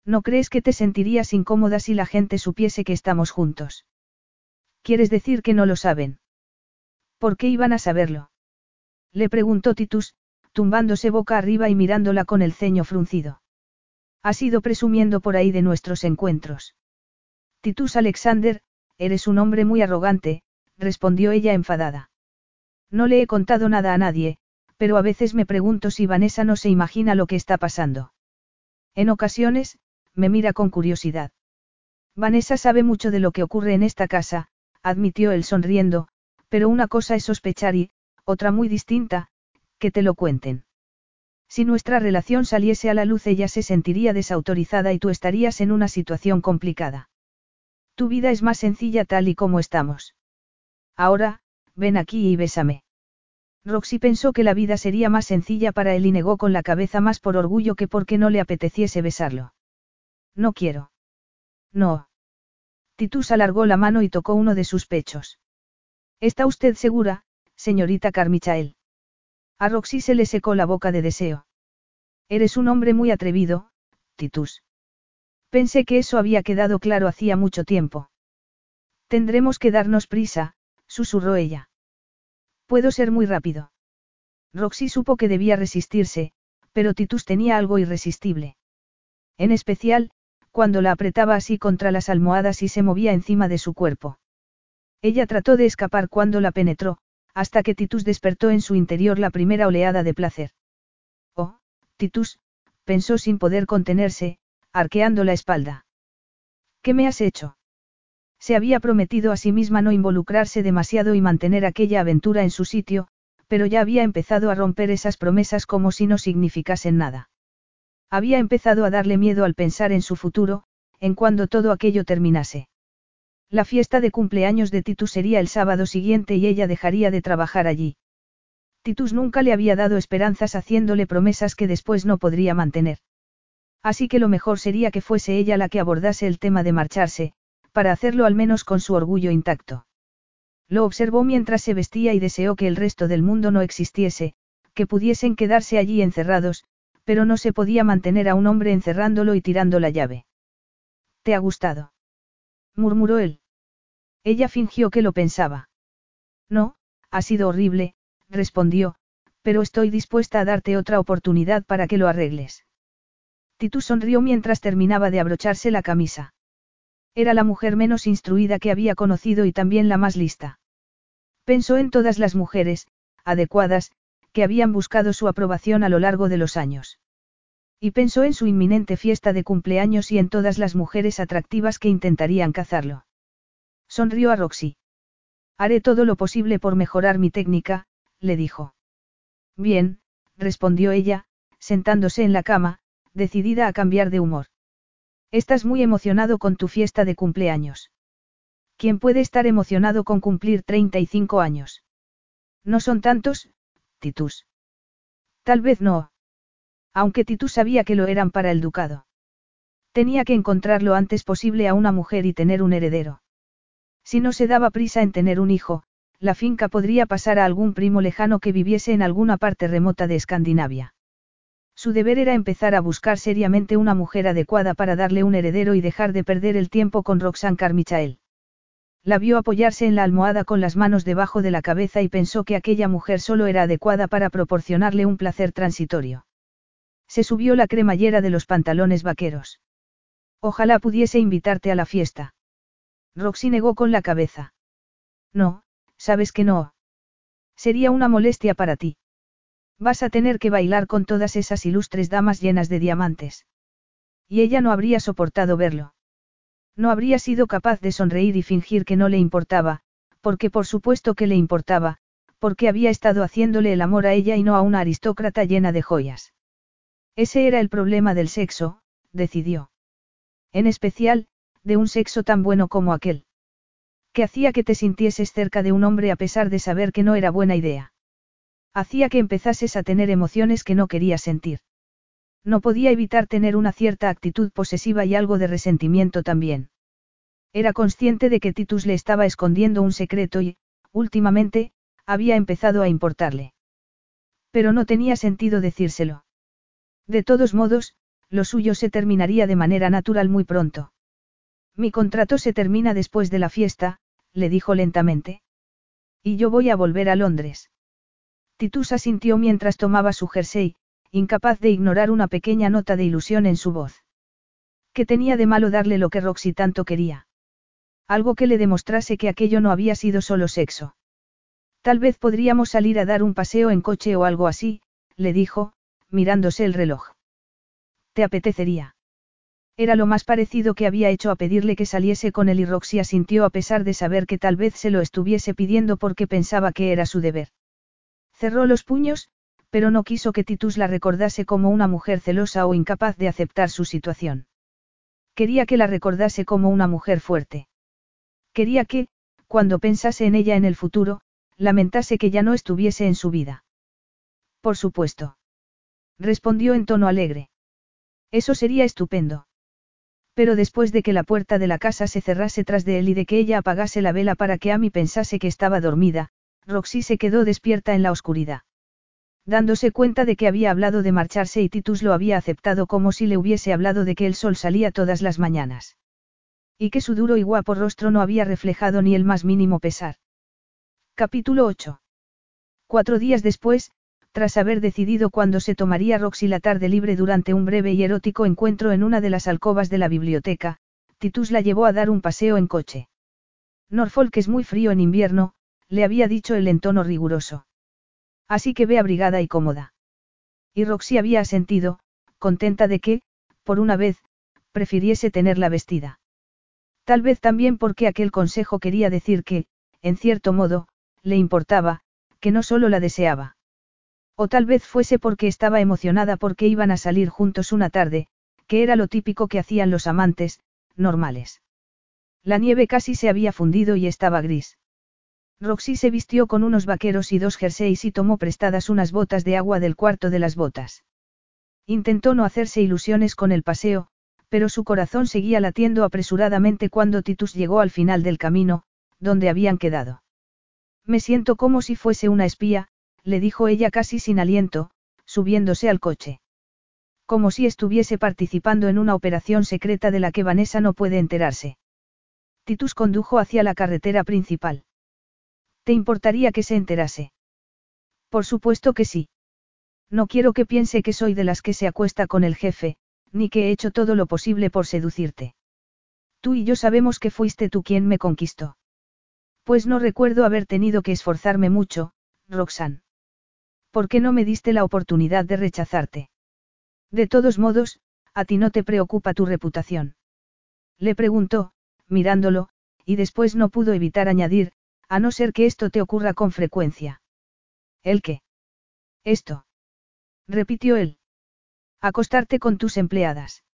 ¿No crees que te sentirías incómoda si la gente supiese que estamos juntos? ¿Quieres decir que no lo saben? ¿Por qué iban a saberlo? Le preguntó Titus, tumbándose boca arriba y mirándola con el ceño fruncido. Has ido presumiendo por ahí de nuestros encuentros. Titus Alexander, eres un hombre muy arrogante, respondió ella enfadada. No le he contado nada a nadie, pero a veces me pregunto si Vanessa no se imagina lo que está pasando. En ocasiones, me mira con curiosidad. Vanessa sabe mucho de lo que ocurre en esta casa, admitió él sonriendo, pero una cosa es sospechar y, otra muy distinta, que te lo cuenten. Si nuestra relación saliese a la luz ella se sentiría desautorizada y tú estarías en una situación complicada. Tu vida es más sencilla tal y como estamos. Ahora, ven aquí y bésame. Roxy pensó que la vida sería más sencilla para él y negó con la cabeza más por orgullo que porque no le apeteciese besarlo. No quiero. No. Titus alargó la mano y tocó uno de sus pechos. ¿Está usted segura, señorita Carmichael? A Roxy se le secó la boca de deseo. Eres un hombre muy atrevido, Titus. Pensé que eso había quedado claro hacía mucho tiempo. Tendremos que darnos prisa, susurró ella. Puedo ser muy rápido. Roxy supo que debía resistirse, pero Titus tenía algo irresistible. En especial, cuando la apretaba así contra las almohadas y se movía encima de su cuerpo. Ella trató de escapar cuando la penetró, hasta que Titus despertó en su interior la primera oleada de placer. Oh, Titus, pensó sin poder contenerse, arqueando la espalda. ¿Qué me has hecho? Se había prometido a sí misma no involucrarse demasiado y mantener aquella aventura en su sitio, pero ya había empezado a romper esas promesas como si no significasen nada. Había empezado a darle miedo al pensar en su futuro, en cuando todo aquello terminase. La fiesta de cumpleaños de Titus sería el sábado siguiente y ella dejaría de trabajar allí. Titus nunca le había dado esperanzas haciéndole promesas que después no podría mantener. Así que lo mejor sería que fuese ella la que abordase el tema de marcharse, para hacerlo al menos con su orgullo intacto. Lo observó mientras se vestía y deseó que el resto del mundo no existiese, que pudiesen quedarse allí encerrados, pero no se podía mantener a un hombre encerrándolo y tirando la llave. ¿Te ha gustado? murmuró él. Ella fingió que lo pensaba. No, ha sido horrible, respondió, pero estoy dispuesta a darte otra oportunidad para que lo arregles. Titu sonrió mientras terminaba de abrocharse la camisa. Era la mujer menos instruida que había conocido y también la más lista. Pensó en todas las mujeres, adecuadas, que habían buscado su aprobación a lo largo de los años. Y pensó en su inminente fiesta de cumpleaños y en todas las mujeres atractivas que intentarían cazarlo. Sonrió a Roxy. Haré todo lo posible por mejorar mi técnica, le dijo. Bien, respondió ella, sentándose en la cama, decidida a cambiar de humor. Estás muy emocionado con tu fiesta de cumpleaños. ¿Quién puede estar emocionado con cumplir 35 años? No son tantos, Titus. Tal vez no. Aunque Titus sabía que lo eran para el ducado. Tenía que encontrar lo antes posible a una mujer y tener un heredero. Si no se daba prisa en tener un hijo, la finca podría pasar a algún primo lejano que viviese en alguna parte remota de Escandinavia. Su deber era empezar a buscar seriamente una mujer adecuada para darle un heredero y dejar de perder el tiempo con Roxanne Carmichael. La vio apoyarse en la almohada con las manos debajo de la cabeza y pensó que aquella mujer solo era adecuada para proporcionarle un placer transitorio. Se subió la cremallera de los pantalones vaqueros. Ojalá pudiese invitarte a la fiesta. Roxy negó con la cabeza. No, sabes que no. Sería una molestia para ti. Vas a tener que bailar con todas esas ilustres damas llenas de diamantes. Y ella no habría soportado verlo. No habría sido capaz de sonreír y fingir que no le importaba, porque por supuesto que le importaba, porque había estado haciéndole el amor a ella y no a una aristócrata llena de joyas. Ese era el problema del sexo, decidió. En especial, de un sexo tan bueno como aquel. Que hacía que te sintieses cerca de un hombre a pesar de saber que no era buena idea. Hacía que empezases a tener emociones que no querías sentir. No podía evitar tener una cierta actitud posesiva y algo de resentimiento también. Era consciente de que Titus le estaba escondiendo un secreto y, últimamente, había empezado a importarle. Pero no tenía sentido decírselo. De todos modos, lo suyo se terminaría de manera natural muy pronto. Mi contrato se termina después de la fiesta, le dijo lentamente. Y yo voy a volver a Londres. Titus asintió mientras tomaba su jersey, incapaz de ignorar una pequeña nota de ilusión en su voz. ¿Qué tenía de malo darle lo que Roxy tanto quería? Algo que le demostrase que aquello no había sido solo sexo. Tal vez podríamos salir a dar un paseo en coche o algo así, le dijo, mirándose el reloj. ¿Te apetecería? Era lo más parecido que había hecho a pedirle que saliese con él y Roxy asintió a pesar de saber que tal vez se lo estuviese pidiendo porque pensaba que era su deber. Cerró los puños, pero no quiso que Titus la recordase como una mujer celosa o incapaz de aceptar su situación. Quería que la recordase como una mujer fuerte. Quería que, cuando pensase en ella en el futuro, lamentase que ya no estuviese en su vida. Por supuesto. Respondió en tono alegre. Eso sería estupendo. Pero después de que la puerta de la casa se cerrase tras de él y de que ella apagase la vela para que Amy pensase que estaba dormida, Roxy se quedó despierta en la oscuridad. Dándose cuenta de que había hablado de marcharse y Titus lo había aceptado como si le hubiese hablado de que el sol salía todas las mañanas. Y que su duro y guapo rostro no había reflejado ni el más mínimo pesar. Capítulo 8. Cuatro días después, tras haber decidido cuándo se tomaría Roxy la tarde libre durante un breve y erótico encuentro en una de las alcobas de la biblioteca, Titus la llevó a dar un paseo en coche. Norfolk es muy frío en invierno, le había dicho el en tono riguroso. Así que ve abrigada y cómoda. Y Roxy había asentido, contenta de que, por una vez, prefiriese tenerla vestida. Tal vez también porque aquel consejo quería decir que, en cierto modo, le importaba, que no solo la deseaba. O tal vez fuese porque estaba emocionada porque iban a salir juntos una tarde, que era lo típico que hacían los amantes, normales. La nieve casi se había fundido y estaba gris. Roxy se vistió con unos vaqueros y dos jerseys y tomó prestadas unas botas de agua del cuarto de las botas. Intentó no hacerse ilusiones con el paseo, pero su corazón seguía latiendo apresuradamente cuando Titus llegó al final del camino, donde habían quedado. Me siento como si fuese una espía, le dijo ella casi sin aliento, subiéndose al coche. Como si estuviese participando en una operación secreta de la que Vanessa no puede enterarse. Titus condujo hacia la carretera principal. ¿Te importaría que se enterase? Por supuesto que sí. No quiero que piense que soy de las que se acuesta con el jefe, ni que he hecho todo lo posible por seducirte. Tú y yo sabemos que fuiste tú quien me conquistó. Pues no recuerdo haber tenido que esforzarme mucho, Roxanne. ¿Por qué no me diste la oportunidad de rechazarte? De todos modos, a ti no te preocupa tu reputación. Le preguntó, mirándolo, y después no pudo evitar añadir, a no ser que esto te ocurra con frecuencia. ¿El qué? Esto. Repitió él. Acostarte con tus empleadas.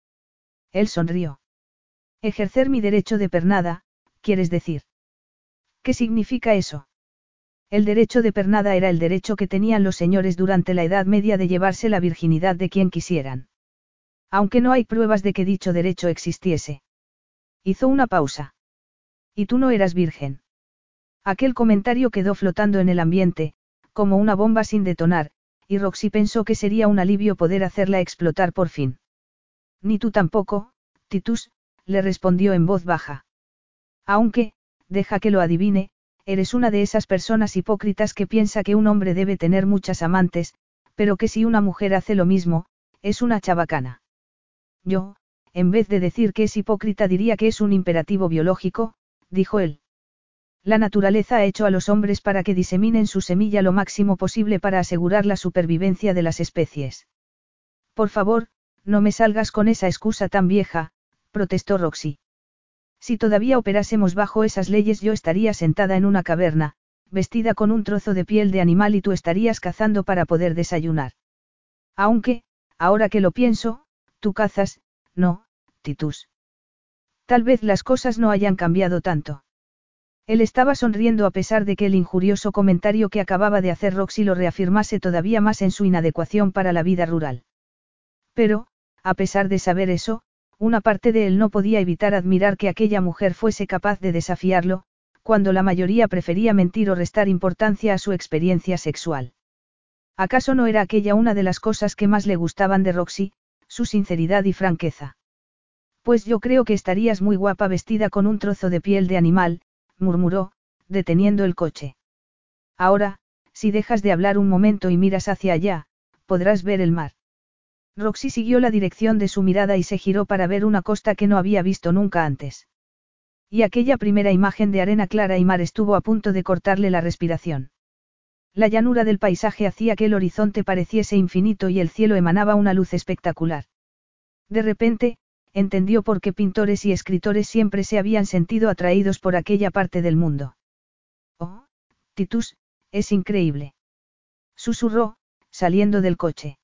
Él sonrió. Ejercer mi derecho de pernada, quieres decir. ¿Qué significa eso? El derecho de pernada era el derecho que tenían los señores durante la Edad Media de llevarse la virginidad de quien quisieran. Aunque no hay pruebas de que dicho derecho existiese. Hizo una pausa. ¿Y tú no eras virgen? Aquel comentario quedó flotando en el ambiente, como una bomba sin detonar, y Roxy pensó que sería un alivio poder hacerla explotar por fin. Ni tú tampoco, Titus, le respondió en voz baja. Aunque, deja que lo adivine, eres una de esas personas hipócritas que piensa que un hombre debe tener muchas amantes, pero que si una mujer hace lo mismo, es una chabacana. Yo, en vez de decir que es hipócrita diría que es un imperativo biológico, dijo él. La naturaleza ha hecho a los hombres para que diseminen su semilla lo máximo posible para asegurar la supervivencia de las especies. Por favor, no me salgas con esa excusa tan vieja, protestó Roxy. Si todavía operásemos bajo esas leyes yo estaría sentada en una caverna, vestida con un trozo de piel de animal y tú estarías cazando para poder desayunar. Aunque, ahora que lo pienso, tú cazas, no, Titus. Tal vez las cosas no hayan cambiado tanto. Él estaba sonriendo a pesar de que el injurioso comentario que acababa de hacer Roxy lo reafirmase todavía más en su inadecuación para la vida rural. Pero, a pesar de saber eso, una parte de él no podía evitar admirar que aquella mujer fuese capaz de desafiarlo, cuando la mayoría prefería mentir o restar importancia a su experiencia sexual. ¿Acaso no era aquella una de las cosas que más le gustaban de Roxy, su sinceridad y franqueza? Pues yo creo que estarías muy guapa vestida con un trozo de piel de animal, murmuró, deteniendo el coche. Ahora, si dejas de hablar un momento y miras hacia allá, podrás ver el mar. Roxy siguió la dirección de su mirada y se giró para ver una costa que no había visto nunca antes. Y aquella primera imagen de arena clara y mar estuvo a punto de cortarle la respiración. La llanura del paisaje hacía que el horizonte pareciese infinito y el cielo emanaba una luz espectacular. De repente, entendió por qué pintores y escritores siempre se habían sentido atraídos por aquella parte del mundo. Oh, Titus, es increíble. Susurró, saliendo del coche.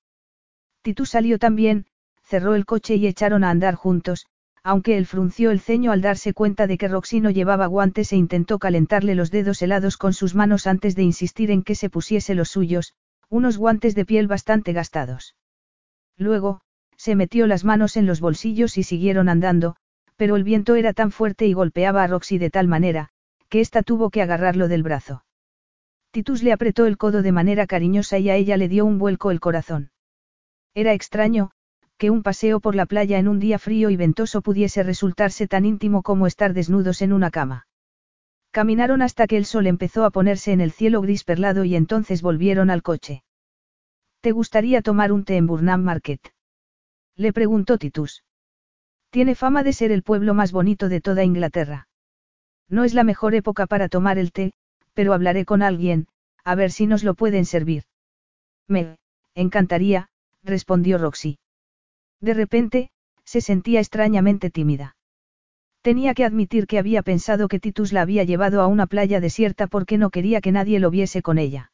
Titus salió también, cerró el coche y echaron a andar juntos, aunque él frunció el ceño al darse cuenta de que Roxy no llevaba guantes e intentó calentarle los dedos helados con sus manos antes de insistir en que se pusiese los suyos, unos guantes de piel bastante gastados. Luego, se metió las manos en los bolsillos y siguieron andando, pero el viento era tan fuerte y golpeaba a Roxy de tal manera, que ésta tuvo que agarrarlo del brazo. Titus le apretó el codo de manera cariñosa y a ella le dio un vuelco el corazón. Era extraño, que un paseo por la playa en un día frío y ventoso pudiese resultarse tan íntimo como estar desnudos en una cama. Caminaron hasta que el sol empezó a ponerse en el cielo gris perlado y entonces volvieron al coche. ¿Te gustaría tomar un té en Burnham Market? Le preguntó Titus. Tiene fama de ser el pueblo más bonito de toda Inglaterra. No es la mejor época para tomar el té, pero hablaré con alguien, a ver si nos lo pueden servir. Me, encantaría, respondió Roxy. De repente, se sentía extrañamente tímida. Tenía que admitir que había pensado que Titus la había llevado a una playa desierta porque no quería que nadie lo viese con ella.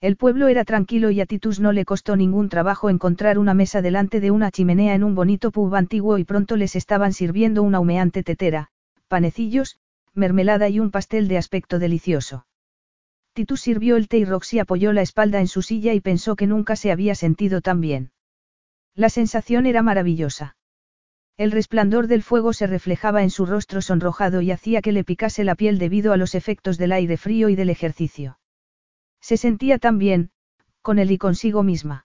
El pueblo era tranquilo y a Titus no le costó ningún trabajo encontrar una mesa delante de una chimenea en un bonito pub antiguo y pronto les estaban sirviendo una humeante tetera, panecillos, mermelada y un pastel de aspecto delicioso. Titus sirvió el té y Roxy apoyó la espalda en su silla y pensó que nunca se había sentido tan bien. La sensación era maravillosa. El resplandor del fuego se reflejaba en su rostro sonrojado y hacía que le picase la piel debido a los efectos del aire frío y del ejercicio. Se sentía tan bien, con él y consigo misma.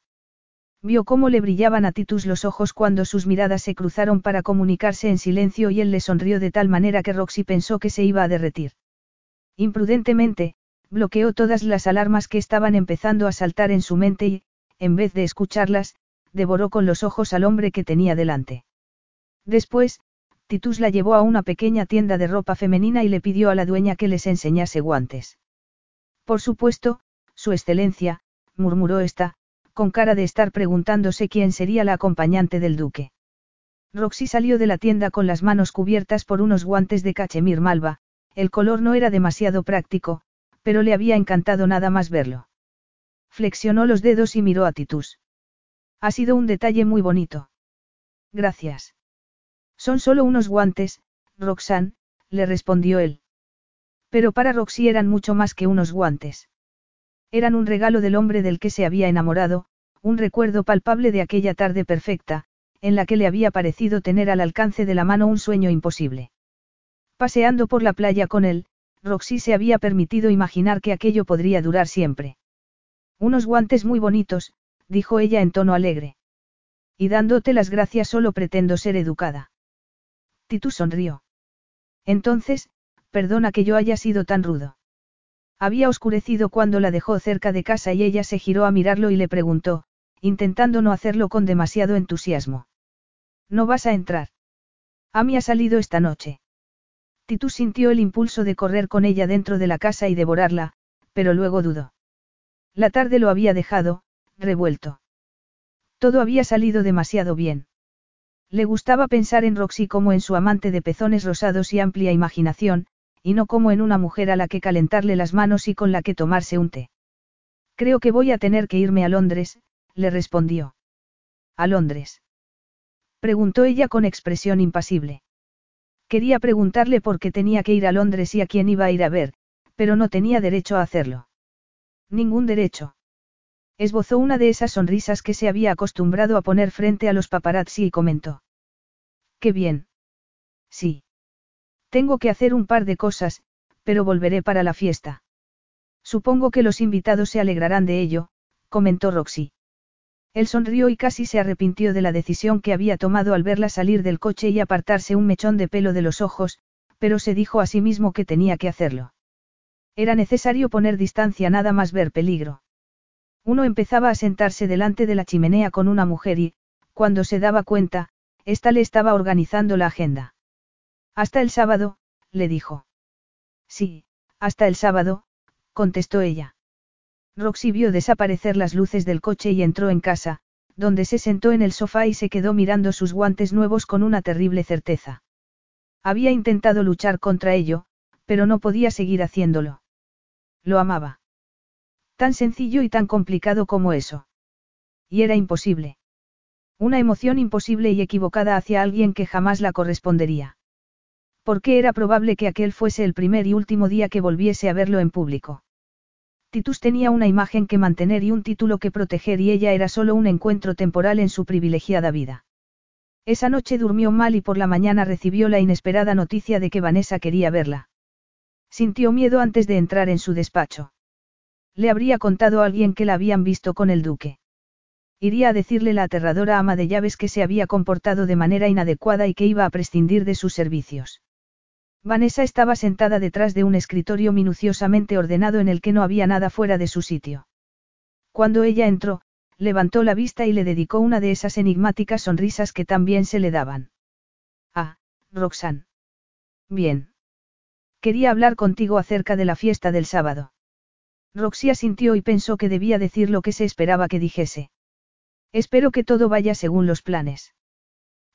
Vio cómo le brillaban a Titus los ojos cuando sus miradas se cruzaron para comunicarse en silencio y él le sonrió de tal manera que Roxy pensó que se iba a derretir. Imprudentemente, bloqueó todas las alarmas que estaban empezando a saltar en su mente y, en vez de escucharlas, devoró con los ojos al hombre que tenía delante. Después, Titus la llevó a una pequeña tienda de ropa femenina y le pidió a la dueña que les enseñase guantes. Por supuesto, su excelencia, murmuró esta, con cara de estar preguntándose quién sería la acompañante del duque. Roxy salió de la tienda con las manos cubiertas por unos guantes de cachemir malva, el color no era demasiado práctico, pero le había encantado nada más verlo. Flexionó los dedos y miró a Titus. Ha sido un detalle muy bonito. Gracias. Son solo unos guantes, Roxanne, le respondió él. Pero para Roxy eran mucho más que unos guantes. Eran un regalo del hombre del que se había enamorado, un recuerdo palpable de aquella tarde perfecta, en la que le había parecido tener al alcance de la mano un sueño imposible. Paseando por la playa con él, Roxy se había permitido imaginar que aquello podría durar siempre. Unos guantes muy bonitos, dijo ella en tono alegre. Y dándote las gracias solo pretendo ser educada. Titus sonrió. Entonces, perdona que yo haya sido tan rudo. Había oscurecido cuando la dejó cerca de casa y ella se giró a mirarlo y le preguntó, intentando no hacerlo con demasiado entusiasmo. ¿No vas a entrar? Ami ha salido esta noche. Titus sintió el impulso de correr con ella dentro de la casa y devorarla, pero luego dudó. La tarde lo había dejado, revuelto. Todo había salido demasiado bien. Le gustaba pensar en Roxy como en su amante de pezones rosados y amplia imaginación, y no como en una mujer a la que calentarle las manos y con la que tomarse un té. Creo que voy a tener que irme a Londres, le respondió. ¿A Londres? Preguntó ella con expresión impasible. Quería preguntarle por qué tenía que ir a Londres y a quién iba a ir a ver, pero no tenía derecho a hacerlo. Ningún derecho. Esbozó una de esas sonrisas que se había acostumbrado a poner frente a los paparazzi y comentó. Qué bien. Sí. Tengo que hacer un par de cosas, pero volveré para la fiesta. Supongo que los invitados se alegrarán de ello, comentó Roxy. Él sonrió y casi se arrepintió de la decisión que había tomado al verla salir del coche y apartarse un mechón de pelo de los ojos, pero se dijo a sí mismo que tenía que hacerlo. Era necesario poner distancia nada más ver peligro. Uno empezaba a sentarse delante de la chimenea con una mujer y, cuando se daba cuenta, ésta le estaba organizando la agenda. Hasta el sábado, le dijo. Sí, hasta el sábado, contestó ella. Roxy vio desaparecer las luces del coche y entró en casa, donde se sentó en el sofá y se quedó mirando sus guantes nuevos con una terrible certeza. Había intentado luchar contra ello, pero no podía seguir haciéndolo. Lo amaba. Tan sencillo y tan complicado como eso. Y era imposible. Una emoción imposible y equivocada hacia alguien que jamás la correspondería. Porque era probable que aquel fuese el primer y último día que volviese a verlo en público. Titus tenía una imagen que mantener y un título que proteger y ella era solo un encuentro temporal en su privilegiada vida. Esa noche durmió mal y por la mañana recibió la inesperada noticia de que Vanessa quería verla. Sintió miedo antes de entrar en su despacho. Le habría contado a alguien que la habían visto con el duque. Iría a decirle la aterradora ama de llaves que se había comportado de manera inadecuada y que iba a prescindir de sus servicios. Vanessa estaba sentada detrás de un escritorio minuciosamente ordenado en el que no había nada fuera de su sitio. Cuando ella entró, levantó la vista y le dedicó una de esas enigmáticas sonrisas que también se le daban. Ah, Roxanne. Bien. Quería hablar contigo acerca de la fiesta del sábado. Roxy asintió y pensó que debía decir lo que se esperaba que dijese. Espero que todo vaya según los planes.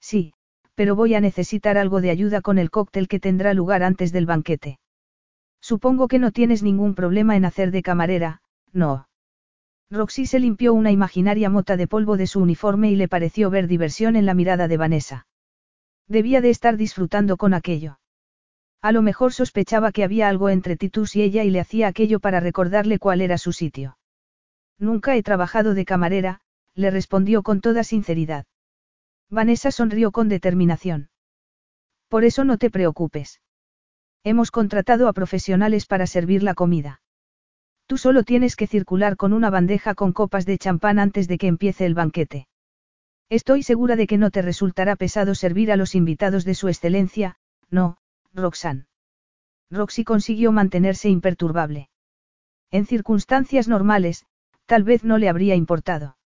Sí, pero voy a necesitar algo de ayuda con el cóctel que tendrá lugar antes del banquete. Supongo que no tienes ningún problema en hacer de camarera, no. Roxy se limpió una imaginaria mota de polvo de su uniforme y le pareció ver diversión en la mirada de Vanessa. Debía de estar disfrutando con aquello. A lo mejor sospechaba que había algo entre Titus y ella y le hacía aquello para recordarle cuál era su sitio. Nunca he trabajado de camarera, le respondió con toda sinceridad. Vanessa sonrió con determinación. Por eso no te preocupes. Hemos contratado a profesionales para servir la comida. Tú solo tienes que circular con una bandeja con copas de champán antes de que empiece el banquete. Estoy segura de que no te resultará pesado servir a los invitados de su excelencia, no, Roxanne. Roxy consiguió mantenerse imperturbable. En circunstancias normales, tal vez no le habría importado.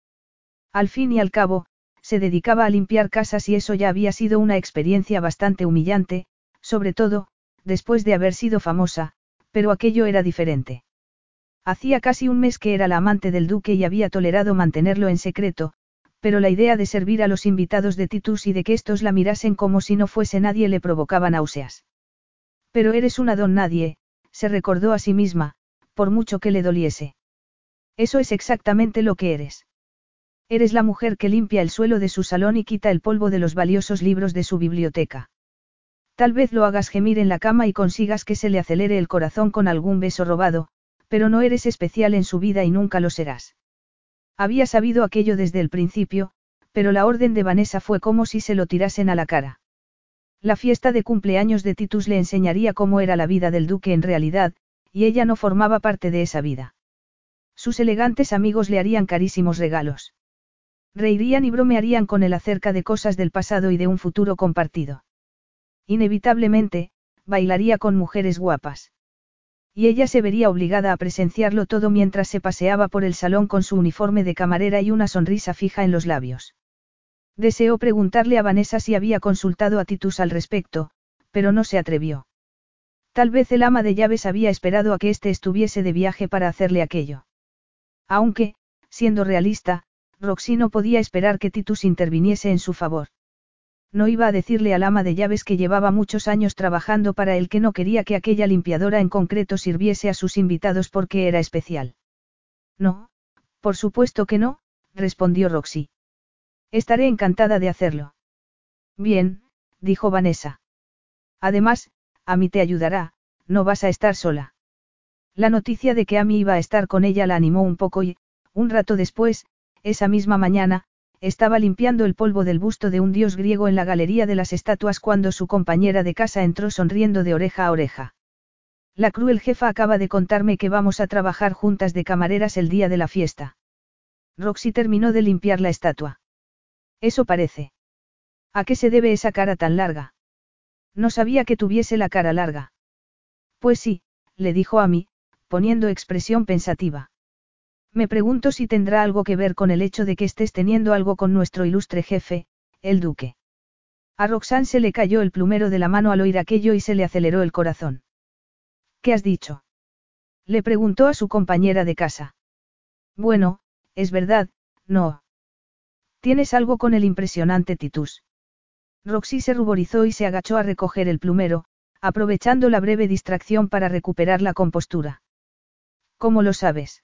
Al fin y al cabo, se dedicaba a limpiar casas y eso ya había sido una experiencia bastante humillante, sobre todo, después de haber sido famosa, pero aquello era diferente. Hacía casi un mes que era la amante del duque y había tolerado mantenerlo en secreto, pero la idea de servir a los invitados de Titus y de que estos la mirasen como si no fuese nadie le provocaba náuseas. Pero eres una don nadie, se recordó a sí misma, por mucho que le doliese. Eso es exactamente lo que eres. Eres la mujer que limpia el suelo de su salón y quita el polvo de los valiosos libros de su biblioteca. Tal vez lo hagas gemir en la cama y consigas que se le acelere el corazón con algún beso robado, pero no eres especial en su vida y nunca lo serás. Había sabido aquello desde el principio, pero la orden de Vanessa fue como si se lo tirasen a la cara. La fiesta de cumpleaños de Titus le enseñaría cómo era la vida del duque en realidad, y ella no formaba parte de esa vida. Sus elegantes amigos le harían carísimos regalos. Reirían y bromearían con él acerca de cosas del pasado y de un futuro compartido. Inevitablemente, bailaría con mujeres guapas. Y ella se vería obligada a presenciarlo todo mientras se paseaba por el salón con su uniforme de camarera y una sonrisa fija en los labios. Deseó preguntarle a Vanessa si había consultado a Titus al respecto, pero no se atrevió. Tal vez el ama de llaves había esperado a que éste estuviese de viaje para hacerle aquello. Aunque, siendo realista, Roxy no podía esperar que Titus interviniese en su favor. No iba a decirle al ama de llaves que llevaba muchos años trabajando para él que no quería que aquella limpiadora en concreto sirviese a sus invitados porque era especial. No, por supuesto que no, respondió Roxy. Estaré encantada de hacerlo. Bien, dijo Vanessa. Además, a mí te ayudará, no vas a estar sola. La noticia de que Amy iba a estar con ella la animó un poco y, un rato después, esa misma mañana, estaba limpiando el polvo del busto de un dios griego en la galería de las estatuas cuando su compañera de casa entró sonriendo de oreja a oreja. La cruel jefa acaba de contarme que vamos a trabajar juntas de camareras el día de la fiesta. Roxy terminó de limpiar la estatua. Eso parece. ¿A qué se debe esa cara tan larga? No sabía que tuviese la cara larga. Pues sí, le dijo a mí, poniendo expresión pensativa. Me pregunto si tendrá algo que ver con el hecho de que estés teniendo algo con nuestro ilustre jefe, el duque. A Roxanne se le cayó el plumero de la mano al oír aquello y se le aceleró el corazón. ¿Qué has dicho? Le preguntó a su compañera de casa. Bueno, es verdad, no. Tienes algo con el impresionante Titus. Roxy se ruborizó y se agachó a recoger el plumero, aprovechando la breve distracción para recuperar la compostura. ¿Cómo lo sabes?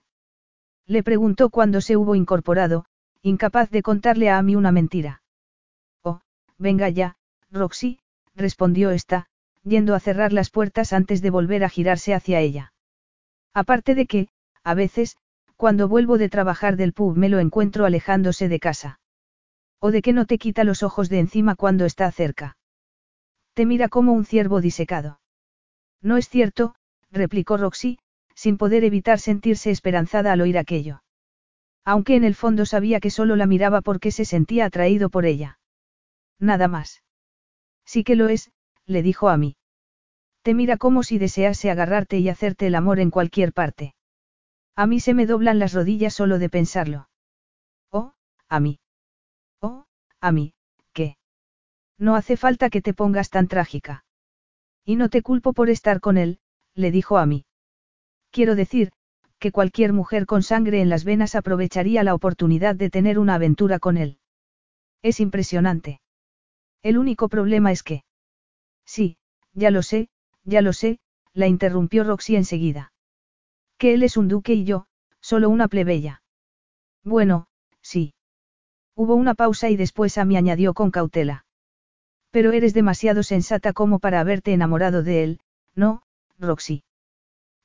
Le preguntó cuando se hubo incorporado, incapaz de contarle a Amy una mentira. Oh, venga ya, Roxy, respondió esta, yendo a cerrar las puertas antes de volver a girarse hacia ella. Aparte de que, a veces, cuando vuelvo de trabajar del pub me lo encuentro alejándose de casa. O de que no te quita los ojos de encima cuando está cerca. Te mira como un ciervo disecado. No es cierto, replicó Roxy, sin poder evitar sentirse esperanzada al oír aquello. Aunque en el fondo sabía que solo la miraba porque se sentía atraído por ella. Nada más. Sí que lo es, le dijo a mí. Te mira como si desease agarrarte y hacerte el amor en cualquier parte. A mí se me doblan las rodillas solo de pensarlo. Oh, a mí. Oh, a mí, ¿qué? No hace falta que te pongas tan trágica. Y no te culpo por estar con él, le dijo a mí. Quiero decir, que cualquier mujer con sangre en las venas aprovecharía la oportunidad de tener una aventura con él. Es impresionante. El único problema es que... Sí, ya lo sé, ya lo sé, la interrumpió Roxy enseguida. Que él es un duque y yo, solo una plebeya. Bueno, sí. Hubo una pausa y después Amy añadió con cautela. Pero eres demasiado sensata como para haberte enamorado de él, ¿no, Roxy?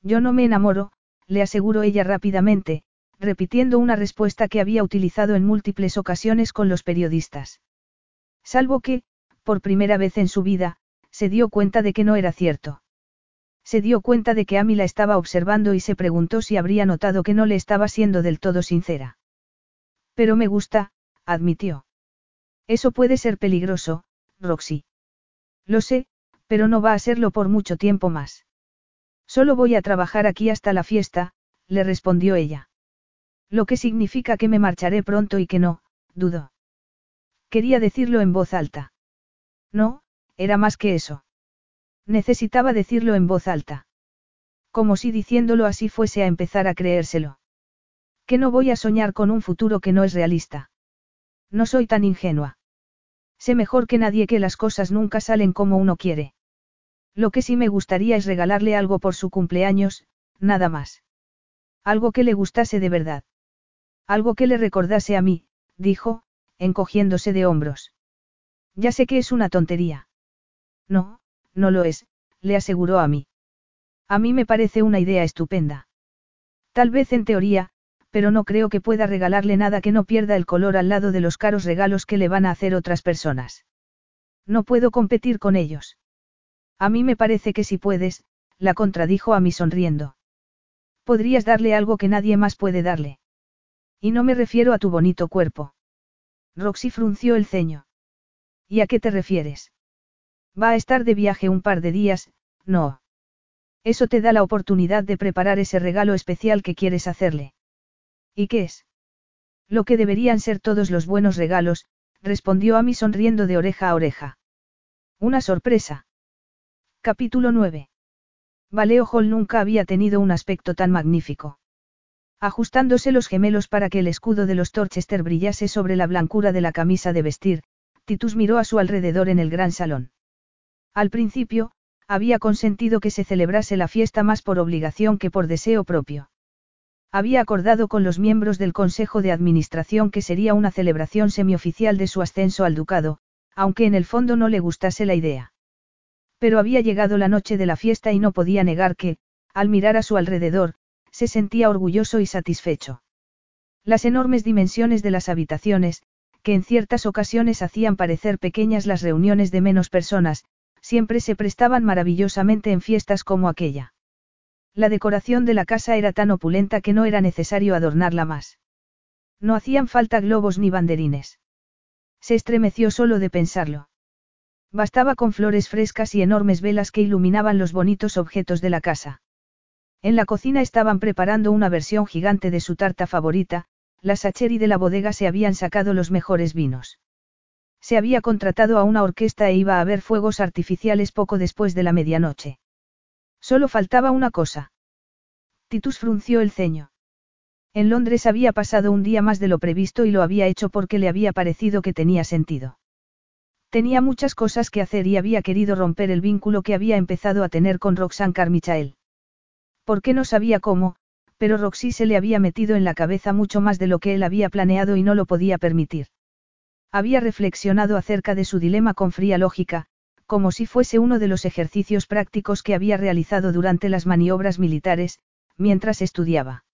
Yo no me enamoro, le aseguró ella rápidamente, repitiendo una respuesta que había utilizado en múltiples ocasiones con los periodistas. Salvo que, por primera vez en su vida, se dio cuenta de que no era cierto. Se dio cuenta de que Amy la estaba observando y se preguntó si habría notado que no le estaba siendo del todo sincera. Pero me gusta, admitió. Eso puede ser peligroso, Roxy. Lo sé, pero no va a serlo por mucho tiempo más. Solo voy a trabajar aquí hasta la fiesta, le respondió ella. Lo que significa que me marcharé pronto y que no, dudo. Quería decirlo en voz alta. No, era más que eso. Necesitaba decirlo en voz alta. Como si diciéndolo así fuese a empezar a creérselo. Que no voy a soñar con un futuro que no es realista. No soy tan ingenua. Sé mejor que nadie que las cosas nunca salen como uno quiere. Lo que sí me gustaría es regalarle algo por su cumpleaños, nada más. Algo que le gustase de verdad. Algo que le recordase a mí, dijo, encogiéndose de hombros. Ya sé que es una tontería. No, no lo es, le aseguró a mí. A mí me parece una idea estupenda. Tal vez en teoría, pero no creo que pueda regalarle nada que no pierda el color al lado de los caros regalos que le van a hacer otras personas. No puedo competir con ellos. A mí me parece que si puedes, la contradijo a mí sonriendo. Podrías darle algo que nadie más puede darle. Y no me refiero a tu bonito cuerpo. Roxy frunció el ceño. ¿Y a qué te refieres? Va a estar de viaje un par de días, no. Eso te da la oportunidad de preparar ese regalo especial que quieres hacerle. ¿Y qué es? Lo que deberían ser todos los buenos regalos, respondió a mí sonriendo de oreja a oreja. Una sorpresa. Capítulo 9. Valeo Hall nunca había tenido un aspecto tan magnífico. Ajustándose los gemelos para que el escudo de los Torchester brillase sobre la blancura de la camisa de vestir, Titus miró a su alrededor en el gran salón. Al principio, había consentido que se celebrase la fiesta más por obligación que por deseo propio. Había acordado con los miembros del Consejo de Administración que sería una celebración semioficial de su ascenso al ducado, aunque en el fondo no le gustase la idea. Pero había llegado la noche de la fiesta y no podía negar que, al mirar a su alrededor, se sentía orgulloso y satisfecho. Las enormes dimensiones de las habitaciones, que en ciertas ocasiones hacían parecer pequeñas las reuniones de menos personas, siempre se prestaban maravillosamente en fiestas como aquella. La decoración de la casa era tan opulenta que no era necesario adornarla más. No hacían falta globos ni banderines. Se estremeció solo de pensarlo. Bastaba con flores frescas y enormes velas que iluminaban los bonitos objetos de la casa. En la cocina estaban preparando una versión gigante de su tarta favorita, la Sacheri de la bodega se habían sacado los mejores vinos. Se había contratado a una orquesta e iba a haber fuegos artificiales poco después de la medianoche. Solo faltaba una cosa. Titus frunció el ceño. En Londres había pasado un día más de lo previsto y lo había hecho porque le había parecido que tenía sentido. Tenía muchas cosas que hacer y había querido romper el vínculo que había empezado a tener con Roxanne Carmichael. Porque no sabía cómo, pero Roxy se le había metido en la cabeza mucho más de lo que él había planeado y no lo podía permitir. Había reflexionado acerca de su dilema con fría lógica, como si fuese uno de los ejercicios prácticos que había realizado durante las maniobras militares, mientras estudiaba.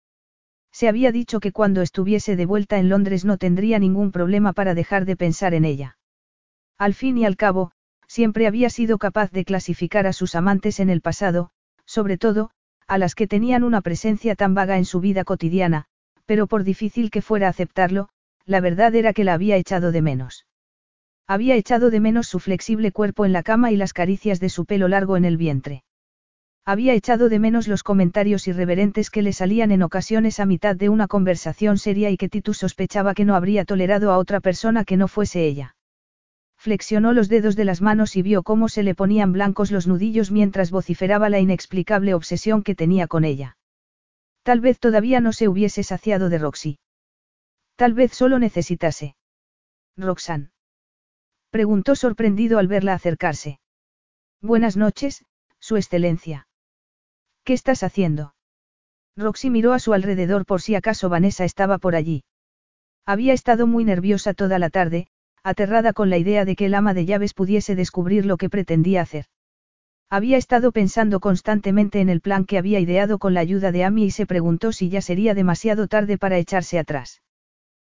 Se había dicho que cuando estuviese de vuelta en Londres no tendría ningún problema para dejar de pensar en ella. Al fin y al cabo, siempre había sido capaz de clasificar a sus amantes en el pasado, sobre todo, a las que tenían una presencia tan vaga en su vida cotidiana, pero por difícil que fuera aceptarlo, la verdad era que la había echado de menos. Había echado de menos su flexible cuerpo en la cama y las caricias de su pelo largo en el vientre. Había echado de menos los comentarios irreverentes que le salían en ocasiones a mitad de una conversación seria y que Titus sospechaba que no habría tolerado a otra persona que no fuese ella. Flexionó los dedos de las manos y vio cómo se le ponían blancos los nudillos mientras vociferaba la inexplicable obsesión que tenía con ella. Tal vez todavía no se hubiese saciado de Roxy. Tal vez solo necesitase. Roxanne. Preguntó sorprendido al verla acercarse. Buenas noches, Su Excelencia. ¿Qué estás haciendo? Roxy miró a su alrededor por si acaso Vanessa estaba por allí. Había estado muy nerviosa toda la tarde, aterrada con la idea de que el ama de llaves pudiese descubrir lo que pretendía hacer. Había estado pensando constantemente en el plan que había ideado con la ayuda de Amy y se preguntó si ya sería demasiado tarde para echarse atrás.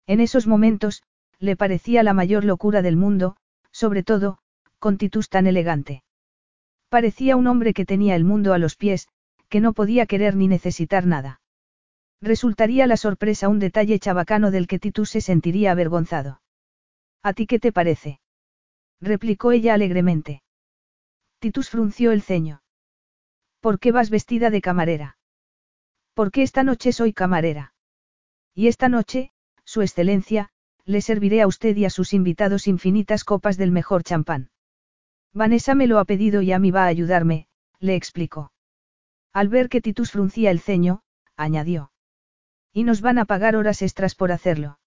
En esos momentos, le parecía la mayor locura del mundo, sobre todo, con Titus tan elegante. Parecía un hombre que tenía el mundo a los pies, que no podía querer ni necesitar nada. Resultaría la sorpresa un detalle chabacano del que Titus se sentiría avergonzado. ¿A ti qué te parece? replicó ella alegremente. Titus frunció el ceño. ¿Por qué vas vestida de camarera? Porque esta noche soy camarera. Y esta noche, Su Excelencia, le serviré a usted y a sus invitados infinitas copas del mejor champán. Vanessa me lo ha pedido y a mí va a ayudarme, le explicó. Al ver que Titus fruncía el ceño, añadió. Y nos van a pagar horas extras por hacerlo.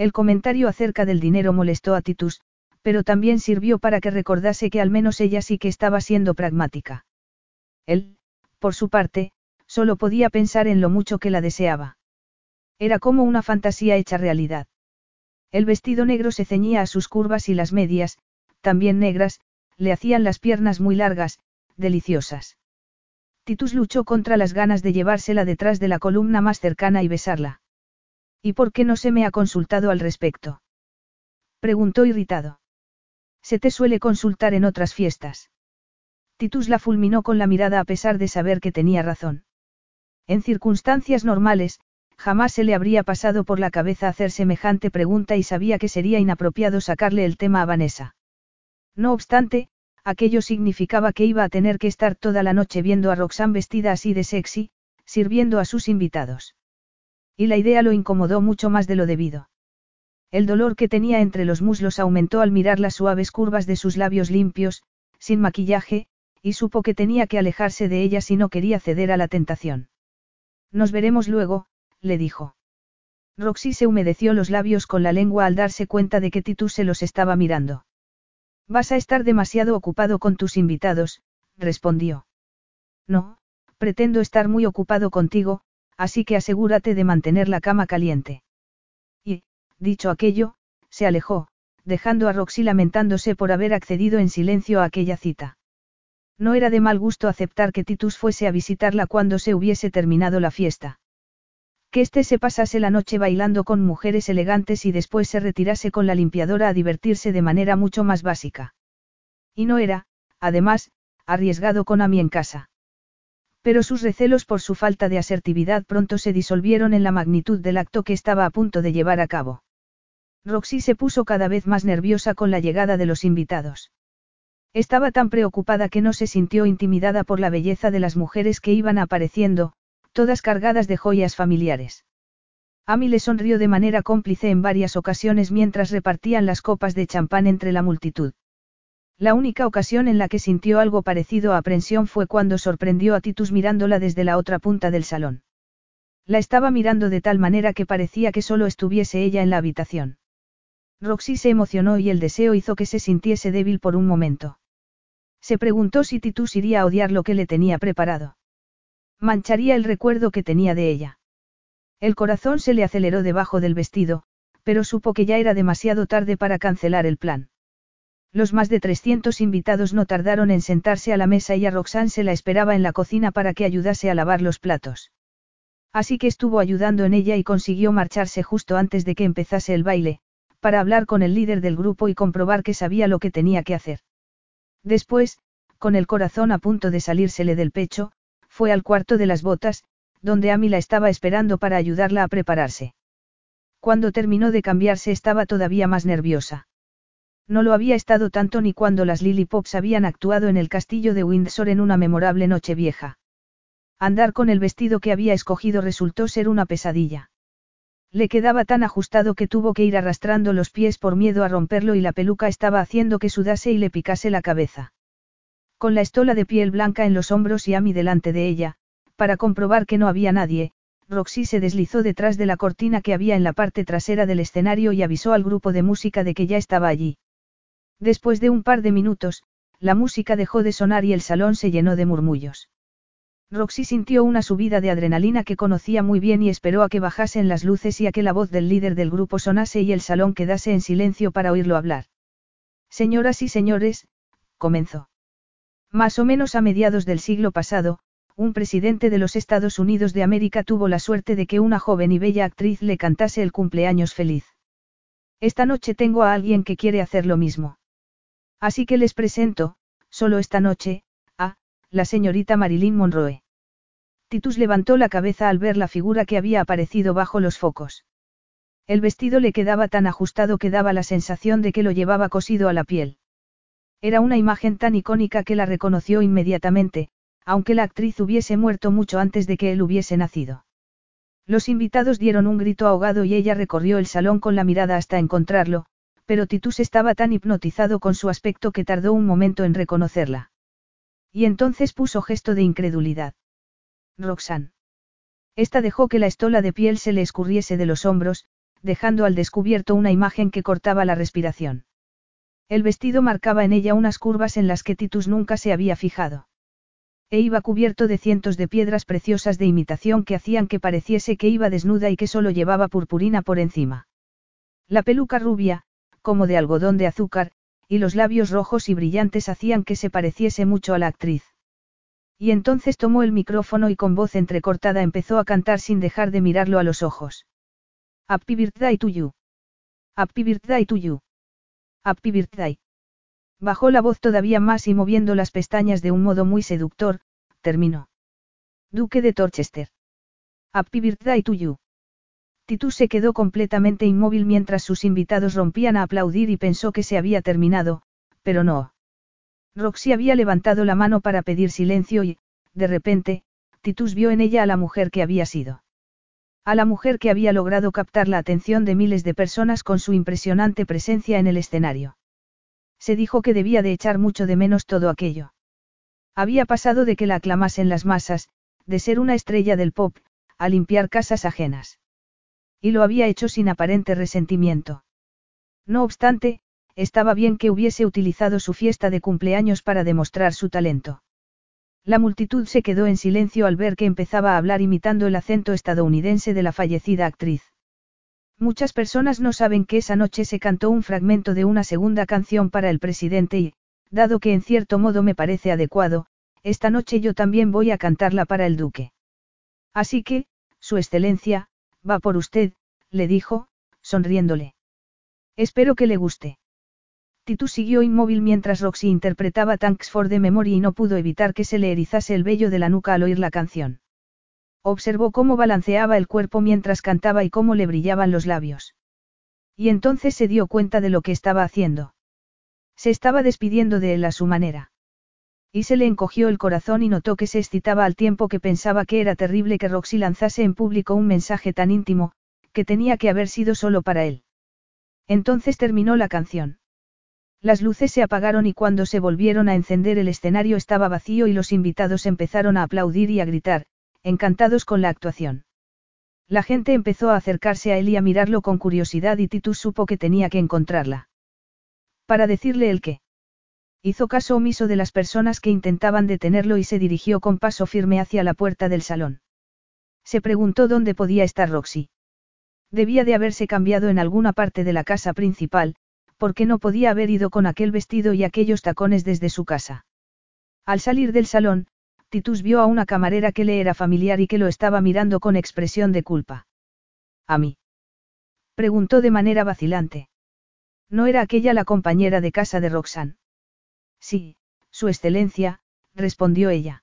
El comentario acerca del dinero molestó a Titus, pero también sirvió para que recordase que al menos ella sí que estaba siendo pragmática. Él, por su parte, solo podía pensar en lo mucho que la deseaba. Era como una fantasía hecha realidad. El vestido negro se ceñía a sus curvas y las medias, también negras, le hacían las piernas muy largas, deliciosas. Titus luchó contra las ganas de llevársela detrás de la columna más cercana y besarla. ¿Y por qué no se me ha consultado al respecto? Preguntó irritado. Se te suele consultar en otras fiestas. Titus la fulminó con la mirada a pesar de saber que tenía razón. En circunstancias normales, jamás se le habría pasado por la cabeza hacer semejante pregunta y sabía que sería inapropiado sacarle el tema a Vanessa. No obstante, aquello significaba que iba a tener que estar toda la noche viendo a Roxanne vestida así de sexy, sirviendo a sus invitados. Y la idea lo incomodó mucho más de lo debido. El dolor que tenía entre los muslos aumentó al mirar las suaves curvas de sus labios limpios, sin maquillaje, y supo que tenía que alejarse de ella si no quería ceder a la tentación. Nos veremos luego, le dijo. Roxy se humedeció los labios con la lengua al darse cuenta de que Titus se los estaba mirando. Vas a estar demasiado ocupado con tus invitados, respondió. No, pretendo estar muy ocupado contigo, así que asegúrate de mantener la cama caliente. Y, dicho aquello, se alejó, dejando a Roxy lamentándose por haber accedido en silencio a aquella cita. No era de mal gusto aceptar que Titus fuese a visitarla cuando se hubiese terminado la fiesta. Que éste se pasase la noche bailando con mujeres elegantes y después se retirase con la limpiadora a divertirse de manera mucho más básica. Y no era, además, arriesgado con Amy en casa. Pero sus recelos por su falta de asertividad pronto se disolvieron en la magnitud del acto que estaba a punto de llevar a cabo. Roxy se puso cada vez más nerviosa con la llegada de los invitados. Estaba tan preocupada que no se sintió intimidada por la belleza de las mujeres que iban apareciendo, todas cargadas de joyas familiares. Amy le sonrió de manera cómplice en varias ocasiones mientras repartían las copas de champán entre la multitud. La única ocasión en la que sintió algo parecido a aprensión fue cuando sorprendió a Titus mirándola desde la otra punta del salón. La estaba mirando de tal manera que parecía que solo estuviese ella en la habitación. Roxy se emocionó y el deseo hizo que se sintiese débil por un momento. Se preguntó si Titus iría a odiar lo que le tenía preparado. Mancharía el recuerdo que tenía de ella. El corazón se le aceleró debajo del vestido, pero supo que ya era demasiado tarde para cancelar el plan. Los más de 300 invitados no tardaron en sentarse a la mesa y a Roxanne se la esperaba en la cocina para que ayudase a lavar los platos. Así que estuvo ayudando en ella y consiguió marcharse justo antes de que empezase el baile, para hablar con el líder del grupo y comprobar que sabía lo que tenía que hacer. Después, con el corazón a punto de salírsele del pecho, fue al cuarto de las botas, donde Amy la estaba esperando para ayudarla a prepararse. Cuando terminó de cambiarse estaba todavía más nerviosa. No lo había estado tanto ni cuando las Lily Pops habían actuado en el castillo de Windsor en una memorable noche vieja. Andar con el vestido que había escogido resultó ser una pesadilla. Le quedaba tan ajustado que tuvo que ir arrastrando los pies por miedo a romperlo y la peluca estaba haciendo que sudase y le picase la cabeza. Con la estola de piel blanca en los hombros y Amy delante de ella, para comprobar que no había nadie, Roxy se deslizó detrás de la cortina que había en la parte trasera del escenario y avisó al grupo de música de que ya estaba allí. Después de un par de minutos, la música dejó de sonar y el salón se llenó de murmullos. Roxy sintió una subida de adrenalina que conocía muy bien y esperó a que bajasen las luces y a que la voz del líder del grupo sonase y el salón quedase en silencio para oírlo hablar. Señoras y señores, comenzó. Más o menos a mediados del siglo pasado, un presidente de los Estados Unidos de América tuvo la suerte de que una joven y bella actriz le cantase el cumpleaños feliz. Esta noche tengo a alguien que quiere hacer lo mismo. Así que les presento, solo esta noche, a, la señorita Marilyn Monroe. Titus levantó la cabeza al ver la figura que había aparecido bajo los focos. El vestido le quedaba tan ajustado que daba la sensación de que lo llevaba cosido a la piel. Era una imagen tan icónica que la reconoció inmediatamente, aunque la actriz hubiese muerto mucho antes de que él hubiese nacido. Los invitados dieron un grito ahogado y ella recorrió el salón con la mirada hasta encontrarlo, pero Titus estaba tan hipnotizado con su aspecto que tardó un momento en reconocerla. Y entonces puso gesto de incredulidad. Roxanne. Esta dejó que la estola de piel se le escurriese de los hombros, dejando al descubierto una imagen que cortaba la respiración. El vestido marcaba en ella unas curvas en las que Titus nunca se había fijado. E iba cubierto de cientos de piedras preciosas de imitación que hacían que pareciese que iba desnuda y que solo llevaba purpurina por encima. La peluca rubia, como de algodón de azúcar, y los labios rojos y brillantes hacían que se pareciese mucho a la actriz. Y entonces tomó el micrófono y con voz entrecortada empezó a cantar sin dejar de mirarlo a los ojos. Happy birthday to you. Happy. Bajó la voz todavía más y moviendo las pestañas de un modo muy seductor, terminó. Duque de Torchester. Happy birthday to you. Titus se quedó completamente inmóvil mientras sus invitados rompían a aplaudir y pensó que se había terminado, pero no. Roxy había levantado la mano para pedir silencio y, de repente, Titus vio en ella a la mujer que había sido. A la mujer que había logrado captar la atención de miles de personas con su impresionante presencia en el escenario. Se dijo que debía de echar mucho de menos todo aquello. Había pasado de que la aclamasen las masas, de ser una estrella del pop, a limpiar casas ajenas. Y lo había hecho sin aparente resentimiento. No obstante, estaba bien que hubiese utilizado su fiesta de cumpleaños para demostrar su talento. La multitud se quedó en silencio al ver que empezaba a hablar imitando el acento estadounidense de la fallecida actriz. Muchas personas no saben que esa noche se cantó un fragmento de una segunda canción para el presidente y, dado que en cierto modo me parece adecuado, esta noche yo también voy a cantarla para el duque. Así que, Su Excelencia, va por usted, le dijo, sonriéndole. Espero que le guste. Titus siguió inmóvil mientras Roxy interpretaba Thanks for the Memory y no pudo evitar que se le erizase el vello de la nuca al oír la canción. Observó cómo balanceaba el cuerpo mientras cantaba y cómo le brillaban los labios. Y entonces se dio cuenta de lo que estaba haciendo. Se estaba despidiendo de él a su manera. Y se le encogió el corazón y notó que se excitaba al tiempo que pensaba que era terrible que Roxy lanzase en público un mensaje tan íntimo, que tenía que haber sido solo para él. Entonces terminó la canción. Las luces se apagaron y cuando se volvieron a encender el escenario estaba vacío y los invitados empezaron a aplaudir y a gritar, encantados con la actuación. La gente empezó a acercarse a él y a mirarlo con curiosidad y Titus supo que tenía que encontrarla. Para decirle el qué. Hizo caso omiso de las personas que intentaban detenerlo y se dirigió con paso firme hacia la puerta del salón. Se preguntó dónde podía estar Roxy. Debía de haberse cambiado en alguna parte de la casa principal, porque no podía haber ido con aquel vestido y aquellos tacones desde su casa. Al salir del salón, Titus vio a una camarera que le era familiar y que lo estaba mirando con expresión de culpa. ¿A mí? Preguntó de manera vacilante. ¿No era aquella la compañera de casa de Roxanne? Sí, su excelencia, respondió ella.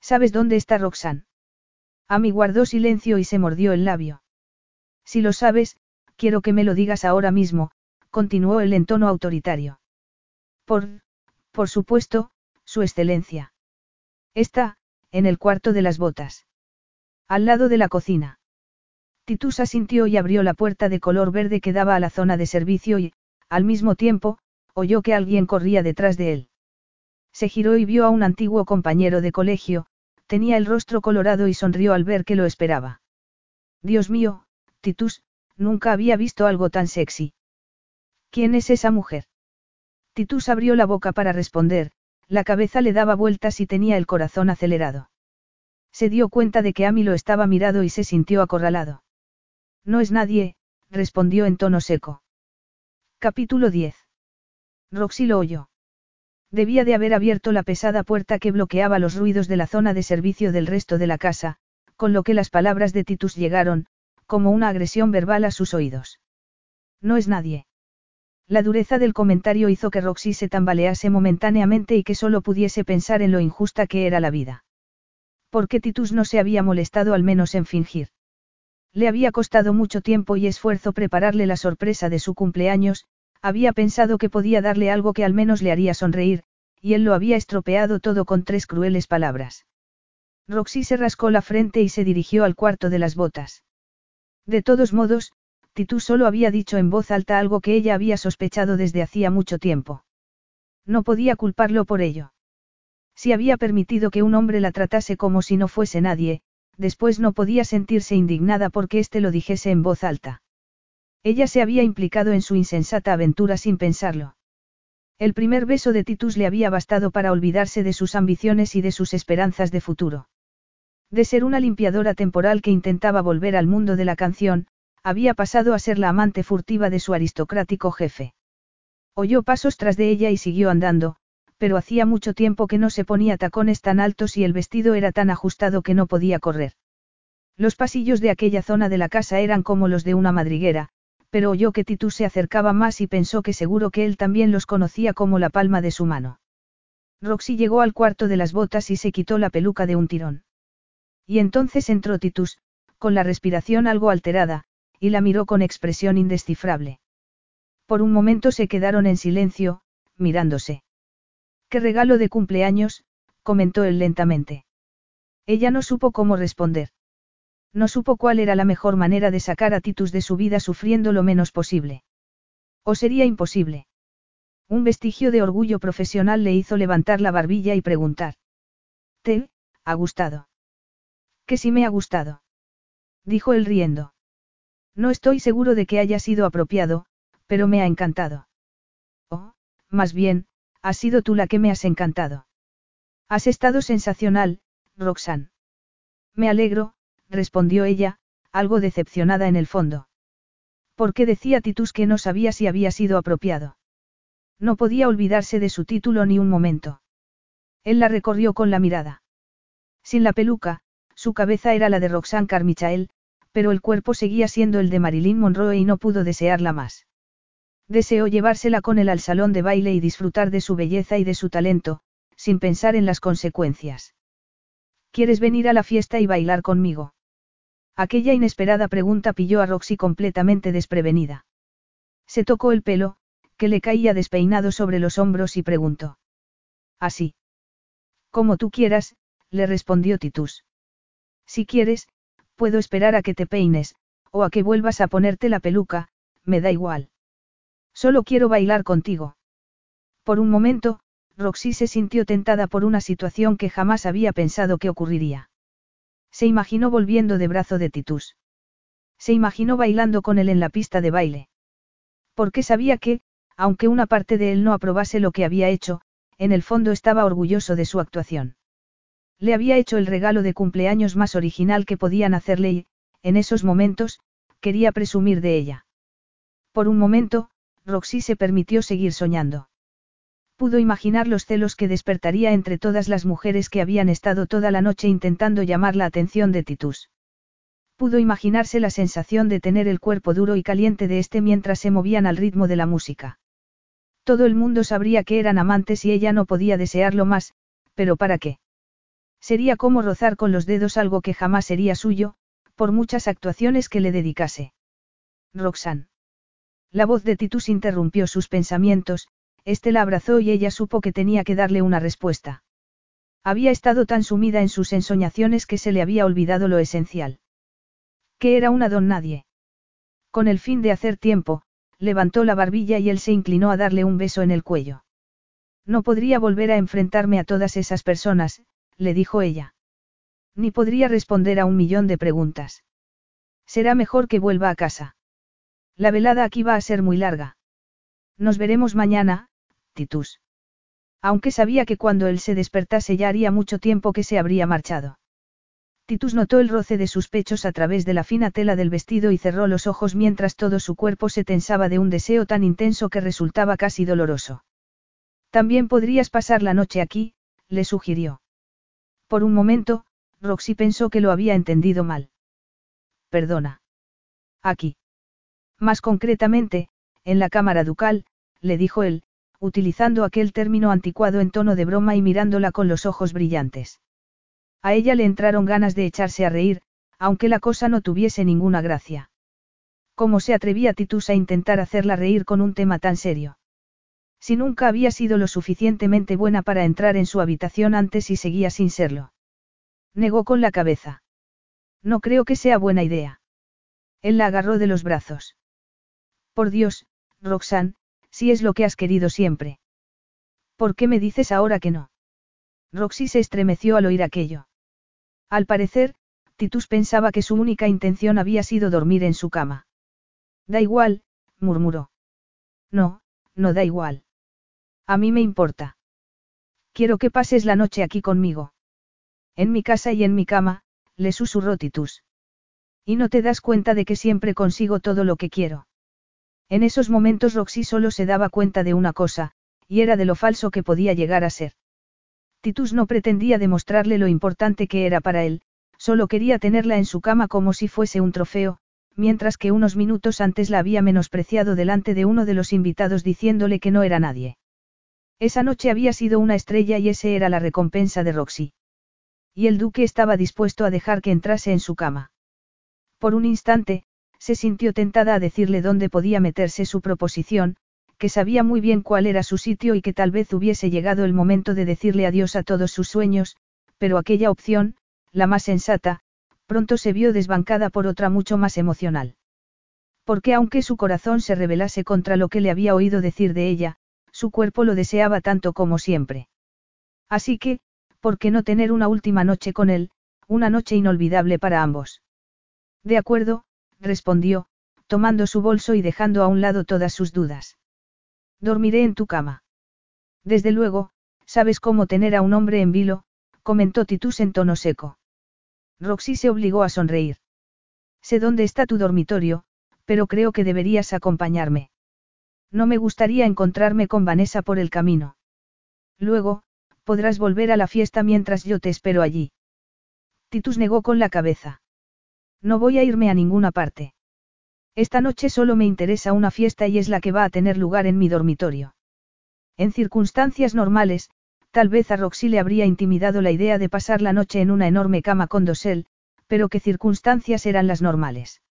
¿Sabes dónde está Roxanne? Amy guardó silencio y se mordió el labio. Si lo sabes, quiero que me lo digas ahora mismo, continuó él en tono autoritario. Por, por supuesto, Su Excelencia. Está, en el cuarto de las botas. Al lado de la cocina. Titus asintió y abrió la puerta de color verde que daba a la zona de servicio y, al mismo tiempo, oyó que alguien corría detrás de él. Se giró y vio a un antiguo compañero de colegio, tenía el rostro colorado y sonrió al ver que lo esperaba. Dios mío, Titus, nunca había visto algo tan sexy. ¿Quién es esa mujer? Titus abrió la boca para responder, la cabeza le daba vueltas y tenía el corazón acelerado. Se dio cuenta de que Amy lo estaba mirado y se sintió acorralado. No es nadie, respondió en tono seco. Capítulo 10. Roxy lo oyó. Debía de haber abierto la pesada puerta que bloqueaba los ruidos de la zona de servicio del resto de la casa, con lo que las palabras de Titus llegaron, como una agresión verbal a sus oídos. No es nadie. La dureza del comentario hizo que Roxy se tambalease momentáneamente y que solo pudiese pensar en lo injusta que era la vida. Porque Titus no se había molestado al menos en fingir. Le había costado mucho tiempo y esfuerzo prepararle la sorpresa de su cumpleaños, había pensado que podía darle algo que al menos le haría sonreír, y él lo había estropeado todo con tres crueles palabras. Roxy se rascó la frente y se dirigió al cuarto de las botas. De todos modos, Titus solo había dicho en voz alta algo que ella había sospechado desde hacía mucho tiempo. No podía culparlo por ello. Si había permitido que un hombre la tratase como si no fuese nadie, después no podía sentirse indignada porque éste lo dijese en voz alta. Ella se había implicado en su insensata aventura sin pensarlo. El primer beso de Titus le había bastado para olvidarse de sus ambiciones y de sus esperanzas de futuro. De ser una limpiadora temporal que intentaba volver al mundo de la canción, había pasado a ser la amante furtiva de su aristocrático jefe. Oyó pasos tras de ella y siguió andando, pero hacía mucho tiempo que no se ponía tacones tan altos y el vestido era tan ajustado que no podía correr. Los pasillos de aquella zona de la casa eran como los de una madriguera, pero oyó que Titus se acercaba más y pensó que seguro que él también los conocía como la palma de su mano. Roxy llegó al cuarto de las botas y se quitó la peluca de un tirón. Y entonces entró Titus, con la respiración algo alterada, y la miró con expresión indescifrable. Por un momento se quedaron en silencio, mirándose. ¿Qué regalo de cumpleaños? comentó él lentamente. Ella no supo cómo responder. No supo cuál era la mejor manera de sacar a Titus de su vida sufriendo lo menos posible. O sería imposible. Un vestigio de orgullo profesional le hizo levantar la barbilla y preguntar. ¿Te ha gustado? Que sí me ha gustado. Dijo él riendo. No estoy seguro de que haya sido apropiado, pero me ha encantado. Oh, más bien, has sido tú la que me has encantado. Has estado sensacional, Roxanne. Me alegro, respondió ella, algo decepcionada en el fondo. ¿Por qué decía Titus que no sabía si había sido apropiado? No podía olvidarse de su título ni un momento. Él la recorrió con la mirada. Sin la peluca, su cabeza era la de Roxanne Carmichael, pero el cuerpo seguía siendo el de Marilyn Monroe y no pudo desearla más. Deseó llevársela con él al salón de baile y disfrutar de su belleza y de su talento, sin pensar en las consecuencias. ¿Quieres venir a la fiesta y bailar conmigo? Aquella inesperada pregunta pilló a Roxy completamente desprevenida. Se tocó el pelo, que le caía despeinado sobre los hombros y preguntó. Así. Como tú quieras, le respondió Titus. Si quieres, puedo esperar a que te peines, o a que vuelvas a ponerte la peluca, me da igual. Solo quiero bailar contigo. Por un momento, Roxy se sintió tentada por una situación que jamás había pensado que ocurriría. Se imaginó volviendo de brazo de Titus. Se imaginó bailando con él en la pista de baile. Porque sabía que, aunque una parte de él no aprobase lo que había hecho, en el fondo estaba orgulloso de su actuación. Le había hecho el regalo de cumpleaños más original que podían hacerle y, en esos momentos, quería presumir de ella. Por un momento, Roxy se permitió seguir soñando. Pudo imaginar los celos que despertaría entre todas las mujeres que habían estado toda la noche intentando llamar la atención de Titus. Pudo imaginarse la sensación de tener el cuerpo duro y caliente de este mientras se movían al ritmo de la música. Todo el mundo sabría que eran amantes y ella no podía desearlo más, pero ¿para qué? Sería como rozar con los dedos algo que jamás sería suyo, por muchas actuaciones que le dedicase. Roxanne. La voz de Titus interrumpió sus pensamientos, este la abrazó y ella supo que tenía que darle una respuesta. Había estado tan sumida en sus ensoñaciones que se le había olvidado lo esencial. Que era una don nadie. Con el fin de hacer tiempo, levantó la barbilla y él se inclinó a darle un beso en el cuello. No podría volver a enfrentarme a todas esas personas, le dijo ella. Ni podría responder a un millón de preguntas. Será mejor que vuelva a casa. La velada aquí va a ser muy larga. Nos veremos mañana, Titus. Aunque sabía que cuando él se despertase ya haría mucho tiempo que se habría marchado. Titus notó el roce de sus pechos a través de la fina tela del vestido y cerró los ojos mientras todo su cuerpo se tensaba de un deseo tan intenso que resultaba casi doloroso. También podrías pasar la noche aquí, le sugirió. Por un momento, Roxy pensó que lo había entendido mal. Perdona. Aquí. Más concretamente, en la Cámara Ducal, le dijo él, utilizando aquel término anticuado en tono de broma y mirándola con los ojos brillantes. A ella le entraron ganas de echarse a reír, aunque la cosa no tuviese ninguna gracia. ¿Cómo se atrevía Titus a intentar hacerla reír con un tema tan serio? Si nunca había sido lo suficientemente buena para entrar en su habitación antes y seguía sin serlo. Negó con la cabeza. No creo que sea buena idea. Él la agarró de los brazos. Por Dios, Roxanne, si es lo que has querido siempre. ¿Por qué me dices ahora que no? Roxy se estremeció al oír aquello. Al parecer, Titus pensaba que su única intención había sido dormir en su cama. Da igual, murmuró. No, no da igual. A mí me importa. Quiero que pases la noche aquí conmigo. En mi casa y en mi cama, le susurró Titus. Y no te das cuenta de que siempre consigo todo lo que quiero. En esos momentos Roxy solo se daba cuenta de una cosa, y era de lo falso que podía llegar a ser. Titus no pretendía demostrarle lo importante que era para él, solo quería tenerla en su cama como si fuese un trofeo, mientras que unos minutos antes la había menospreciado delante de uno de los invitados diciéndole que no era nadie. Esa noche había sido una estrella y ese era la recompensa de Roxy. Y el duque estaba dispuesto a dejar que entrase en su cama. Por un instante, se sintió tentada a decirle dónde podía meterse su proposición, que sabía muy bien cuál era su sitio y que tal vez hubiese llegado el momento de decirle adiós a todos sus sueños, pero aquella opción, la más sensata, pronto se vio desbancada por otra mucho más emocional. Porque aunque su corazón se rebelase contra lo que le había oído decir de ella, su cuerpo lo deseaba tanto como siempre. Así que, ¿por qué no tener una última noche con él, una noche inolvidable para ambos? De acuerdo, respondió, tomando su bolso y dejando a un lado todas sus dudas. Dormiré en tu cama. Desde luego, sabes cómo tener a un hombre en vilo, comentó Titus en tono seco. Roxy se obligó a sonreír. Sé dónde está tu dormitorio, pero creo que deberías acompañarme. No me gustaría encontrarme con Vanessa por el camino. Luego, podrás volver a la fiesta mientras yo te espero allí. Titus negó con la cabeza. No voy a irme a ninguna parte. Esta noche solo me interesa una fiesta y es la que va a tener lugar en mi dormitorio. En circunstancias normales, Tal vez a Roxy le habría intimidado la idea de pasar la noche en una enorme cama con dosel, pero qué circunstancias eran las normales.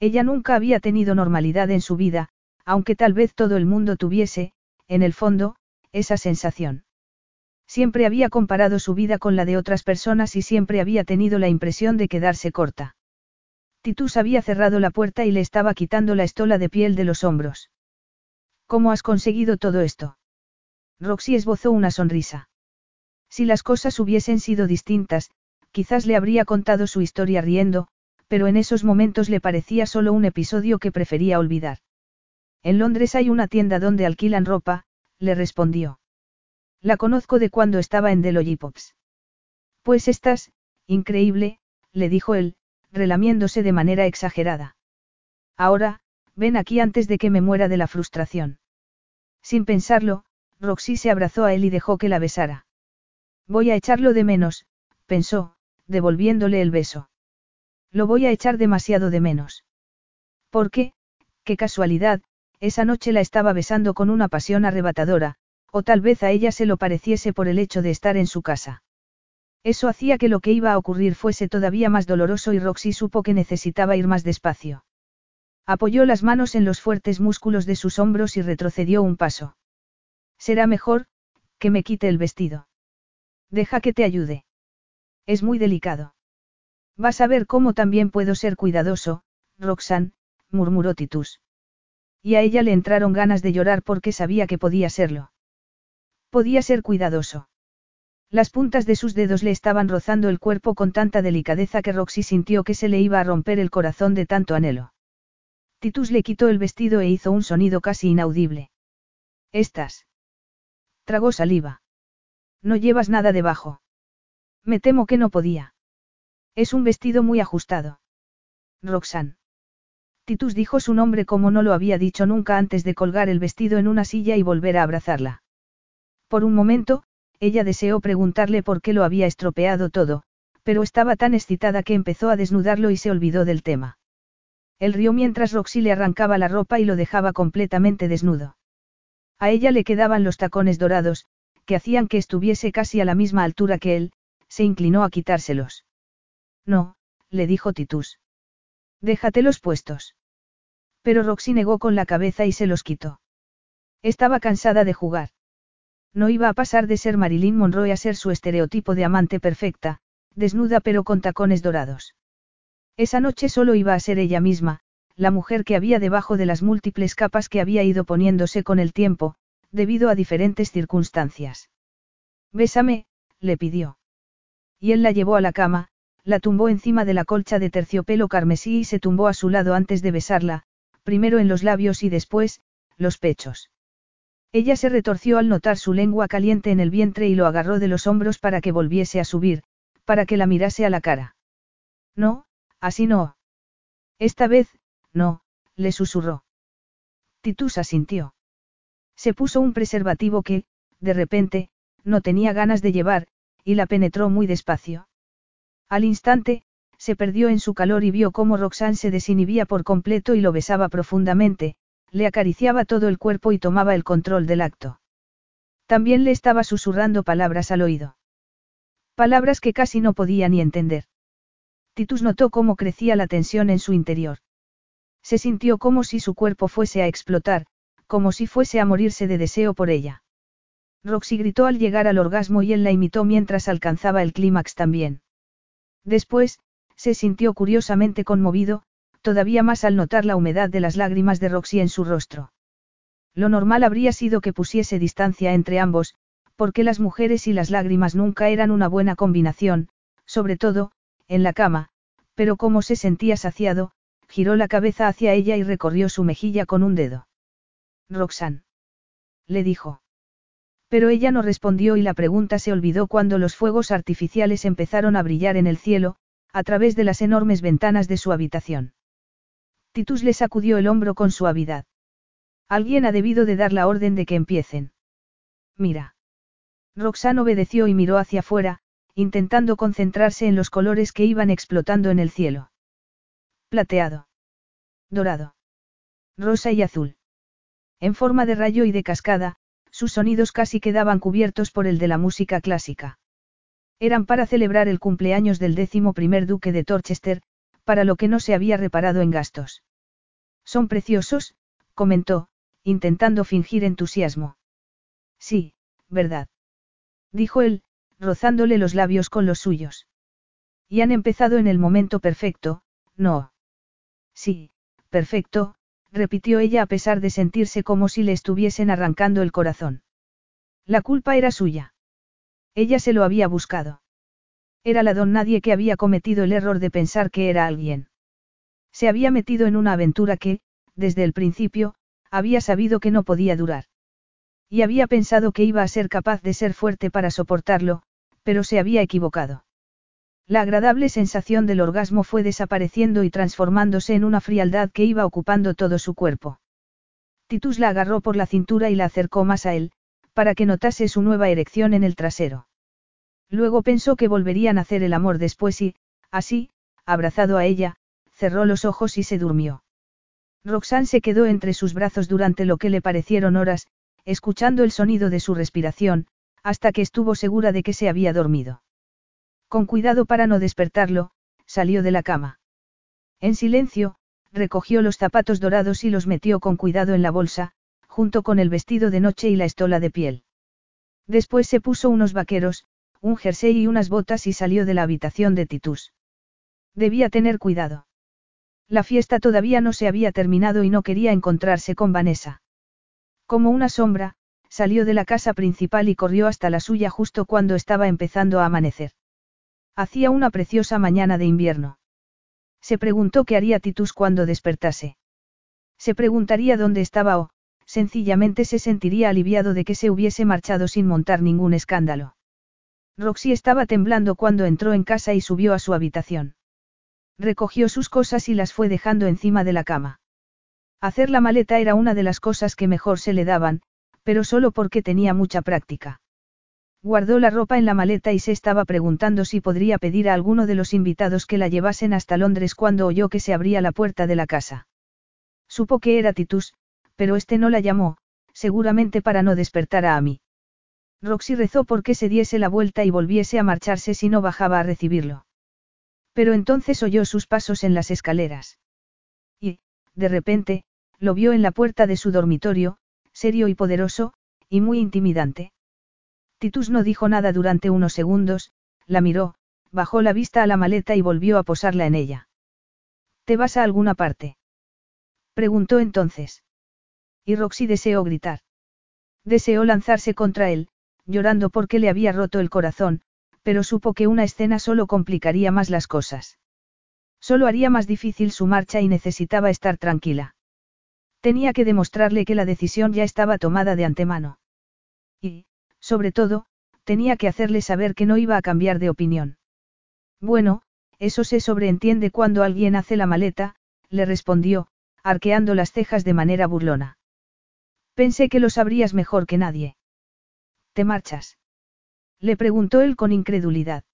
Ella nunca había tenido normalidad en su vida, aunque tal vez todo el mundo tuviese, en el fondo, esa sensación. Siempre había comparado su vida con la de otras personas y siempre había tenido la impresión de quedarse corta. Titus había cerrado la puerta y le estaba quitando la estola de piel de los hombros. ¿Cómo has conseguido todo esto? Roxy esbozó una sonrisa. Si las cosas hubiesen sido distintas, quizás le habría contado su historia riendo, pero en esos momentos le parecía solo un episodio que prefería olvidar. En Londres hay una tienda donde alquilan ropa, le respondió. La conozco de cuando estaba en The Lollipops. Pues estás, increíble, le dijo él, relamiéndose de manera exagerada. Ahora, ven aquí antes de que me muera de la frustración. Sin pensarlo, Roxy se abrazó a él y dejó que la besara. Voy a echarlo de menos, pensó, devolviéndole el beso. Lo voy a echar demasiado de menos. ¿Por qué? Qué casualidad, esa noche la estaba besando con una pasión arrebatadora, o tal vez a ella se lo pareciese por el hecho de estar en su casa. Eso hacía que lo que iba a ocurrir fuese todavía más doloroso y Roxy supo que necesitaba ir más despacio. Apoyó las manos en los fuertes músculos de sus hombros y retrocedió un paso. Será mejor, que me quite el vestido. Deja que te ayude. Es muy delicado. Vas a ver cómo también puedo ser cuidadoso, Roxanne, murmuró Titus. Y a ella le entraron ganas de llorar porque sabía que podía serlo. Podía ser cuidadoso. Las puntas de sus dedos le estaban rozando el cuerpo con tanta delicadeza que Roxy sintió que se le iba a romper el corazón de tanto anhelo. Titus le quitó el vestido e hizo un sonido casi inaudible. Estás. Tragó saliva. No llevas nada debajo. Me temo que no podía. Es un vestido muy ajustado. Roxanne. Titus dijo su nombre como no lo había dicho nunca antes de colgar el vestido en una silla y volver a abrazarla. Por un momento, ella deseó preguntarle por qué lo había estropeado todo, pero estaba tan excitada que empezó a desnudarlo y se olvidó del tema. Él rió mientras Roxy le arrancaba la ropa y lo dejaba completamente desnudo. A ella le quedaban los tacones dorados, que hacían que estuviese casi a la misma altura que él, se inclinó a quitárselos. No, le dijo Titus. Déjatelos puestos. Pero Roxy negó con la cabeza y se los quitó. Estaba cansada de jugar. No iba a pasar de ser Marilyn Monroe a ser su estereotipo de amante perfecta, desnuda pero con tacones dorados. Esa noche solo iba a ser ella misma, la mujer que había debajo de las múltiples capas que había ido poniéndose con el tiempo, debido a diferentes circunstancias. Bésame, le pidió. Y él la llevó a la cama, la tumbó encima de la colcha de terciopelo carmesí y se tumbó a su lado antes de besarla, primero en los labios y después, los pechos. Ella se retorció al notar su lengua caliente en el vientre y lo agarró de los hombros para que volviese a subir, para que la mirase a la cara. No, así no. Esta vez, no, le susurró. Titus asintió. Se puso un preservativo que, de repente, no tenía ganas de llevar, y la penetró muy despacio. Al instante, se perdió en su calor y vio cómo Roxanne se desinhibía por completo y lo besaba profundamente, le acariciaba todo el cuerpo y tomaba el control del acto. También le estaba susurrando palabras al oído. Palabras que casi no podía ni entender. Titus notó cómo crecía la tensión en su interior. Se sintió como si su cuerpo fuese a explotar, como si fuese a morirse de deseo por ella. Roxy gritó al llegar al orgasmo y él la imitó mientras alcanzaba el clímax también. Después, se sintió curiosamente conmovido, todavía más al notar la humedad de las lágrimas de Roxy en su rostro. Lo normal habría sido que pusiese distancia entre ambos, porque las mujeres y las lágrimas nunca eran una buena combinación, sobre todo, en la cama, pero como se sentía saciado, giró la cabeza hacia ella y recorrió su mejilla con un dedo. Roxanne. Le dijo. Pero ella no respondió y la pregunta se olvidó cuando los fuegos artificiales empezaron a brillar en el cielo, a través de las enormes ventanas de su habitación. Titus le sacudió el hombro con suavidad. Alguien ha debido de dar la orden de que empiecen. Mira. Roxanne obedeció y miró hacia afuera, intentando concentrarse en los colores que iban explotando en el cielo. Plateado. Dorado. Rosa y azul. En forma de rayo y de cascada, sus sonidos casi quedaban cubiertos por el de la música clásica. Eran para celebrar el cumpleaños del décimo primer duque de Torchester, para lo que no se había reparado en gastos. Son preciosos, comentó, intentando fingir entusiasmo. Sí, verdad. Dijo él, rozándole los labios con los suyos. Y han empezado en el momento perfecto, ¿no? Sí, perfecto, repitió ella a pesar de sentirse como si le estuviesen arrancando el corazón. La culpa era suya. Ella se lo había buscado. Era la don nadie que había cometido el error de pensar que era alguien. Se había metido en una aventura que, desde el principio, había sabido que no podía durar. Y había pensado que iba a ser capaz de ser fuerte para soportarlo, pero se había equivocado. La agradable sensación del orgasmo fue desapareciendo y transformándose en una frialdad que iba ocupando todo su cuerpo. Titus la agarró por la cintura y la acercó más a él, para que notase su nueva erección en el trasero. Luego pensó que volverían a hacer el amor después y, así, abrazado a ella, cerró los ojos y se durmió. Roxanne se quedó entre sus brazos durante lo que le parecieron horas, escuchando el sonido de su respiración, hasta que estuvo segura de que se había dormido. Con cuidado para no despertarlo, salió de la cama. En silencio, recogió los zapatos dorados y los metió con cuidado en la bolsa, junto con el vestido de noche y la estola de piel. Después se puso unos vaqueros, un jersey y unas botas y salió de la habitación de Titus. Debía tener cuidado. La fiesta todavía no se había terminado y no quería encontrarse con Vanessa. Como una sombra, salió de la casa principal y corrió hasta la suya justo cuando estaba empezando a amanecer. Hacía una preciosa mañana de invierno. Se preguntó qué haría Titus cuando despertase. Se preguntaría dónde estaba o, sencillamente se sentiría aliviado de que se hubiese marchado sin montar ningún escándalo. Roxy estaba temblando cuando entró en casa y subió a su habitación. Recogió sus cosas y las fue dejando encima de la cama. Hacer la maleta era una de las cosas que mejor se le daban, pero solo porque tenía mucha práctica. Guardó la ropa en la maleta y se estaba preguntando si podría pedir a alguno de los invitados que la llevasen hasta Londres cuando oyó que se abría la puerta de la casa. Supo que era Titus, pero este no la llamó, seguramente para no despertar a Amy. Roxy rezó porque se diese la vuelta y volviese a marcharse si no bajaba a recibirlo. Pero entonces oyó sus pasos en las escaleras. Y, de repente, lo vio en la puerta de su dormitorio, serio y poderoso, y muy intimidante. Titus no dijo nada durante unos segundos, la miró, bajó la vista a la maleta y volvió a posarla en ella. ¿Te vas a alguna parte? Preguntó entonces. Y Roxy deseó gritar. Deseó lanzarse contra él, llorando porque le había roto el corazón, pero supo que una escena solo complicaría más las cosas. Solo haría más difícil su marcha y necesitaba estar tranquila. Tenía que demostrarle que la decisión ya estaba tomada de antemano. Y, sobre todo, tenía que hacerle saber que no iba a cambiar de opinión. Bueno, eso se sobreentiende cuando alguien hace la maleta, le respondió, arqueando las cejas de manera burlona. Pensé que lo sabrías mejor que nadie. ¿Te marchas? Le preguntó él con incredulidad.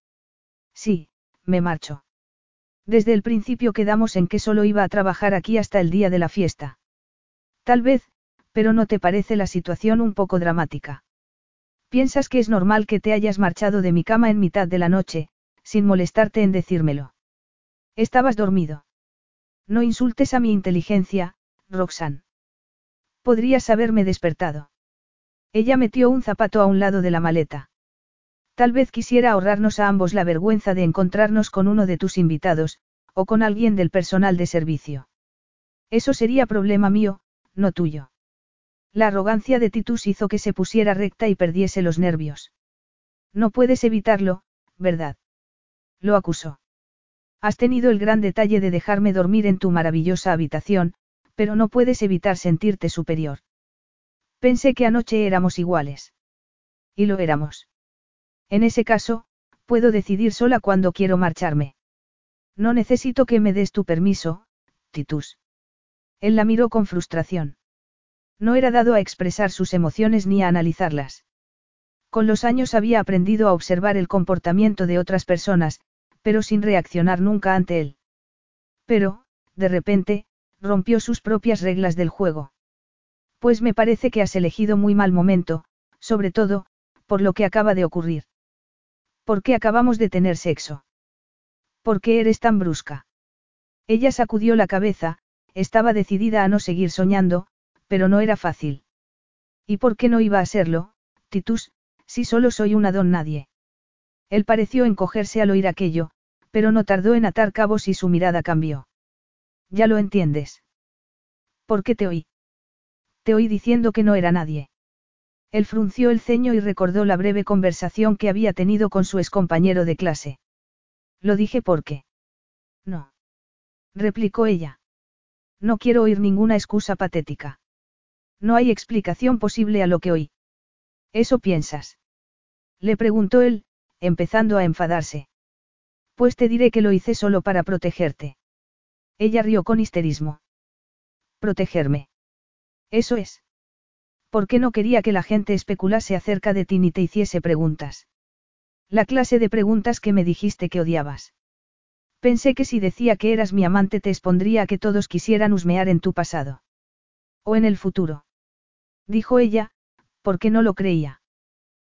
Sí, me marcho. Desde el principio quedamos en que solo iba a trabajar aquí hasta el día de la fiesta. Tal vez, pero ¿no te parece la situación un poco dramática? ¿Piensas que es normal que te hayas marchado de mi cama en mitad de la noche, sin molestarte en decírmelo? Estabas dormido. No insultes a mi inteligencia, Roxanne. Podrías haberme despertado. Ella metió un zapato a un lado de la maleta. Tal vez quisiera ahorrarnos a ambos la vergüenza de encontrarnos con uno de tus invitados, o con alguien del personal de servicio. Eso sería problema mío, no tuyo. La arrogancia de Titus hizo que se pusiera recta y perdiese los nervios. No puedes evitarlo, ¿verdad? Lo acusó. Has tenido el gran detalle de dejarme dormir en tu maravillosa habitación, pero no puedes evitar sentirte superior. Pensé que anoche éramos iguales. Y lo éramos. En ese caso, puedo decidir sola cuándo quiero marcharme. No necesito que me des tu permiso, Titus. Él la miró con frustración. No era dado a expresar sus emociones ni a analizarlas. Con los años había aprendido a observar el comportamiento de otras personas, pero sin reaccionar nunca ante él. Pero, de repente, rompió sus propias reglas del juego. Pues me parece que has elegido muy mal momento, sobre todo, por lo que acaba de ocurrir. ¿Por qué acabamos de tener sexo? ¿Por qué eres tan brusca? Ella sacudió la cabeza, estaba decidida a no seguir soñando, pero no era fácil. ¿Y por qué no iba a serlo, Titus, si solo soy una don nadie? Él pareció encogerse al oír aquello, pero no tardó en atar cabos y su mirada cambió. Ya lo entiendes. ¿Por qué te oí? Oí diciendo que no era nadie. Él frunció el ceño y recordó la breve conversación que había tenido con su excompañero de clase. Lo dije porque. No. Replicó ella. No quiero oír ninguna excusa patética. No hay explicación posible a lo que oí. ¿Eso piensas? Le preguntó él, empezando a enfadarse. Pues te diré que lo hice solo para protegerte. Ella rió con histerismo. Protegerme. Eso es. ¿Por qué no quería que la gente especulase acerca de ti ni te hiciese preguntas? La clase de preguntas que me dijiste que odiabas. Pensé que si decía que eras mi amante te expondría a que todos quisieran husmear en tu pasado. O en el futuro. Dijo ella, porque no lo creía.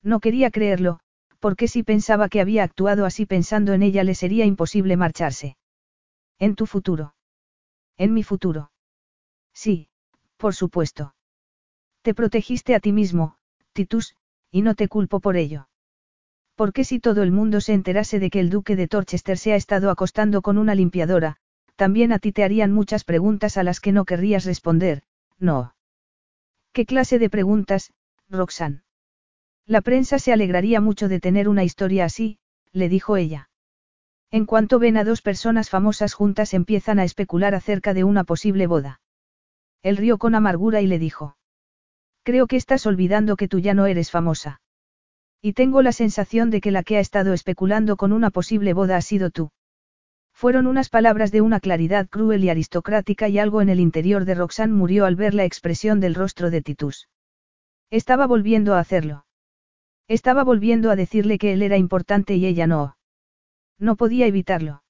No quería creerlo, porque si pensaba que había actuado así pensando en ella le sería imposible marcharse. En tu futuro. En mi futuro. Sí, por supuesto. Te protegiste a ti mismo, Titus, y no te culpo por ello. Porque si todo el mundo se enterase de que el duque de Torchester se ha estado acostando con una limpiadora, también a ti te harían muchas preguntas a las que no querrías responder, no. ¿Qué clase de preguntas, Roxanne? La prensa se alegraría mucho de tener una historia así, le dijo ella. En cuanto ven a dos personas famosas juntas empiezan a especular acerca de una posible boda. Él rió con amargura y le dijo. Creo que estás olvidando que tú ya no eres famosa. Y tengo la sensación de que la que ha estado especulando con una posible boda ha sido tú. Fueron unas palabras de una claridad cruel y aristocrática y algo en el interior de Roxanne murió al ver la expresión del rostro de Titus. Estaba volviendo a hacerlo. Estaba volviendo a decirle que él era importante y ella no. No podía evitarlo.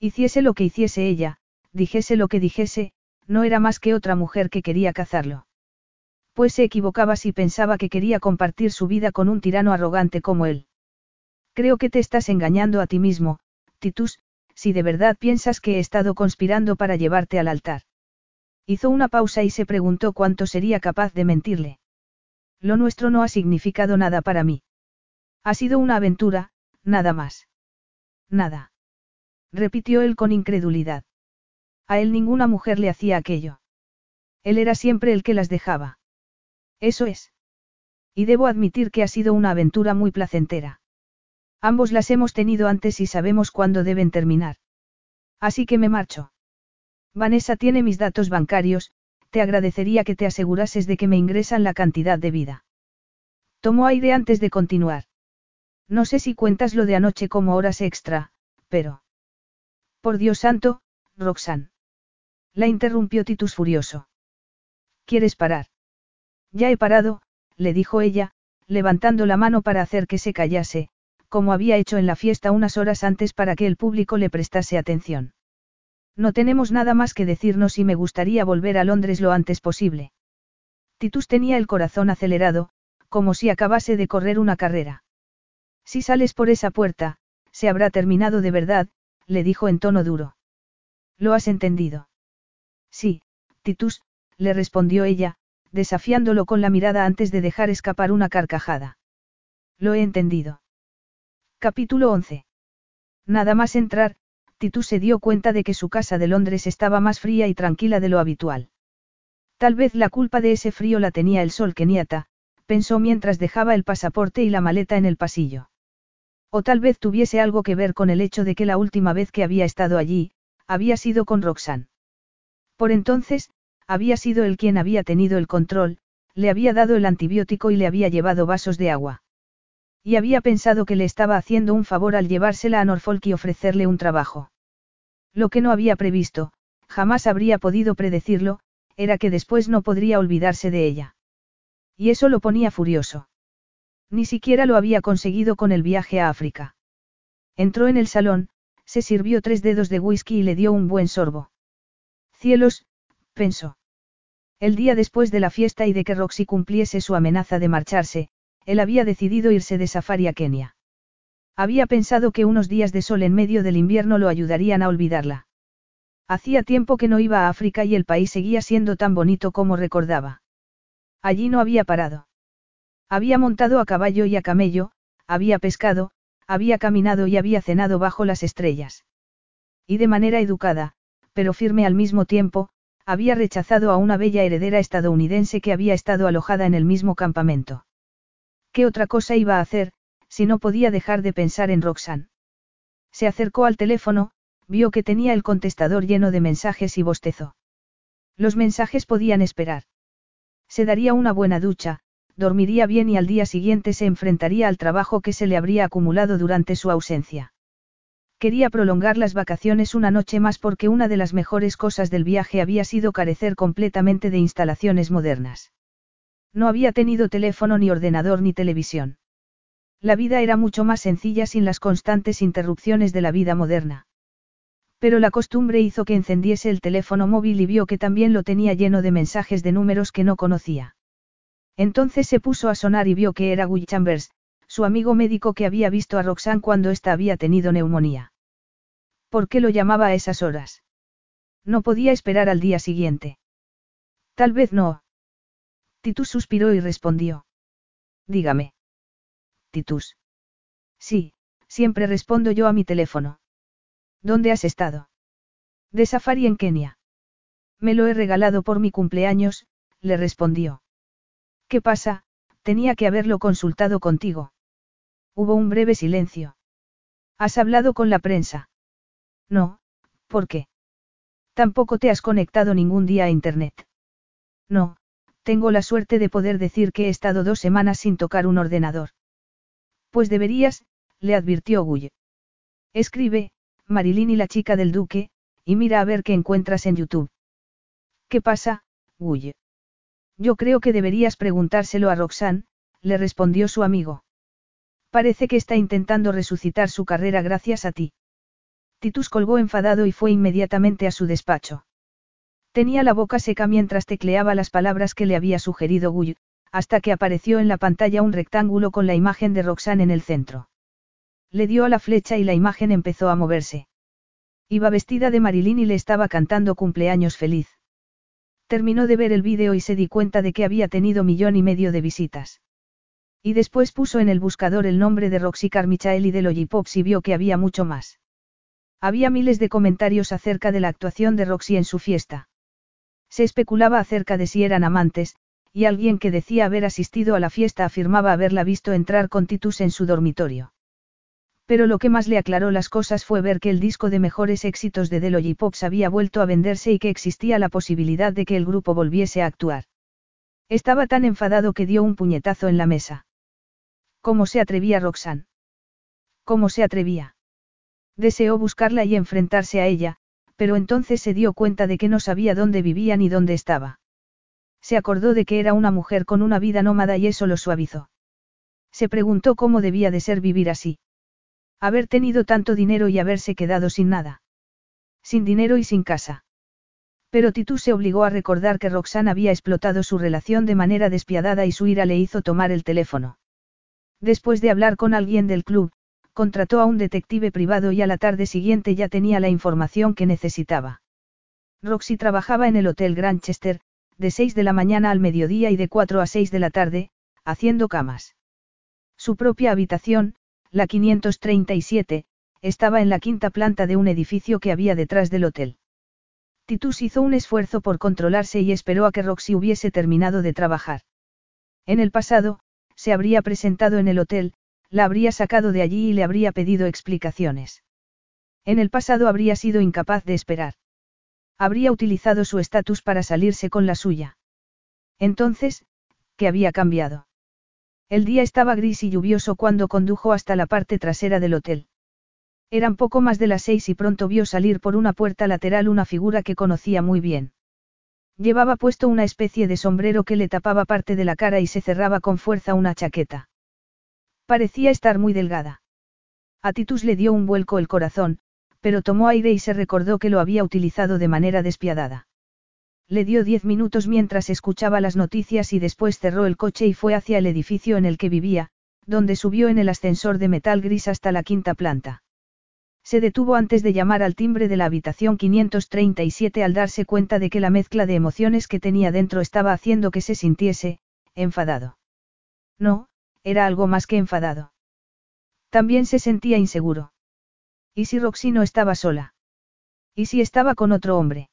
Hiciese lo que hiciese ella, dijese lo que dijese, no era más que otra mujer que quería cazarlo. Pues se equivocaba si pensaba que quería compartir su vida con un tirano arrogante como él. Creo que te estás engañando a ti mismo, Titus, si de verdad piensas que he estado conspirando para llevarte al altar. Hizo una pausa y se preguntó cuánto sería capaz de mentirle. Lo nuestro no ha significado nada para mí. Ha sido una aventura, nada más. Nada. Repitió él con incredulidad. A él ninguna mujer le hacía aquello. Él era siempre el que las dejaba. Eso es. Y debo admitir que ha sido una aventura muy placentera. Ambos las hemos tenido antes y sabemos cuándo deben terminar. Así que me marcho. Vanessa tiene mis datos bancarios, te agradecería que te asegurases de que me ingresan la cantidad de vida. Tomó aire antes de continuar. No sé si cuentas lo de anoche como horas extra, pero... Por Dios santo, Roxanne. La interrumpió Titus furioso. ¿Quieres parar? Ya he parado, le dijo ella, levantando la mano para hacer que se callase, como había hecho en la fiesta unas horas antes para que el público le prestase atención. No tenemos nada más que decirnos y me gustaría volver a Londres lo antes posible. Titus tenía el corazón acelerado, como si acabase de correr una carrera. Si sales por esa puerta, se habrá terminado de verdad, le dijo en tono duro. ¿Lo has entendido? Sí, Titus, le respondió ella, desafiándolo con la mirada antes de dejar escapar una carcajada. Lo he entendido. Capítulo 11. Nada más entrar, Titus se dio cuenta de que su casa de Londres estaba más fría y tranquila de lo habitual. Tal vez la culpa de ese frío la tenía el sol Keniata, pensó mientras dejaba el pasaporte y la maleta en el pasillo. O tal vez tuviese algo que ver con el hecho de que la última vez que había estado allí, había sido con Roxanne. Por entonces, había sido él quien había tenido el control, le había dado el antibiótico y le había llevado vasos de agua. Y había pensado que le estaba haciendo un favor al llevársela a Norfolk y ofrecerle un trabajo. Lo que no había previsto, jamás habría podido predecirlo, era que después no podría olvidarse de ella. Y eso lo ponía furioso. Ni siquiera lo había conseguido con el viaje a África. Entró en el salón, se sirvió tres dedos de whisky y le dio un buen sorbo. Cielos, pensó. El día después de la fiesta y de que Roxy cumpliese su amenaza de marcharse, él había decidido irse de safari a Kenia. Había pensado que unos días de sol en medio del invierno lo ayudarían a olvidarla. Hacía tiempo que no iba a África y el país seguía siendo tan bonito como recordaba. Allí no había parado. Había montado a caballo y a camello, había pescado, había caminado y había cenado bajo las estrellas. Y de manera educada, pero firme al mismo tiempo, había rechazado a una bella heredera estadounidense que había estado alojada en el mismo campamento. ¿Qué otra cosa iba a hacer, si no podía dejar de pensar en Roxanne? Se acercó al teléfono, vio que tenía el contestador lleno de mensajes y bostezó. Los mensajes podían esperar. Se daría una buena ducha, dormiría bien y al día siguiente se enfrentaría al trabajo que se le habría acumulado durante su ausencia. Quería prolongar las vacaciones una noche más porque una de las mejores cosas del viaje había sido carecer completamente de instalaciones modernas. No había tenido teléfono ni ordenador ni televisión. La vida era mucho más sencilla sin las constantes interrupciones de la vida moderna. Pero la costumbre hizo que encendiese el teléfono móvil y vio que también lo tenía lleno de mensajes de números que no conocía. Entonces se puso a sonar y vio que era Guy Chambers, su amigo médico que había visto a Roxanne cuando ésta había tenido neumonía. ¿Por qué lo llamaba a esas horas? No podía esperar al día siguiente. Tal vez no. Titus suspiró y respondió. Dígame. Titus. Sí, siempre respondo yo a mi teléfono. ¿Dónde has estado? De safari en Kenia. Me lo he regalado por mi cumpleaños, le respondió. ¿Qué pasa? Tenía que haberlo consultado contigo. Hubo un breve silencio. ¿Has hablado con la prensa? No, ¿por qué? Tampoco te has conectado ningún día a Internet. No, tengo la suerte de poder decir que he estado dos semanas sin tocar un ordenador. Pues deberías, le advirtió Guy. Escribe, Marilyn y la chica del duque, y mira a ver qué encuentras en YouTube. ¿Qué pasa, Guy? Yo creo que deberías preguntárselo a Roxanne, le respondió su amigo. Parece que está intentando resucitar su carrera gracias a ti. Titus colgó enfadado y fue inmediatamente a su despacho. Tenía la boca seca mientras tecleaba las palabras que le había sugerido Guy, hasta que apareció en la pantalla un rectángulo con la imagen de Roxanne en el centro. Le dio a la flecha y la imagen empezó a moverse. Iba vestida de Marilyn y le estaba cantando cumpleaños feliz. Terminó de ver el vídeo y se di cuenta de que había tenido millón y medio de visitas. Y después puso en el buscador el nombre de Roxy Carmichael y de Lollipops y vio que había mucho más. Había miles de comentarios acerca de la actuación de Roxy en su fiesta. Se especulaba acerca de si eran amantes, y alguien que decía haber asistido a la fiesta afirmaba haberla visto entrar con Titus en su dormitorio. Pero lo que más le aclaró las cosas fue ver que el disco de mejores éxitos de The Pops había vuelto a venderse y que existía la posibilidad de que el grupo volviese a actuar. Estaba tan enfadado que dio un puñetazo en la mesa. ¿Cómo se atrevía Roxanne? ¿Cómo se atrevía? Deseó buscarla y enfrentarse a ella, pero entonces se dio cuenta de que no sabía dónde vivía ni dónde estaba. Se acordó de que era una mujer con una vida nómada y eso lo suavizó. Se preguntó cómo debía de ser vivir así. Haber tenido tanto dinero y haberse quedado sin nada. Sin dinero y sin casa. Pero Titus se obligó a recordar que Roxanne había explotado su relación de manera despiadada y su ira le hizo tomar el teléfono. Después de hablar con alguien del club, contrató a un detective privado y a la tarde siguiente ya tenía la información que necesitaba. Roxy trabajaba en el Hotel Granchester, de 6 de la mañana al mediodía y de 4 a 6 de la tarde, haciendo camas. Su propia habitación, la 537, estaba en la quinta planta de un edificio que había detrás del hotel. Titus hizo un esfuerzo por controlarse y esperó a que Roxy hubiese terminado de trabajar. En el pasado, se habría presentado en el hotel, la habría sacado de allí y le habría pedido explicaciones. En el pasado habría sido incapaz de esperar. Habría utilizado su estatus para salirse con la suya. Entonces, ¿qué había cambiado? El día estaba gris y lluvioso cuando condujo hasta la parte trasera del hotel. Eran poco más de las seis y pronto vio salir por una puerta lateral una figura que conocía muy bien. Llevaba puesto una especie de sombrero que le tapaba parte de la cara y se cerraba con fuerza una chaqueta. Parecía estar muy delgada. A Titus le dio un vuelco el corazón, pero tomó aire y se recordó que lo había utilizado de manera despiadada. Le dio diez minutos mientras escuchaba las noticias y después cerró el coche y fue hacia el edificio en el que vivía, donde subió en el ascensor de metal gris hasta la quinta planta. Se detuvo antes de llamar al timbre de la habitación 537 al darse cuenta de que la mezcla de emociones que tenía dentro estaba haciendo que se sintiese, enfadado. No, era algo más que enfadado. También se sentía inseguro. ¿Y si Roxy no estaba sola? ¿Y si estaba con otro hombre?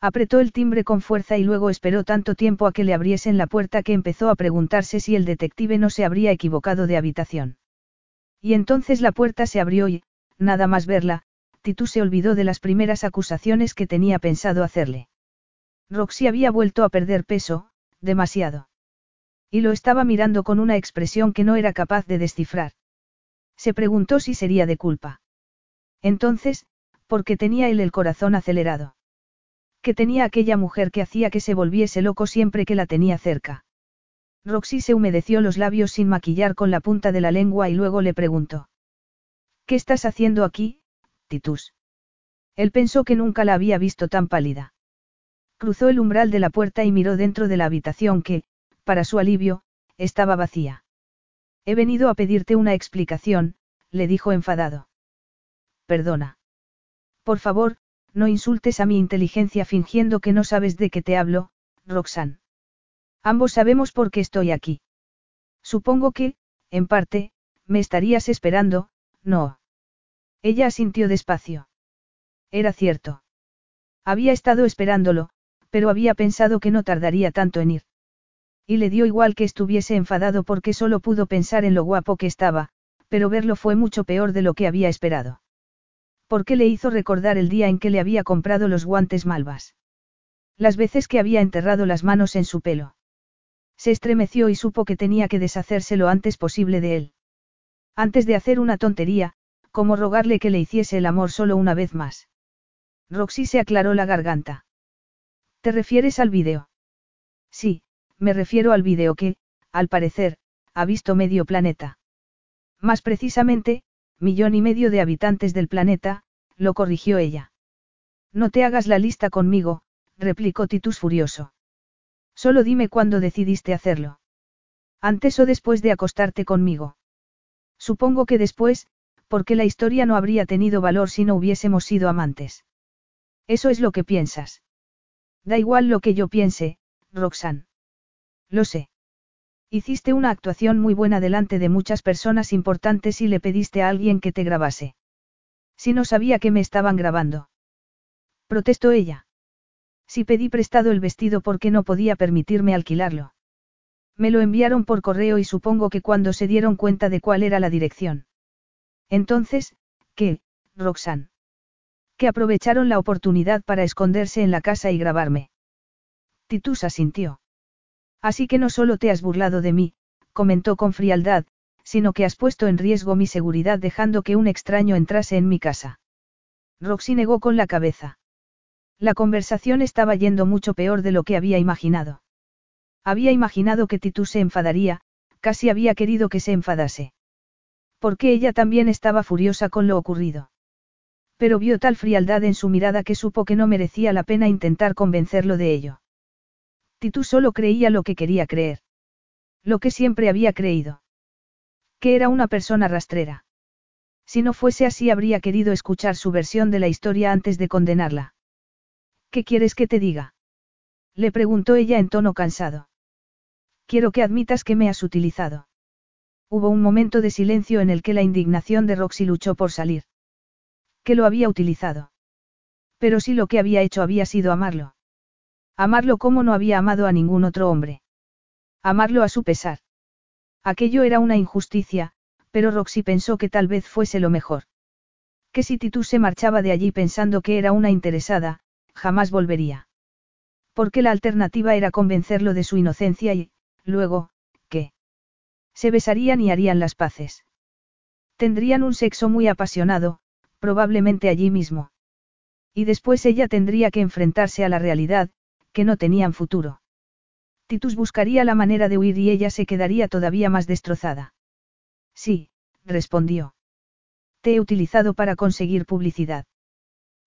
Apretó el timbre con fuerza y luego esperó tanto tiempo a que le abriesen la puerta que empezó a preguntarse si el detective no se habría equivocado de habitación. Y entonces la puerta se abrió y, nada más verla, Titu se olvidó de las primeras acusaciones que tenía pensado hacerle. Roxy había vuelto a perder peso, demasiado. Y lo estaba mirando con una expresión que no era capaz de descifrar. Se preguntó si sería de culpa. Entonces, ¿por qué tenía él el corazón acelerado? ¿Qué tenía aquella mujer que hacía que se volviese loco siempre que la tenía cerca? Roxy se humedeció los labios sin maquillar con la punta de la lengua y luego le preguntó. ¿Qué estás haciendo aquí, Titus? Él pensó que nunca la había visto tan pálida. Cruzó el umbral de la puerta y miró dentro de la habitación que, para su alivio, estaba vacía. He venido a pedirte una explicación, le dijo enfadado. Perdona. Por favor, no insultes a mi inteligencia fingiendo que no sabes de qué te hablo, Roxanne. Ambos sabemos por qué estoy aquí. Supongo que, en parte, me estarías esperando, ¿no? Ella asintió despacio. Era cierto. Había estado esperándolo, pero había pensado que no tardaría tanto en ir. Y le dio igual que estuviese enfadado porque solo pudo pensar en lo guapo que estaba, pero verlo fue mucho peor de lo que había esperado porque le hizo recordar el día en que le había comprado los guantes malvas. Las veces que había enterrado las manos en su pelo. Se estremeció y supo que tenía que deshacerse lo antes posible de él. Antes de hacer una tontería, como rogarle que le hiciese el amor solo una vez más. Roxy se aclaró la garganta. ¿Te refieres al vídeo? Sí, me refiero al vídeo que, al parecer, ha visto medio planeta. Más precisamente, millón y medio de habitantes del planeta, lo corrigió ella. No te hagas la lista conmigo, replicó Titus furioso. Solo dime cuándo decidiste hacerlo. Antes o después de acostarte conmigo. Supongo que después, porque la historia no habría tenido valor si no hubiésemos sido amantes. Eso es lo que piensas. Da igual lo que yo piense, Roxanne. Lo sé. Hiciste una actuación muy buena delante de muchas personas importantes y le pediste a alguien que te grabase. Si no sabía que me estaban grabando. Protestó ella. Si pedí prestado el vestido porque no podía permitirme alquilarlo. Me lo enviaron por correo y supongo que cuando se dieron cuenta de cuál era la dirección. Entonces, ¿qué, Roxanne? Que aprovecharon la oportunidad para esconderse en la casa y grabarme. Titus asintió. Así que no solo te has burlado de mí, comentó con frialdad, sino que has puesto en riesgo mi seguridad dejando que un extraño entrase en mi casa. Roxy negó con la cabeza. La conversación estaba yendo mucho peor de lo que había imaginado. Había imaginado que Titus se enfadaría, casi había querido que se enfadase. Porque ella también estaba furiosa con lo ocurrido. Pero vio tal frialdad en su mirada que supo que no merecía la pena intentar convencerlo de ello. Titus solo creía lo que quería creer. Lo que siempre había creído. Que era una persona rastrera. Si no fuese así habría querido escuchar su versión de la historia antes de condenarla. ¿Qué quieres que te diga? Le preguntó ella en tono cansado. Quiero que admitas que me has utilizado. Hubo un momento de silencio en el que la indignación de Roxy luchó por salir. Que lo había utilizado. Pero si lo que había hecho había sido amarlo. Amarlo como no había amado a ningún otro hombre. Amarlo a su pesar. Aquello era una injusticia, pero Roxy pensó que tal vez fuese lo mejor. Que si Titus se marchaba de allí pensando que era una interesada, jamás volvería. Porque la alternativa era convencerlo de su inocencia y, luego, ¿qué? Se besarían y harían las paces. Tendrían un sexo muy apasionado, probablemente allí mismo. Y después ella tendría que enfrentarse a la realidad, que no tenían futuro. Titus buscaría la manera de huir y ella se quedaría todavía más destrozada. Sí, respondió. Te he utilizado para conseguir publicidad.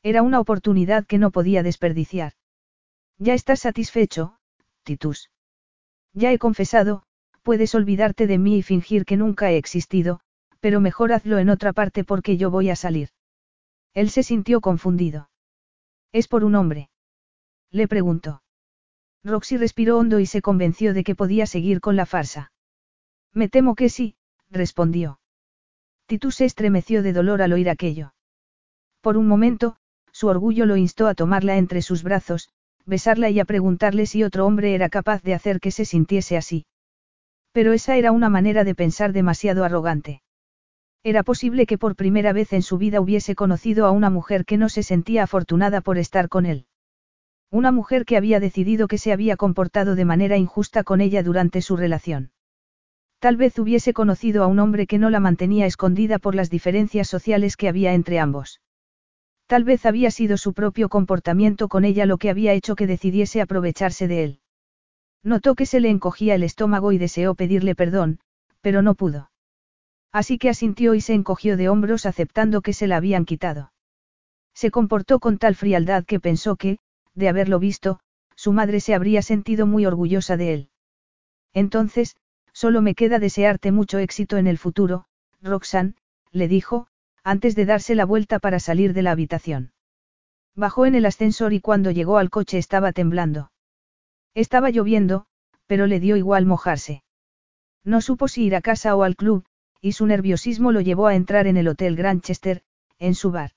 Era una oportunidad que no podía desperdiciar. Ya estás satisfecho, Titus. Ya he confesado, puedes olvidarte de mí y fingir que nunca he existido, pero mejor hazlo en otra parte porque yo voy a salir. Él se sintió confundido. ¿Es por un hombre? Le preguntó. Roxy respiró hondo y se convenció de que podía seguir con la farsa. Me temo que sí, respondió. Titus se estremeció de dolor al oír aquello. Por un momento, su orgullo lo instó a tomarla entre sus brazos, besarla y a preguntarle si otro hombre era capaz de hacer que se sintiese así. Pero esa era una manera de pensar demasiado arrogante. Era posible que por primera vez en su vida hubiese conocido a una mujer que no se sentía afortunada por estar con él. Una mujer que había decidido que se había comportado de manera injusta con ella durante su relación. Tal vez hubiese conocido a un hombre que no la mantenía escondida por las diferencias sociales que había entre ambos. Tal vez había sido su propio comportamiento con ella lo que había hecho que decidiese aprovecharse de él. Notó que se le encogía el estómago y deseó pedirle perdón, pero no pudo. Así que asintió y se encogió de hombros aceptando que se la habían quitado. Se comportó con tal frialdad que pensó que, de haberlo visto, su madre se habría sentido muy orgullosa de él. Entonces, solo me queda desearte mucho éxito en el futuro, Roxanne, le dijo, antes de darse la vuelta para salir de la habitación. Bajó en el ascensor y cuando llegó al coche estaba temblando. Estaba lloviendo, pero le dio igual mojarse. No supo si ir a casa o al club, y su nerviosismo lo llevó a entrar en el Hotel Granchester, en su bar.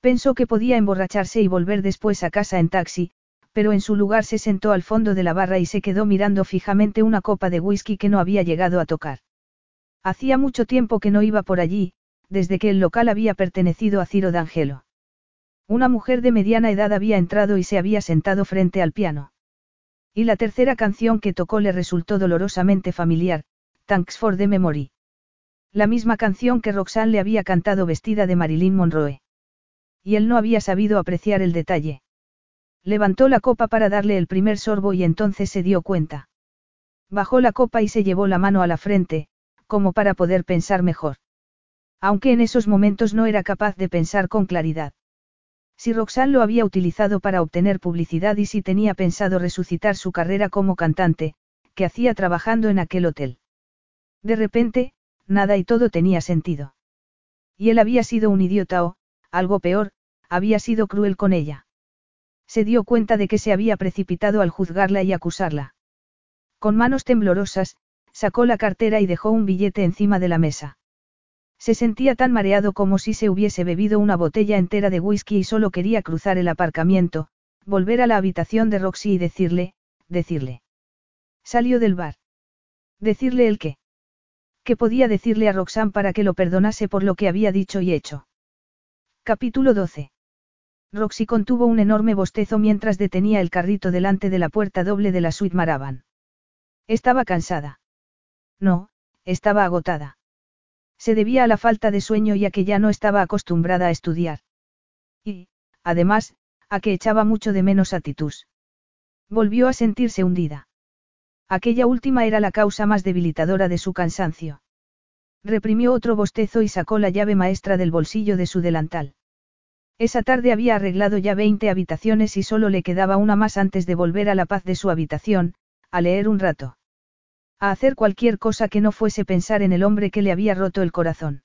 Pensó que podía emborracharse y volver después a casa en taxi, pero en su lugar se sentó al fondo de la barra y se quedó mirando fijamente una copa de whisky que no había llegado a tocar. Hacía mucho tiempo que no iba por allí, desde que el local había pertenecido a Ciro D'Angelo. Una mujer de mediana edad había entrado y se había sentado frente al piano. Y la tercera canción que tocó le resultó dolorosamente familiar, Thanks for the Memory. La misma canción que Roxanne le había cantado vestida de Marilyn Monroe. Y él no había sabido apreciar el detalle. Levantó la copa para darle el primer sorbo y entonces se dio cuenta. Bajó la copa y se llevó la mano a la frente, como para poder pensar mejor. Aunque en esos momentos no era capaz de pensar con claridad. Si Roxanne lo había utilizado para obtener publicidad y si tenía pensado resucitar su carrera como cantante, que hacía trabajando en aquel hotel. De repente, nada y todo tenía sentido. Y él había sido un idiota o, algo peor, había sido cruel con ella. Se dio cuenta de que se había precipitado al juzgarla y acusarla. Con manos temblorosas, sacó la cartera y dejó un billete encima de la mesa. Se sentía tan mareado como si se hubiese bebido una botella entera de whisky y solo quería cruzar el aparcamiento, volver a la habitación de Roxy y decirle, decirle. Salió del bar. Decirle el qué. ¿Qué podía decirle a Roxanne para que lo perdonase por lo que había dicho y hecho? Capítulo 12. Roxy contuvo un enorme bostezo mientras detenía el carrito delante de la puerta doble de la suite Maraban. Estaba cansada. No, estaba agotada. Se debía a la falta de sueño y a que ya no estaba acostumbrada a estudiar. Y, además, a que echaba mucho de menos a Titus. Volvió a sentirse hundida. Aquella última era la causa más debilitadora de su cansancio. Reprimió otro bostezo y sacó la llave maestra del bolsillo de su delantal. Esa tarde había arreglado ya 20 habitaciones y solo le quedaba una más antes de volver a la paz de su habitación, a leer un rato. A hacer cualquier cosa que no fuese pensar en el hombre que le había roto el corazón.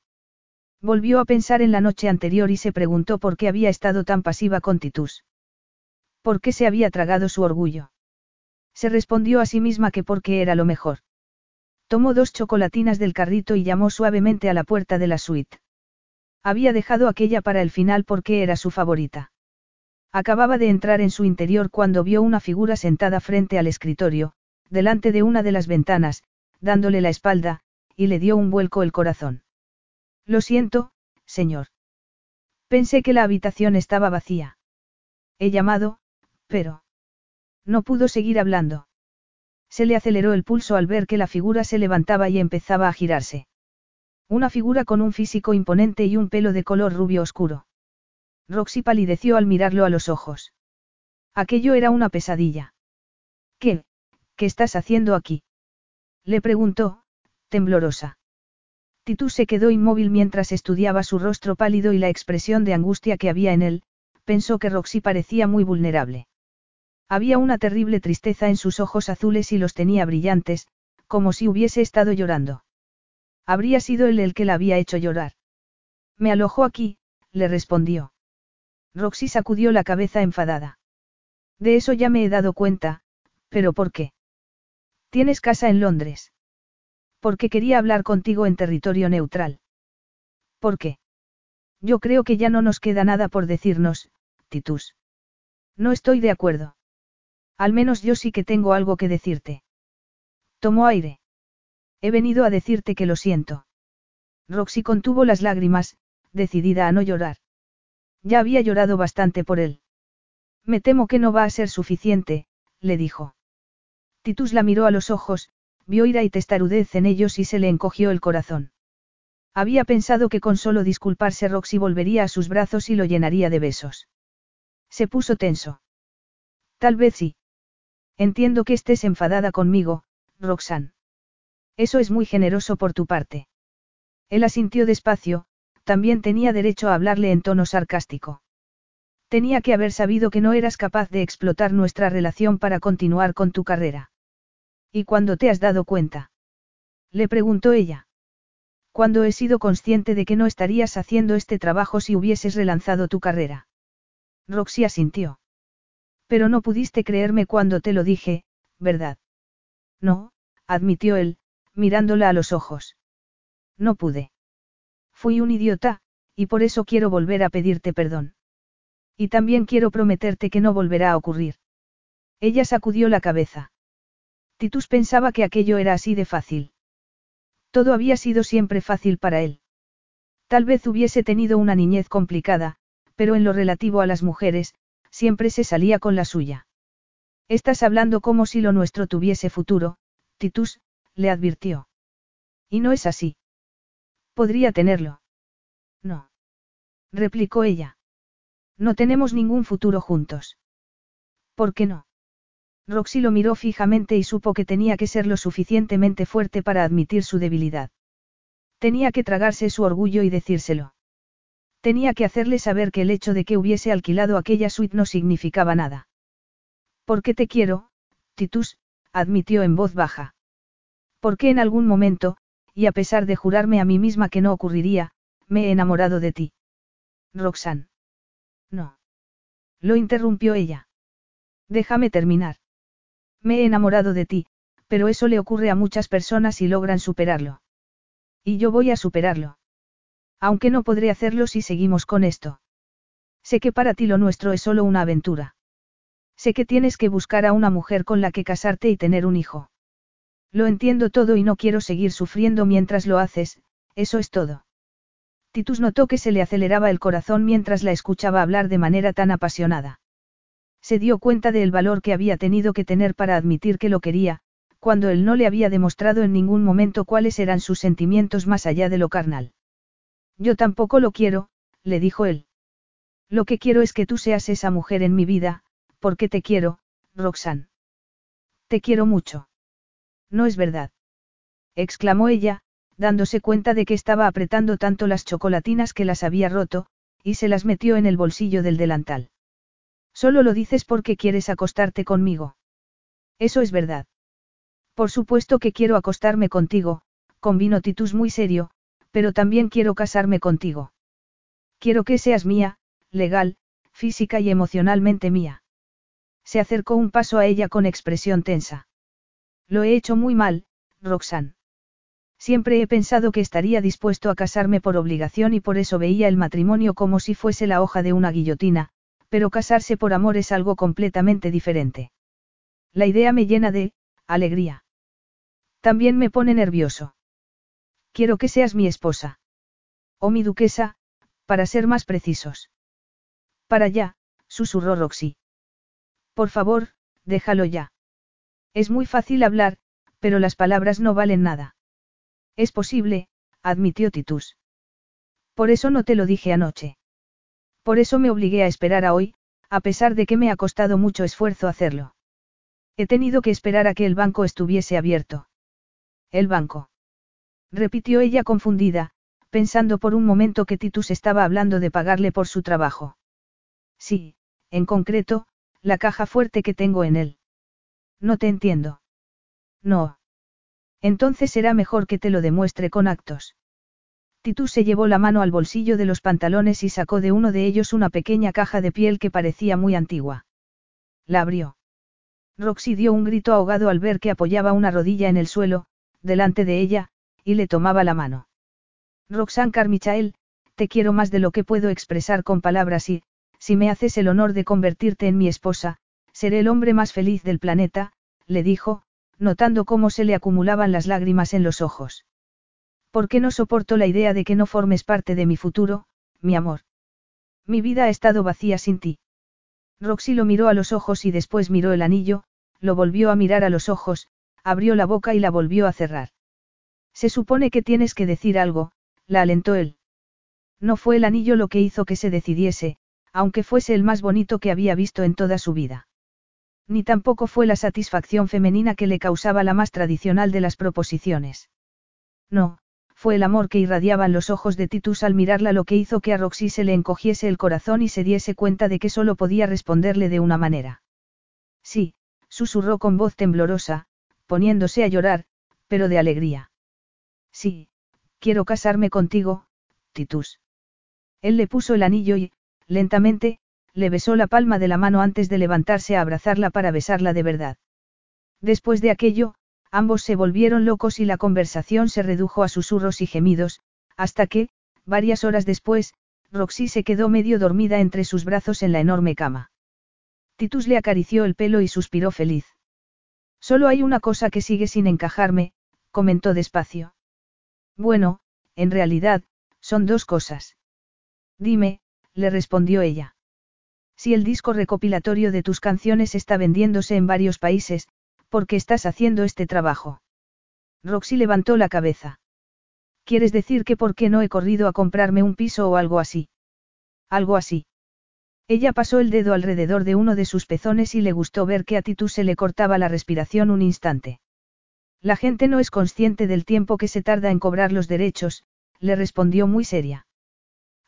Volvió a pensar en la noche anterior y se preguntó por qué había estado tan pasiva con Titus. ¿Por qué se había tragado su orgullo? Se respondió a sí misma que porque era lo mejor. Tomó dos chocolatinas del carrito y llamó suavemente a la puerta de la suite. Había dejado aquella para el final porque era su favorita. Acababa de entrar en su interior cuando vio una figura sentada frente al escritorio, delante de una de las ventanas, dándole la espalda, y le dio un vuelco el corazón. Lo siento, señor. Pensé que la habitación estaba vacía. He llamado, pero... No pudo seguir hablando. Se le aceleró el pulso al ver que la figura se levantaba y empezaba a girarse. Una figura con un físico imponente y un pelo de color rubio oscuro. Roxy palideció al mirarlo a los ojos. Aquello era una pesadilla. ¿Qué? ¿Qué estás haciendo aquí? Le preguntó, temblorosa. Titus se quedó inmóvil mientras estudiaba su rostro pálido y la expresión de angustia que había en él, pensó que Roxy parecía muy vulnerable. Había una terrible tristeza en sus ojos azules y los tenía brillantes, como si hubiese estado llorando. Habría sido él el que la había hecho llorar. Me alojó aquí, le respondió. Roxy sacudió la cabeza enfadada. De eso ya me he dado cuenta, pero ¿por qué? Tienes casa en Londres. Porque quería hablar contigo en territorio neutral. ¿Por qué? Yo creo que ya no nos queda nada por decirnos, Titus. No estoy de acuerdo. Al menos yo sí que tengo algo que decirte. Tomó aire. He venido a decirte que lo siento. Roxy contuvo las lágrimas, decidida a no llorar. Ya había llorado bastante por él. Me temo que no va a ser suficiente, le dijo. Titus la miró a los ojos, vio ira y testarudez en ellos y se le encogió el corazón. Había pensado que con solo disculparse Roxy volvería a sus brazos y lo llenaría de besos. Se puso tenso. Tal vez sí. Entiendo que estés enfadada conmigo, Roxanne. Eso es muy generoso por tu parte. Él asintió despacio, también tenía derecho a hablarle en tono sarcástico. Tenía que haber sabido que no eras capaz de explotar nuestra relación para continuar con tu carrera. ¿Y cuándo te has dado cuenta? Le preguntó ella. Cuando he sido consciente de que no estarías haciendo este trabajo si hubieses relanzado tu carrera. Roxy asintió. Pero no pudiste creerme cuando te lo dije, ¿verdad? No, admitió él, mirándola a los ojos. No pude. Fui un idiota, y por eso quiero volver a pedirte perdón. Y también quiero prometerte que no volverá a ocurrir. Ella sacudió la cabeza. Titus pensaba que aquello era así de fácil. Todo había sido siempre fácil para él. Tal vez hubiese tenido una niñez complicada, pero en lo relativo a las mujeres, siempre se salía con la suya. Estás hablando como si lo nuestro tuviese futuro, Titus, le advirtió. Y no es así. Podría tenerlo. No. Replicó ella. No tenemos ningún futuro juntos. ¿Por qué no? Roxy lo miró fijamente y supo que tenía que ser lo suficientemente fuerte para admitir su debilidad. Tenía que tragarse su orgullo y decírselo. Tenía que hacerle saber que el hecho de que hubiese alquilado aquella suite no significaba nada. Porque te quiero, Titus, admitió en voz baja. Porque en algún momento, y a pesar de jurarme a mí misma que no ocurriría, me he enamorado de ti. Roxanne. No. Lo interrumpió ella. Déjame terminar. Me he enamorado de ti, pero eso le ocurre a muchas personas y logran superarlo. Y yo voy a superarlo. Aunque no podré hacerlo si seguimos con esto. Sé que para ti lo nuestro es solo una aventura. Sé que tienes que buscar a una mujer con la que casarte y tener un hijo. Lo entiendo todo y no quiero seguir sufriendo mientras lo haces, eso es todo. Titus notó que se le aceleraba el corazón mientras la escuchaba hablar de manera tan apasionada. Se dio cuenta del valor que había tenido que tener para admitir que lo quería, cuando él no le había demostrado en ningún momento cuáles eran sus sentimientos más allá de lo carnal. Yo tampoco lo quiero, le dijo él. Lo que quiero es que tú seas esa mujer en mi vida, porque te quiero, Roxanne. Te quiero mucho. No es verdad. exclamó ella, dándose cuenta de que estaba apretando tanto las chocolatinas que las había roto, y se las metió en el bolsillo del delantal. Solo lo dices porque quieres acostarte conmigo. Eso es verdad. Por supuesto que quiero acostarme contigo, convino Titus muy serio, pero también quiero casarme contigo. Quiero que seas mía, legal, física y emocionalmente mía. Se acercó un paso a ella con expresión tensa. Lo he hecho muy mal, Roxanne. Siempre he pensado que estaría dispuesto a casarme por obligación y por eso veía el matrimonio como si fuese la hoja de una guillotina, pero casarse por amor es algo completamente diferente. La idea me llena de, alegría. También me pone nervioso. Quiero que seas mi esposa. O mi duquesa, para ser más precisos. Para ya, susurró Roxy. Por favor, déjalo ya. Es muy fácil hablar, pero las palabras no valen nada. Es posible, admitió Titus. Por eso no te lo dije anoche. Por eso me obligué a esperar a hoy, a pesar de que me ha costado mucho esfuerzo hacerlo. He tenido que esperar a que el banco estuviese abierto. El banco. Repitió ella confundida, pensando por un momento que Titus estaba hablando de pagarle por su trabajo. Sí, en concreto, la caja fuerte que tengo en él. No te entiendo. No. Entonces será mejor que te lo demuestre con actos. Titus se llevó la mano al bolsillo de los pantalones y sacó de uno de ellos una pequeña caja de piel que parecía muy antigua. La abrió. Roxy dio un grito ahogado al ver que apoyaba una rodilla en el suelo, delante de ella, y le tomaba la mano. Roxanne Carmichael, te quiero más de lo que puedo expresar con palabras y, si me haces el honor de convertirte en mi esposa, seré el hombre más feliz del planeta, le dijo, notando cómo se le acumulaban las lágrimas en los ojos. ¿Por qué no soporto la idea de que no formes parte de mi futuro, mi amor? Mi vida ha estado vacía sin ti. Roxy lo miró a los ojos y después miró el anillo, lo volvió a mirar a los ojos, abrió la boca y la volvió a cerrar. Se supone que tienes que decir algo, la alentó él. No fue el anillo lo que hizo que se decidiese, aunque fuese el más bonito que había visto en toda su vida. Ni tampoco fue la satisfacción femenina que le causaba la más tradicional de las proposiciones. No, fue el amor que irradiaban los ojos de Titus al mirarla lo que hizo que a Roxy se le encogiese el corazón y se diese cuenta de que solo podía responderle de una manera. Sí, susurró con voz temblorosa, poniéndose a llorar, pero de alegría. Sí, quiero casarme contigo, Titus. Él le puso el anillo y, lentamente, le besó la palma de la mano antes de levantarse a abrazarla para besarla de verdad. Después de aquello, ambos se volvieron locos y la conversación se redujo a susurros y gemidos, hasta que, varias horas después, Roxy se quedó medio dormida entre sus brazos en la enorme cama. Titus le acarició el pelo y suspiró feliz. Solo hay una cosa que sigue sin encajarme, comentó despacio. Bueno, en realidad, son dos cosas. Dime, le respondió ella. Si el disco recopilatorio de tus canciones está vendiéndose en varios países, ¿por qué estás haciendo este trabajo? Roxy levantó la cabeza. ¿Quieres decir que por qué no he corrido a comprarme un piso o algo así? Algo así. Ella pasó el dedo alrededor de uno de sus pezones y le gustó ver que a Titus se le cortaba la respiración un instante. La gente no es consciente del tiempo que se tarda en cobrar los derechos, le respondió muy seria.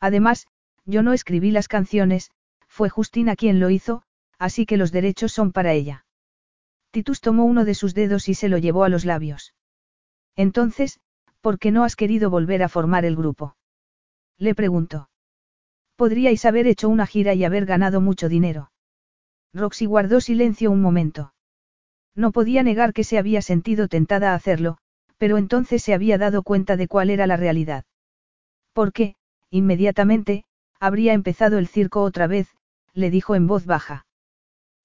Además, yo no escribí las canciones, fue Justina quien lo hizo, así que los derechos son para ella. Titus tomó uno de sus dedos y se lo llevó a los labios. Entonces, ¿por qué no has querido volver a formar el grupo? Le preguntó. Podríais haber hecho una gira y haber ganado mucho dinero. Roxy guardó silencio un momento. No podía negar que se había sentido tentada a hacerlo, pero entonces se había dado cuenta de cuál era la realidad. Porque, inmediatamente, habría empezado el circo otra vez, le dijo en voz baja.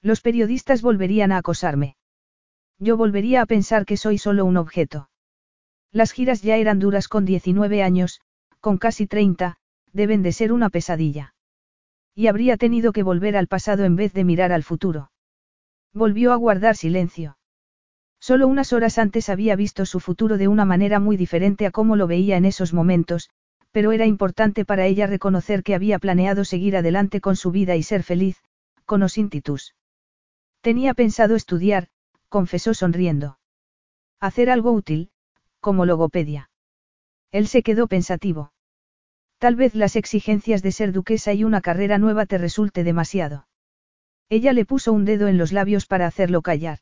Los periodistas volverían a acosarme. Yo volvería a pensar que soy solo un objeto. Las giras ya eran duras con 19 años, con casi 30, deben de ser una pesadilla. Y habría tenido que volver al pasado en vez de mirar al futuro. Volvió a guardar silencio. Solo unas horas antes había visto su futuro de una manera muy diferente a cómo lo veía en esos momentos, pero era importante para ella reconocer que había planeado seguir adelante con su vida y ser feliz, con o sin Titus. Tenía pensado estudiar, confesó sonriendo. Hacer algo útil, como logopedia. Él se quedó pensativo. Tal vez las exigencias de ser duquesa y una carrera nueva te resulte demasiado. Ella le puso un dedo en los labios para hacerlo callar.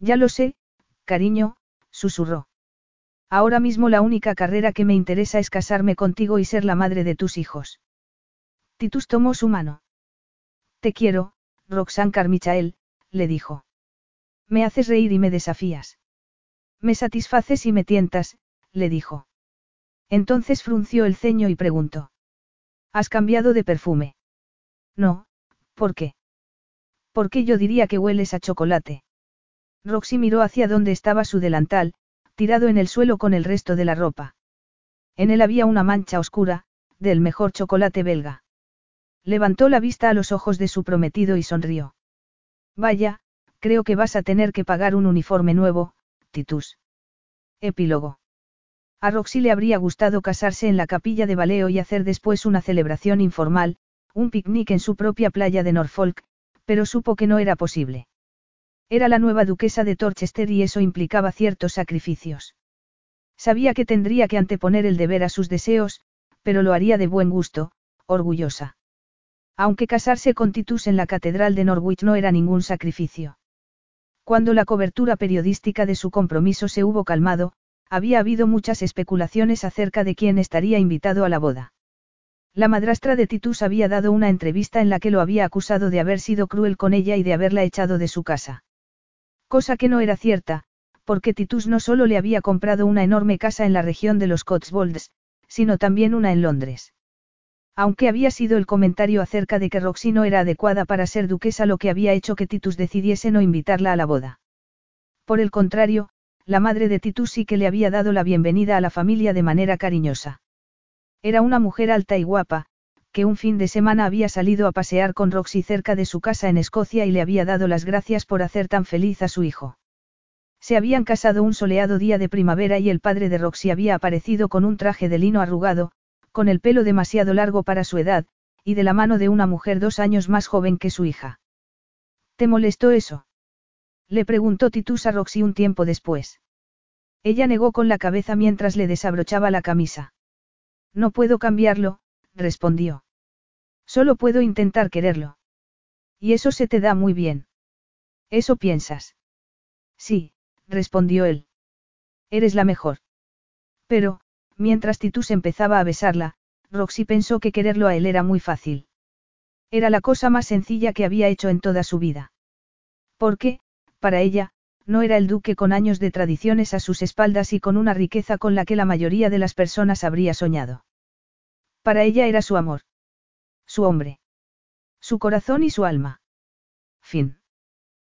Ya lo sé, cariño, susurró. Ahora mismo la única carrera que me interesa es casarme contigo y ser la madre de tus hijos. Titus tomó su mano. Te quiero, Roxanne Carmichael, le dijo. Me haces reír y me desafías. Me satisfaces y me tientas, le dijo. Entonces frunció el ceño y preguntó. ¿Has cambiado de perfume? No, ¿por qué? Porque yo diría que hueles a chocolate. Roxy miró hacia donde estaba su delantal, tirado en el suelo con el resto de la ropa. En él había una mancha oscura, del mejor chocolate belga. Levantó la vista a los ojos de su prometido y sonrió. Vaya, creo que vas a tener que pagar un uniforme nuevo, Titus. Epílogo. A Roxy le habría gustado casarse en la capilla de Baleo y hacer después una celebración informal, un picnic en su propia playa de Norfolk, pero supo que no era posible. Era la nueva duquesa de Torchester y eso implicaba ciertos sacrificios. Sabía que tendría que anteponer el deber a sus deseos, pero lo haría de buen gusto, orgullosa. Aunque casarse con Titus en la Catedral de Norwich no era ningún sacrificio. Cuando la cobertura periodística de su compromiso se hubo calmado, había habido muchas especulaciones acerca de quién estaría invitado a la boda. La madrastra de Titus había dado una entrevista en la que lo había acusado de haber sido cruel con ella y de haberla echado de su casa. Cosa que no era cierta, porque Titus no solo le había comprado una enorme casa en la región de los Cotswolds, sino también una en Londres. Aunque había sido el comentario acerca de que Roxy no era adecuada para ser duquesa lo que había hecho que Titus decidiese no invitarla a la boda. Por el contrario, la madre de Titus sí que le había dado la bienvenida a la familia de manera cariñosa. Era una mujer alta y guapa, que un fin de semana había salido a pasear con Roxy cerca de su casa en Escocia y le había dado las gracias por hacer tan feliz a su hijo. Se habían casado un soleado día de primavera y el padre de Roxy había aparecido con un traje de lino arrugado, con el pelo demasiado largo para su edad, y de la mano de una mujer dos años más joven que su hija. ¿Te molestó eso? Le preguntó Titus a Roxy un tiempo después. Ella negó con la cabeza mientras le desabrochaba la camisa. No puedo cambiarlo, respondió. Solo puedo intentar quererlo. Y eso se te da muy bien. ¿Eso piensas? Sí, respondió él. Eres la mejor. Pero, mientras Titus empezaba a besarla, Roxy pensó que quererlo a él era muy fácil. Era la cosa más sencilla que había hecho en toda su vida. Porque, para ella, no era el duque con años de tradiciones a sus espaldas y con una riqueza con la que la mayoría de las personas habría soñado. Para ella era su amor. Su hombre. Su corazón y su alma. Fin.